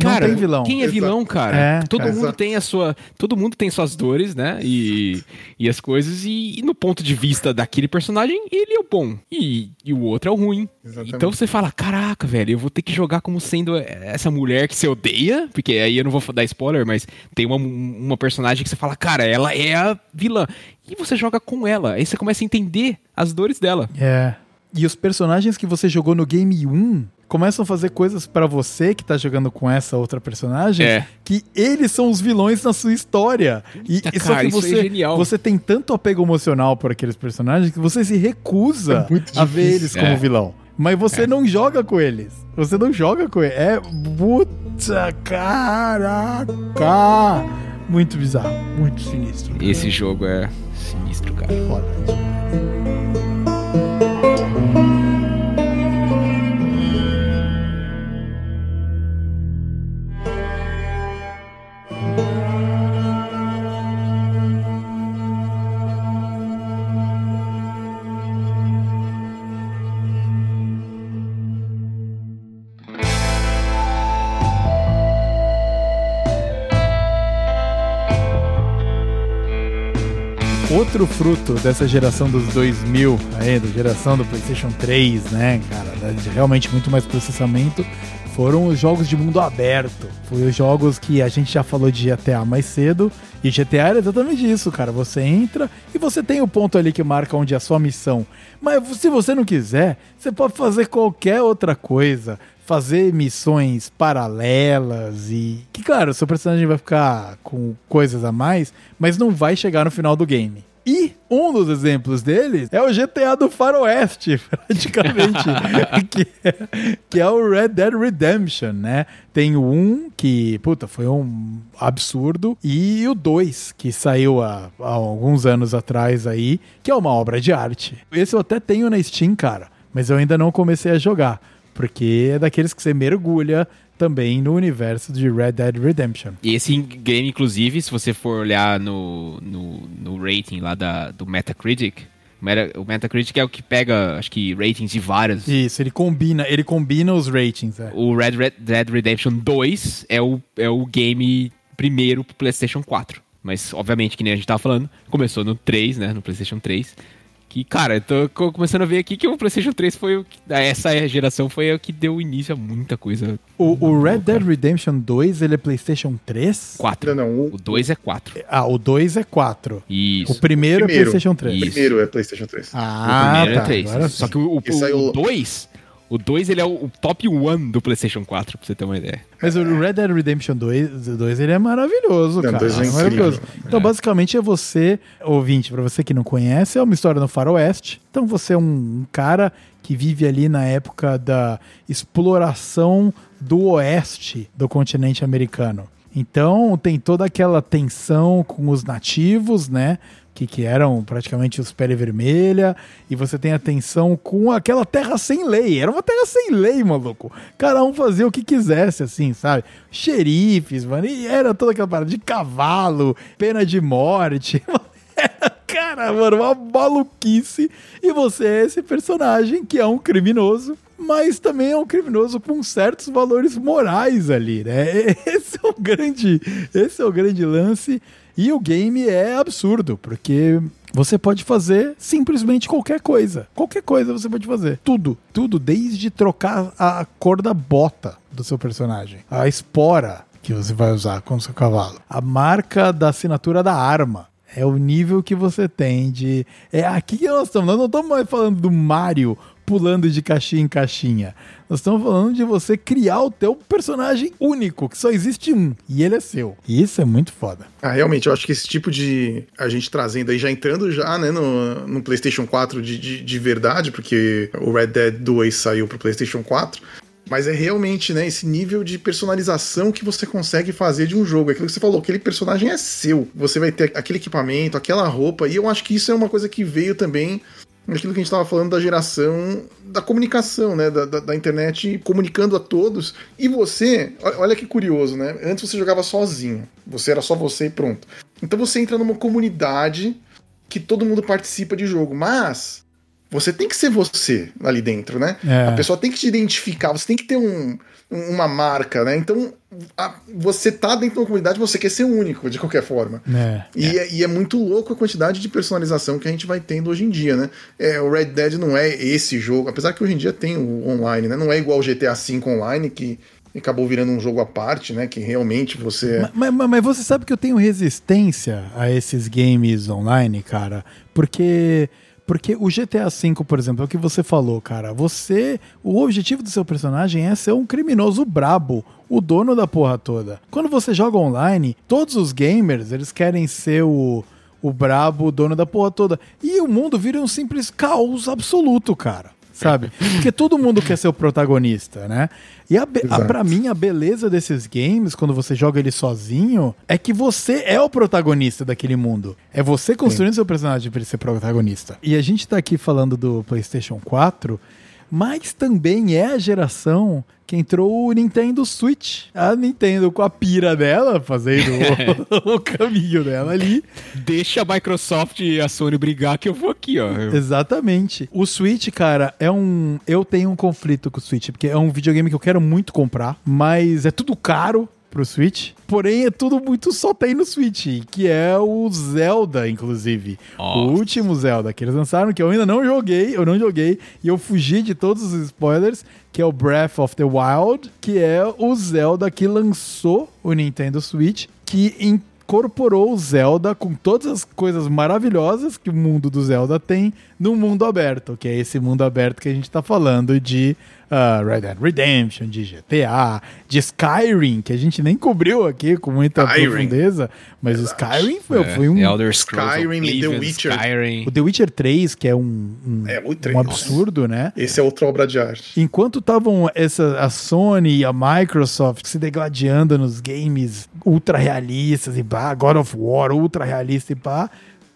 Cara, não tem vilão. Quem é vilão, cara? É, todo cara, mundo exato. tem a sua, todo mundo tem suas dores, né? E, e as coisas e, e, no ponto de vista daquele personagem, ele é o bom e, e o outro é o ruim. Exatamente. Então você fala, caraca, velho, eu vou ter que jogar como sendo essa mulher que você odeia, porque aí eu não vou dar spoiler, mas tem uma, uma personagem que você fala, cara, ela é a vilã. E você joga com ela, aí você começa a entender as dores dela. É. E os personagens que você jogou no game 1 começam a fazer coisas para você que tá jogando com essa outra personagem é. que eles são os vilões na sua história. E, Eita, só que você, é genial. você tem tanto apego emocional por aqueles personagens que você se recusa é a ver eles como é. vilão. Mas você é. não joga com eles. Você não joga com eles. É puta caraca. Muito bizarro, muito sinistro. Esse jogo é sinistro, cara. Foda. Outro fruto dessa geração dos 2000, aí, da geração do PlayStation 3, né, cara, realmente muito mais processamento, foram os jogos de mundo aberto. Foi os jogos que a gente já falou de GTA mais cedo. E GTA era exatamente isso, cara. Você entra e você tem o ponto ali que marca onde é a sua missão. Mas se você não quiser, você pode fazer qualquer outra coisa. Fazer missões paralelas e. Que, claro, seu personagem vai ficar com coisas a mais, mas não vai chegar no final do game. E um dos exemplos deles é o GTA do Faroeste, praticamente, que, é, que é o Red Dead Redemption, né? Tem o 1, que, puta, foi um absurdo, e o 2, que saiu há, há alguns anos atrás aí, que é uma obra de arte. Esse eu até tenho na Steam, cara, mas eu ainda não comecei a jogar, porque é daqueles que você mergulha também no universo de Red Dead Redemption. E esse game, inclusive, se você for olhar no, no, no rating lá da, do Metacritic, o Metacritic é o que pega, acho que, ratings de várias. Isso, ele combina, ele combina os ratings. É. O Red, Red Dead Redemption 2 é o, é o game primeiro pro PlayStation 4. Mas, obviamente, que nem a gente tava falando, começou no 3, né? No PlayStation 3. Que, cara, eu tô começando a ver aqui que o PlayStation 3 foi o que. Essa geração foi o que deu início a muita coisa. O, o Red Dead Redemption 2, ele é PlayStation 3? 4. Não, não, o... 2 é 4. Ah, o 2 é 4. Isso. O primeiro, primeiro é PlayStation 3. O primeiro é PlayStation 3. Ah, o primeiro tá, é 3. Só que o 2 o 2 ele é o, top 1 do PlayStation 4, pra você ter uma ideia. Mas o Red Dead Redemption 2, 2 ele é maravilhoso, não, cara. É, é maravilhoso. Então, é. basicamente, é você, ouvinte, pra você que não conhece, é uma história no faroeste. Então, você é um, um cara que vive ali na época da exploração do oeste do continente americano. Então tem toda aquela tensão com os nativos, né? Que, eram praticamente os pele vermelha, e você tem atenção com aquela terra sem lei. Era uma terra sem lei, maluco. Cada um fazia o que quisesse, assim, sabe? Xerifes, mano, e era toda aquela parada de cavalo, pena de morte. Era, cara, mano, uma maluquice. E você é esse personagem que é um criminoso mas também é um criminoso com certos valores morais ali, né? Esse é o grande, esse é o grande lance. E o game é absurdo, porque você pode fazer simplesmente qualquer coisa. Qualquer coisa você pode fazer. Tudo. Tudo, desde trocar a cor da bota do seu personagem, a espora que você vai usar com o seu cavalo, a marca da assinatura da arma. É o nível que você tem de. É aqui que nós estamos. Nós não estamos mais falando do Mario pulando de caixinha em caixinha. Nós estamos falando de você criar o teu personagem único, que só existe um, e ele é seu. E isso é muito foda. Ah, realmente, eu acho que esse tipo de. A gente trazendo aí, já entrando já, né, no, no PlayStation 4 de, de, de verdade, porque o Red Dead 2 saiu pro PlayStation 4. Mas é realmente, né, esse nível de personalização que você consegue fazer de um jogo. É aquilo que você falou, aquele personagem é seu. Você vai ter aquele equipamento, aquela roupa. E eu acho que isso é uma coisa que veio também aquilo que a gente estava falando da geração da comunicação, né? Da, da, da, internet comunicando a todos. E você, olha que curioso, né? Antes você jogava sozinho. Você era só você e pronto. Então você entra numa comunidade que todo mundo participa de jogo. Mas você tem que ser você ali dentro, né? É. A pessoa tem que te identificar, você tem que ter um, uma marca, né? Então, a, você tá dentro da comunidade, você quer ser único, de qualquer forma. É, e, é. é. e, é. muito louco a quantidade de personalização que a gente vai tendo hoje em dia, né? É, o Red Dead não é esse jogo, apesar que hoje em dia tem o online, né? Não é igual o GTA V online, que acabou virando um jogo à parte, né? Que realmente você. Mas, mas, mas você sabe que eu tenho resistência a esses games online, cara? Porque porque o GTA V, por exemplo, é o que você falou, cara. Você. O objetivo do seu personagem é ser um criminoso brabo, o dono da porra toda. Quando você joga online, todos os gamers, eles querem ser o. O brabo, o dono da porra toda. E o mundo vira um simples caos absoluto, cara sabe? Porque todo mundo quer ser o protagonista, né? E a, a, pra mim, a beleza desses games, quando você joga ele sozinho, é que você é o protagonista daquele mundo. É você construindo Sim. seu personagem pra ele ser protagonista. E a gente tá aqui falando do PlayStation 4 mas também é a geração que entrou o Nintendo Switch. A Nintendo com a pira dela, fazendo o, o, caminho dela ali. Deixa a Microsoft e a Sony brigar que eu vou aqui, ó. Exatamente. O Switch, cara, é um. Eu tenho um conflito com o Switch, porque é um videogame que eu quero muito comprar, mas é tudo caro pro Switch. Porém, é tudo muito só tem no Switch, que é o Zelda, inclusive. Nossa. O último Zelda que eles lançaram, que eu ainda não joguei, eu não joguei, e eu fugi de todos os spoilers, que é o Breath of the Wild, que é o Zelda que lançou o Nintendo Switch, que incorporou o Zelda com todas as coisas maravilhosas que o mundo do Zelda tem no mundo aberto, que é esse mundo aberto que a gente tá falando de uh, Red Dead Redemption, de GTA, de Skyrim, que a gente nem cobriu aqui com muita Skyrim. profundeza, mas o Skyrim foi, foi um... Elder Scrolls Skyrim e The Witcher. Skyrim. O The Witcher 3, que é um, um, É, o um 3, absurdo, né? Esse é outra obra de arte. Enquanto estavam essa a Sony e a Microsoft se degladiando nos games ultra realistas e pá, God of War ultra realista e pá,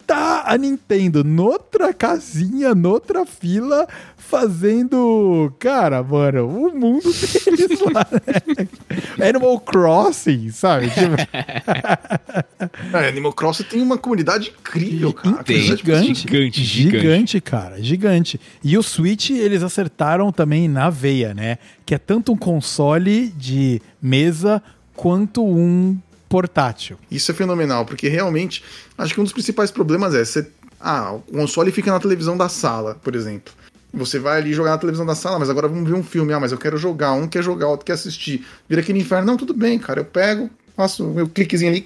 tá a Nintendo noutra casinha, noutra fila, fazendo, cara, mano, o mundo deles lá, né? Animal Crossing, sabe? Tipo, É, Animal Crossing tem uma comunidade incrível, cara. Tem. Comunidade gigante, gigante, gigante, gigante. cara, gigante. E o Switch eles acertaram também na veia, né? Que é tanto um console de mesa quanto um portátil. Isso é fenomenal, porque realmente acho que um dos principais problemas é você. Ah, o console fica na televisão da sala, por exemplo. Você vai ali jogar na televisão da sala, mas agora vamos ver um filme. Ah, mas eu quero jogar. Um quer jogar, outro quer assistir. Vira aquele inferno. Não, tudo bem, cara. Eu pego, faço o meu cliquezinho ali,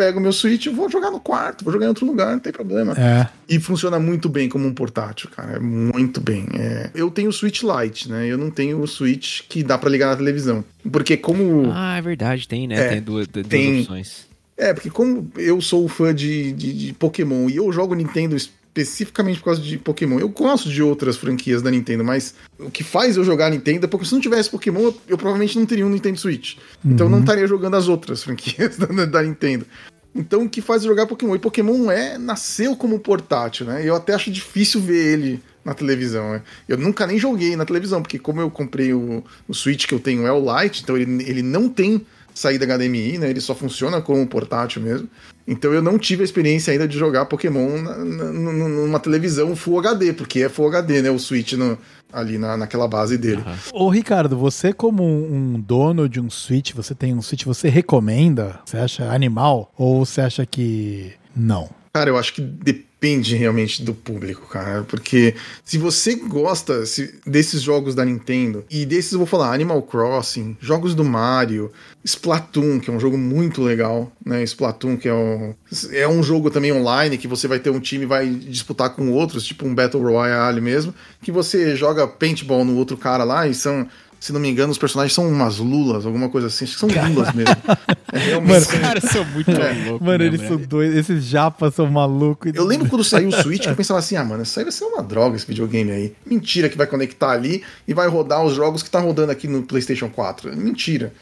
pego meu Switch e vou jogar no quarto, vou jogar em outro lugar, não tem problema. É. E funciona muito bem como um portátil, cara. É muito bem. É, Eu tenho o Switch Lite, né? Eu não tenho o Switch que dá pra ligar na televisão. Porque como. Ah, é verdade, tem, né? É, tem duas, duas tem- opções. É, porque como eu sou fã de, de, de Pokémon e eu jogo Nintendo especificamente por causa de Pokémon, eu gosto de outras franquias da Nintendo, mas o que faz eu jogar Nintendo é porque se não tivesse Pokémon, eu, eu provavelmente não teria um Nintendo Switch. Então eu não estaria jogando as outras franquias da, da Nintendo. Então o que faz jogar Pokémon? E Pokémon é nasceu como portátil, né? Eu até acho difícil ver ele na televisão, né? Eu nunca nem joguei na televisão, porque como eu comprei o, o Switch que eu tenho é o Lite, então ele, ele não tem saída HDMI, né? Ele só funciona como portátil mesmo. Então eu não tive a experiência ainda de jogar Pokémon na- na- numa televisão Full HD, porque é Full HD, né? O Switch no- ali na, naquela base dele. Ô, Ricardo, você como um um dono de um Switch, você tem um Switch, você recomenda? Você acha animal? Ou você acha que não? Cara, eu acho que depende realmente do público, cara. Porque se você gosta se- desses jogos da Nintendo, e desses eu vou falar Animal Crossing, jogos do Mario, Splatoon, que é um jogo muito legal, né? Splatoon, que é um, é um jogo também online, que você vai ter um time e vai disputar com outros, tipo um Battle Royale mesmo, que você joga paintball no outro cara lá e são. Se não me engano, os personagens são umas lulas, alguma coisa assim. Acho que são lulas mesmo. É realmente. Os caras são muito loucos. Mano, né, eles são doidos, esses japas são malucos. Eu lembro quando saiu o Switch que eu pensava assim: ah, mano, isso aí vai ser uma droga esse videogame aí. Mentira que vai conectar ali e vai rodar os jogos que tá rodando aqui no PlayStation 4. Mentira.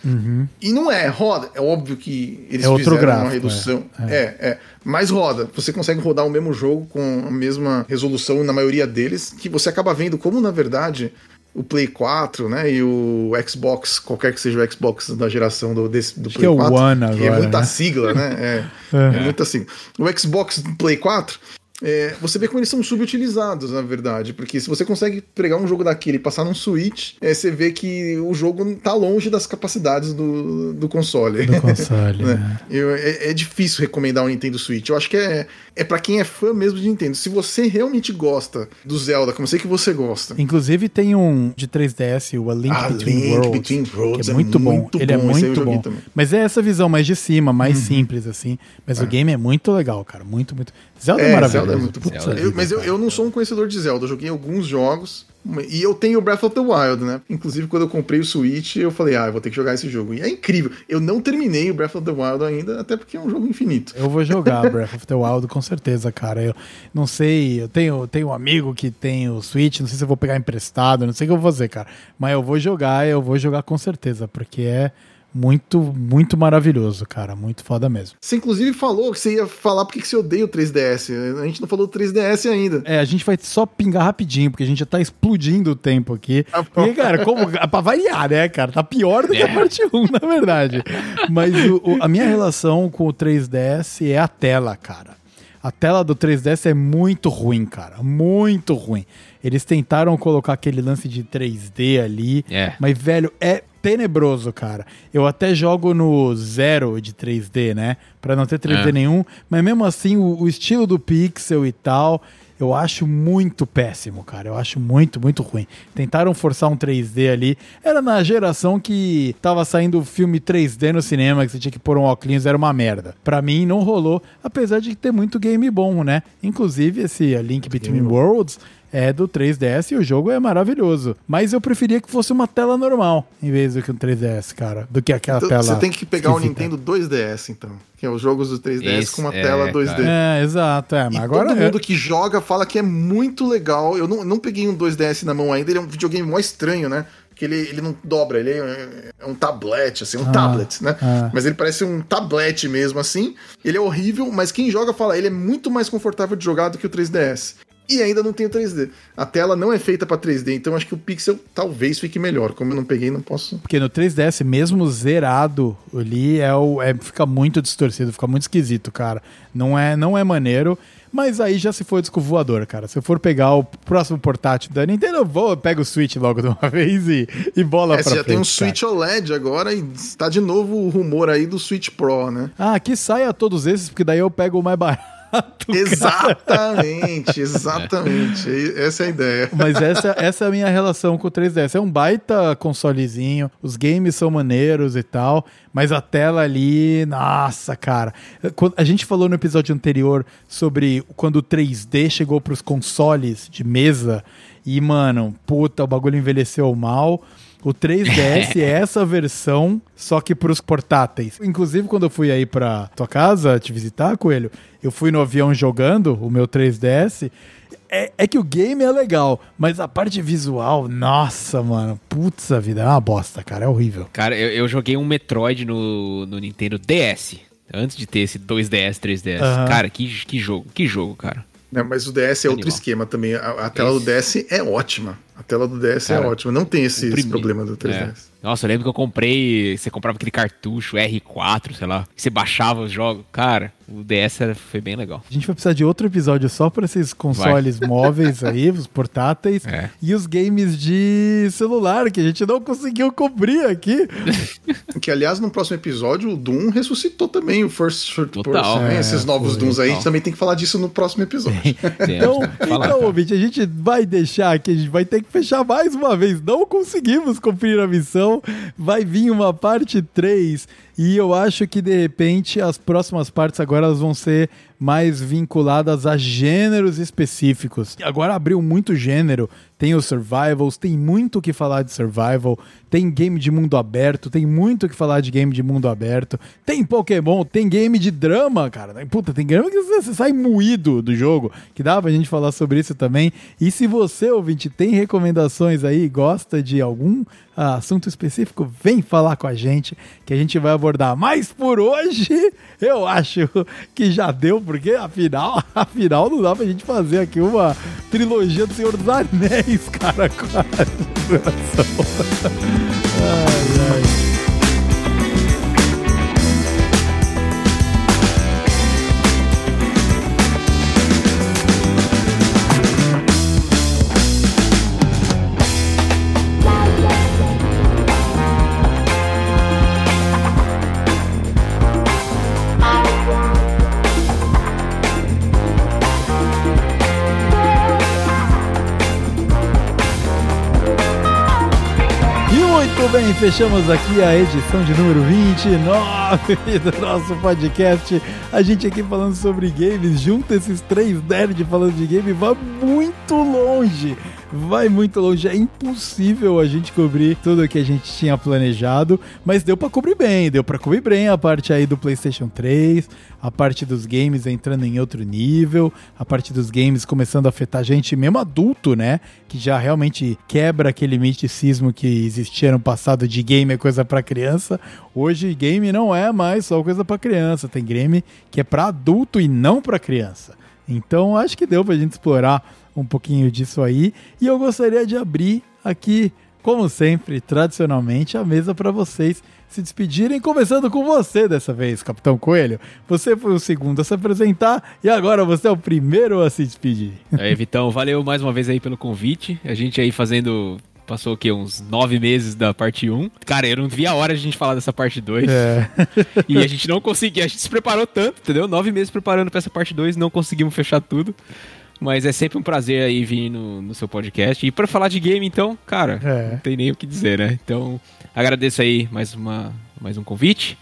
E não é, roda. É óbvio que eles É outro fizeram gráfico, uma redução. É. é, Mas roda. Você consegue rodar o mesmo jogo com a mesma resolução na maioria deles, que você acaba vendo como, na verdade. O Play 4, né? E o Xbox, qualquer que seja o Xbox da geração do, desse, do que Play é o 4. One que é agora, muita né? sigla, né? É, Uhum. é muita sigla. O Xbox Play 4, é, você vê como eles são subutilizados, na verdade. Porque se você consegue pegar um jogo daquele e passar num Switch, é, você vê que o jogo tá longe das capacidades do, do console. Do console, né? né? Eu- é, é difícil recomendar um Nintendo Switch. Eu acho que é, é para quem é fã mesmo de Nintendo. Se você realmente gosta do Zelda, como eu sei que você gosta. Inclusive tem um de 3DS, o A Link A Between Link Worlds, Between Worlds que é é muito bom. muito Ele é bom, eu muito bom. também. Mas é essa visão mais de cima, mais Uhum. simples assim. Mas o game é muito legal, cara, muito muito. Zelda é, É, maravilhoso. Zelda é muito. Puta Zelda é Eu- mas eu, eu não sou um conhecedor de Zelda, eu joguei alguns jogos. E eu tenho o Breath of the Wild, né? Inclusive, quando eu comprei o Switch, eu falei, ah, eu vou ter que jogar esse jogo. E é incrível. Eu não terminei o Breath of the Wild ainda, até porque é um jogo infinito. Eu vou jogar Breath of the Wild com certeza, cara. Eu não sei, eu tenho, tenho um amigo que tem o Switch, não sei se eu vou pegar emprestado, não sei o que eu vou fazer, cara. Mas eu vou jogar, eu vou jogar com certeza, porque é muito, muito maravilhoso, cara. Muito foda mesmo. Você, inclusive, falou que você ia falar porque que você odeia o 3DS. A gente não falou do 3DS ainda. É, a gente vai só pingar rapidinho, porque a gente já tá explodindo o tempo aqui. Bom. E, cara, como, pra variar, né, cara? Tá pior do que a É. parte 1, na verdade. Mas o- o- a minha relação com o 3DS é a tela, cara. A tela do 3DS é muito ruim, cara. Muito ruim. Eles tentaram colocar aquele lance de 3D ali. É. Mas, velho, é tenebroso, cara. Eu até jogo no zero de 3D, né? Pra não ter 3D É. nenhum, mas mesmo assim o, o estilo do pixel e tal, eu acho muito péssimo, cara. Eu acho muito, muito ruim. Tentaram forçar um 3D ali. Era na geração que tava saindo filme 3D no cinema, que você tinha que pôr um óculos, era uma merda. Pra mim não rolou, apesar de ter muito game bom, né? Inclusive esse Link Between Worlds é do 3DS e o jogo é maravilhoso. Mas eu preferia que fosse uma tela normal, em vez do que um 3DS, cara. Do que aquela Então, tela. você tem que pegar o esquisita. Nintendo 2DS, então. Que é os jogos do 3DS Esse, com uma é, tela 2D. cara. É, exato. É, mas E agora. todo é- mundo que joga fala que é muito legal. Eu não, não peguei um 2DS na mão ainda, ele é um videogame mó estranho, né? Porque ele, ele não dobra, ele é, é um tablet, assim, um Ah, tablet, né? ah. Mas ele parece um tablet mesmo, assim. Ele é horrível, mas quem joga fala, ele é muito mais confortável de jogar do que o 3DS. E ainda não tem o 3D. A tela não é feita pra 3D, então acho que o Pixel talvez fique melhor. Como eu não peguei, não posso. Porque no 3DS, mesmo zerado ali, é o, é, fica muito distorcido, fica muito esquisito, cara. Não é, não é maneiro. Mas aí já se foi disco voador, cara. Se eu for pegar o próximo portátil da Nintendo, eu vou, eu pego o Switch logo de uma vez e, e bola É, pra você já frente. tem um cara. Switch OLED agora e está de novo o rumor aí do Switch Pro, né? Ah, que saia todos esses, porque daí eu pego o mais barato. Cara. Exatamente, exatamente. Essa é a ideia. Mas essa, essa é a minha relação com o 3DS. É um baita consolezinho, os games são maneiros e tal, mas a tela ali, nossa, cara. A gente falou no episódio anterior sobre quando o 3D chegou pros consoles de mesa e, mano, puta, o bagulho envelheceu mal. O 3DS é essa versão, só que pros portáteis. Inclusive, quando eu fui aí pra tua casa te visitar, Coelho, eu fui no avião jogando o meu 3DS. É, é que o game é legal, mas a parte visual, nossa, mano, putz a vida, é uma bosta, cara, é horrível. Cara, eu, eu joguei um Metroid no, no Nintendo DS. Antes de ter esse 2DS, 3DS. Aham. Cara, que, que jogo, que jogo, cara. Né, mas o DS é outro Animal. esquema também. A, a tela do DS é ótima. A tela do DS Cara, é ótima. Não tem esse, o esse problema do 3DS. É. Nossa, eu lembro que eu comprei. Você comprava aquele cartucho R4, sei lá. Você baixava os jogos. Cara, o DS era- foi bem legal. A gente vai precisar de outro episódio só para esses consoles móveis aí, os portáteis, É. e os games de celular, que a gente não conseguiu cobrir aqui. Que, aliás, no próximo episódio, o Doom ressuscitou também o First Short Total. Person. né? É, Esses novos foi, Dooms aí, a gente também tem que falar disso no próximo episódio. Então, Temos, né? Falar, então cara. ouvinte, a gente vai deixar aqui, a gente vai ter que fechar mais uma vez. Não conseguimos cumprir a missão. Vai vir uma parte 3. E eu acho que de repente as próximas partes agora elas vão ser mais vinculadas a gêneros específicos. Agora abriu muito gênero. Tem os survivals, tem muito o que falar de survival, tem game de mundo aberto, tem muito o que falar de game de mundo aberto, tem Pokémon, tem game de drama, cara. Puta, tem game que você sai moído do jogo, que dá pra gente falar sobre isso também. E se você, ouvinte, tem recomendações aí, gosta de algum ah, assunto específico, vem falar com a gente, que a gente vai abordar. Mas por hoje, eu acho que já deu, porque afinal, afinal não dá pra gente fazer aqui uma trilogia do Senhor dos Anéis, cara, com a. Ai, ai. Bem, fechamos aqui a edição de número 29 do nosso podcast. A gente aqui falando sobre games, junta esses três nerds falando de game, vai muito longe. Vai muito longe, é impossível a gente cobrir tudo que a gente tinha planejado, mas deu pra cobrir bem, deu pra cobrir bem a parte aí do PlayStation 3, a parte dos games entrando em outro nível, a parte dos games começando a afetar a gente mesmo adulto, né? Que já realmente quebra aquele miticismo que existia no passado de game é coisa pra criança. Hoje game não é mais só coisa pra criança, tem game que é pra adulto e não pra criança. Então acho que deu pra gente explorar um pouquinho disso aí. E eu gostaria de abrir aqui, como sempre, tradicionalmente, a mesa para vocês se despedirem, começando com você dessa vez, Capitão Coelho. Você foi o segundo a se apresentar e agora você é o primeiro a se despedir. Aí, Vitão, valeu mais uma vez aí pelo convite. A gente aí fazendo passou o quê? Uns nove meses da parte 1. Cara, eu não vi a hora de a gente falar dessa parte 2. É. E a gente não conseguia, a gente se preparou tanto, entendeu? Nove meses preparando pra essa parte 2, não conseguimos fechar tudo. Mas é sempre um prazer aí vir no, no seu podcast. E pra falar de game, então, cara, É. não tem nem o que dizer, né? Então, agradeço aí mais, uma, mais um convite.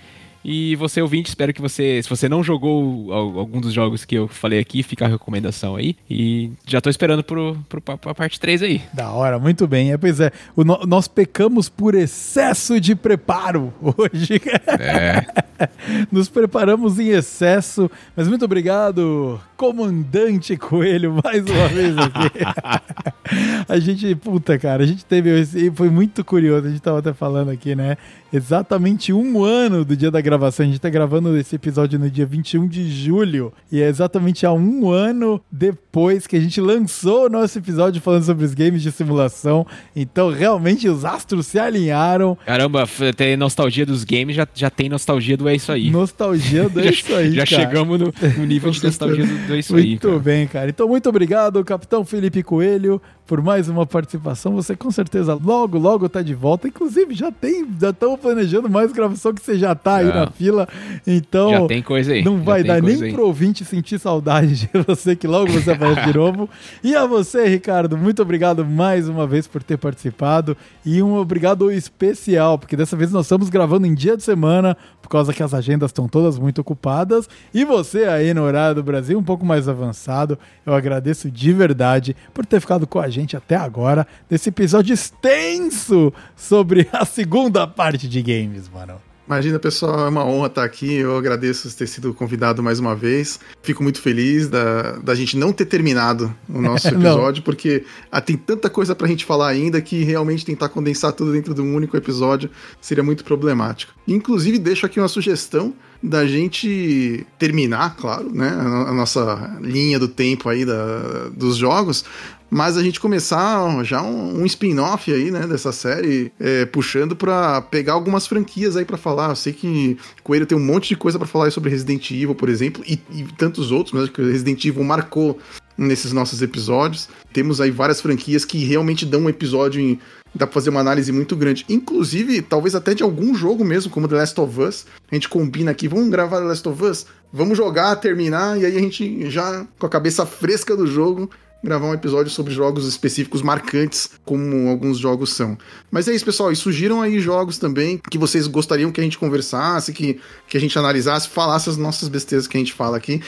E você, ouvinte, espero que você, se você não jogou al- algum dos jogos que eu falei aqui, fica a recomendação aí. E já tô esperando pro, pro, pra, parte 3 aí. Da hora, muito bem. É, pois é, o nós pecamos por excesso de preparo hoje. É. Nos preparamos em excesso, mas muito obrigado, comandante Coelho, mais uma vez aqui. a gente, puta, cara, a gente teve foi muito curioso, a gente tava até falando aqui, né? Exatamente um ano do dia da gravação, a gente tá gravando esse episódio no dia 21 de julho, e é exatamente há um ano depois que a gente lançou o nosso episódio falando sobre os games de simulação, então realmente os astros se alinharam, Caramba, tem nostalgia dos games, já, já tem nostalgia do É Isso Aí. nostalgia do é já isso aí, já cara. chegamos no, no nível de nostalgia do, do É Isso Aí. Muito bem, cara. Então, muito obrigado, Capitão Felipe Coelho, por mais uma participação. Você com certeza logo, logo tá de volta. Inclusive, já tem, já estamos planejando mais gravação que você já tá aí Já. Na fila. Então, Já tem coisa aí. não vai dar nem aí. pro ouvinte sentir saudade de você, que logo você aparece de novo. E a você, Ricardo, muito obrigado mais uma vez por ter participado. E um obrigado especial, porque dessa vez nós estamos gravando em dia de semana, por causa que as agendas estão todas muito ocupadas. E você aí no horário do Brasil, um pouco mais avançado, eu agradeço de verdade por ter ficado com a gente até agora, nesse episódio extenso sobre a segunda parte de games, mano. Imagina, pessoal, é uma honra estar aqui. Eu agradeço ter sido convidado mais uma vez. Fico muito feliz da, da gente não ter terminado o nosso episódio, porque ah, tem tanta coisa pra gente falar ainda que realmente tentar condensar tudo dentro de um único episódio seria muito problemático. Inclusive, deixo aqui uma sugestão da gente terminar, claro, né, a, no- a nossa linha do tempo aí da, dos jogos, mas a gente começar já um, um spin-off aí, né, dessa série, é, puxando pra pegar algumas franquias aí pra falar. Eu sei que Coelho tem um monte de coisa pra falar sobre Resident Evil, por exemplo, e, e tantos outros, mas acho que Resident Evil marcou nesses nossos episódios. Temos aí várias franquias que realmente dão um episódio em. Dá pra fazer uma análise muito grande. Inclusive, talvez até de algum jogo mesmo, como The Last of Us. A gente combina aqui, vamos gravar The Last of Us? Vamos jogar, terminar, e aí a gente já, com a cabeça fresca do jogo, gravar um episódio sobre jogos específicos marcantes, como alguns jogos são. Mas é isso, pessoal. E surgiram aí jogos também que vocês gostariam que a gente conversasse, que, que a gente analisasse, falasse as nossas bestezas que a gente fala aqui.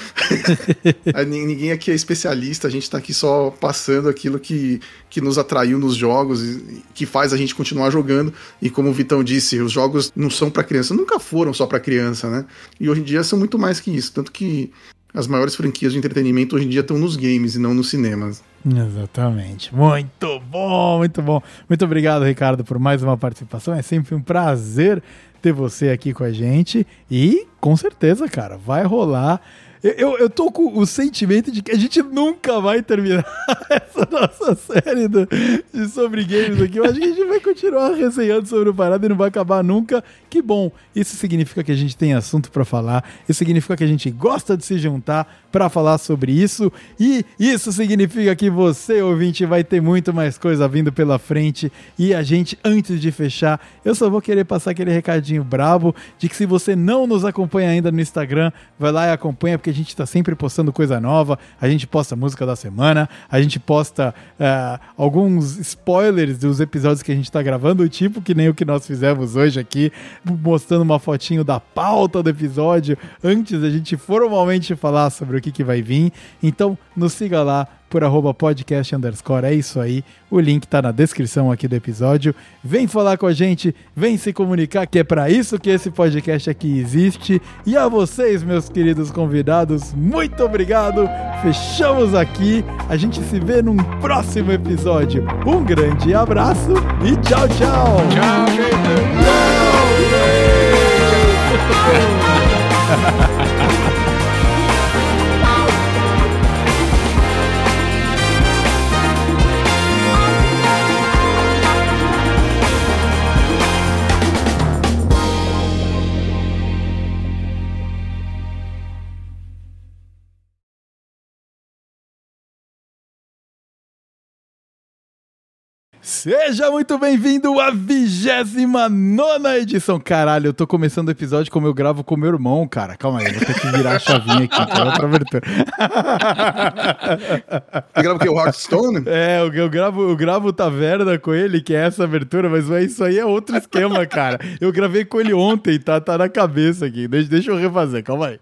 Ninguém aqui é especialista, a gente tá aqui só passando aquilo que, que nos atraiu nos jogos e que faz a gente continuar jogando. E como o Vitão disse, os jogos não são pra criança, nunca foram só pra criança, né? E hoje em dia são muito mais que isso. Tanto que as maiores franquias de entretenimento hoje em dia estão nos games e não nos cinemas. Exatamente. Muito bom, muito bom. Muito obrigado, Ricardo, por mais uma participação. É sempre um prazer ter você aqui com a gente. E com certeza, cara, vai rolar. Eu, eu, eu tô com o sentimento de que a gente nunca vai terminar essa nossa série do- de sobre games aqui. Eu acho que a gente vai continuar resenhando sobre o parado e não vai acabar nunca. Que bom. Isso significa que a gente tem assunto pra falar. Isso significa que a gente gosta de se juntar pra falar sobre isso. E isso significa que você, ouvinte, vai ter muito mais coisa vindo pela frente. E a gente, antes de fechar, eu só vou querer passar aquele recadinho brabo de que se você não nos acompanha ainda no Instagram, vai lá e acompanha, porque a gente tá sempre postando coisa nova. A gente posta música da semana, a gente posta ah, alguns spoilers dos episódios que a gente tá gravando, tipo que nem o que nós fizemos hoje aqui, mostrando uma fotinho da pauta do episódio antes da gente formalmente falar sobre o que, que vai vir. Então, nos siga lá por arroba podcast underscore. É isso aí. O link tá na descrição aqui do episódio. Vem falar com a gente, vem se comunicar, que é para isso que esse podcast aqui existe. E a vocês, meus queridos convidados, muito obrigado. Fechamos aqui. A gente se vê num próximo episódio. Um grande abraço e tchau, tchau. Tchau, Ha ha ha! Seja muito bem-vindo à 29 edição. Caralho, eu tô começando o episódio como eu gravo com meu irmão, cara. Calma aí, vou ter que virar a chavinha aqui, é outra abertura. Você grava o que? O Hearthstone? É, eu, eu, gravo, eu gravo Taverna com ele, que é essa abertura, mas isso aí é outro esquema, cara. Eu gravei com ele ontem, tá, tá na cabeça aqui. Deixa, deixa eu refazer, calma aí.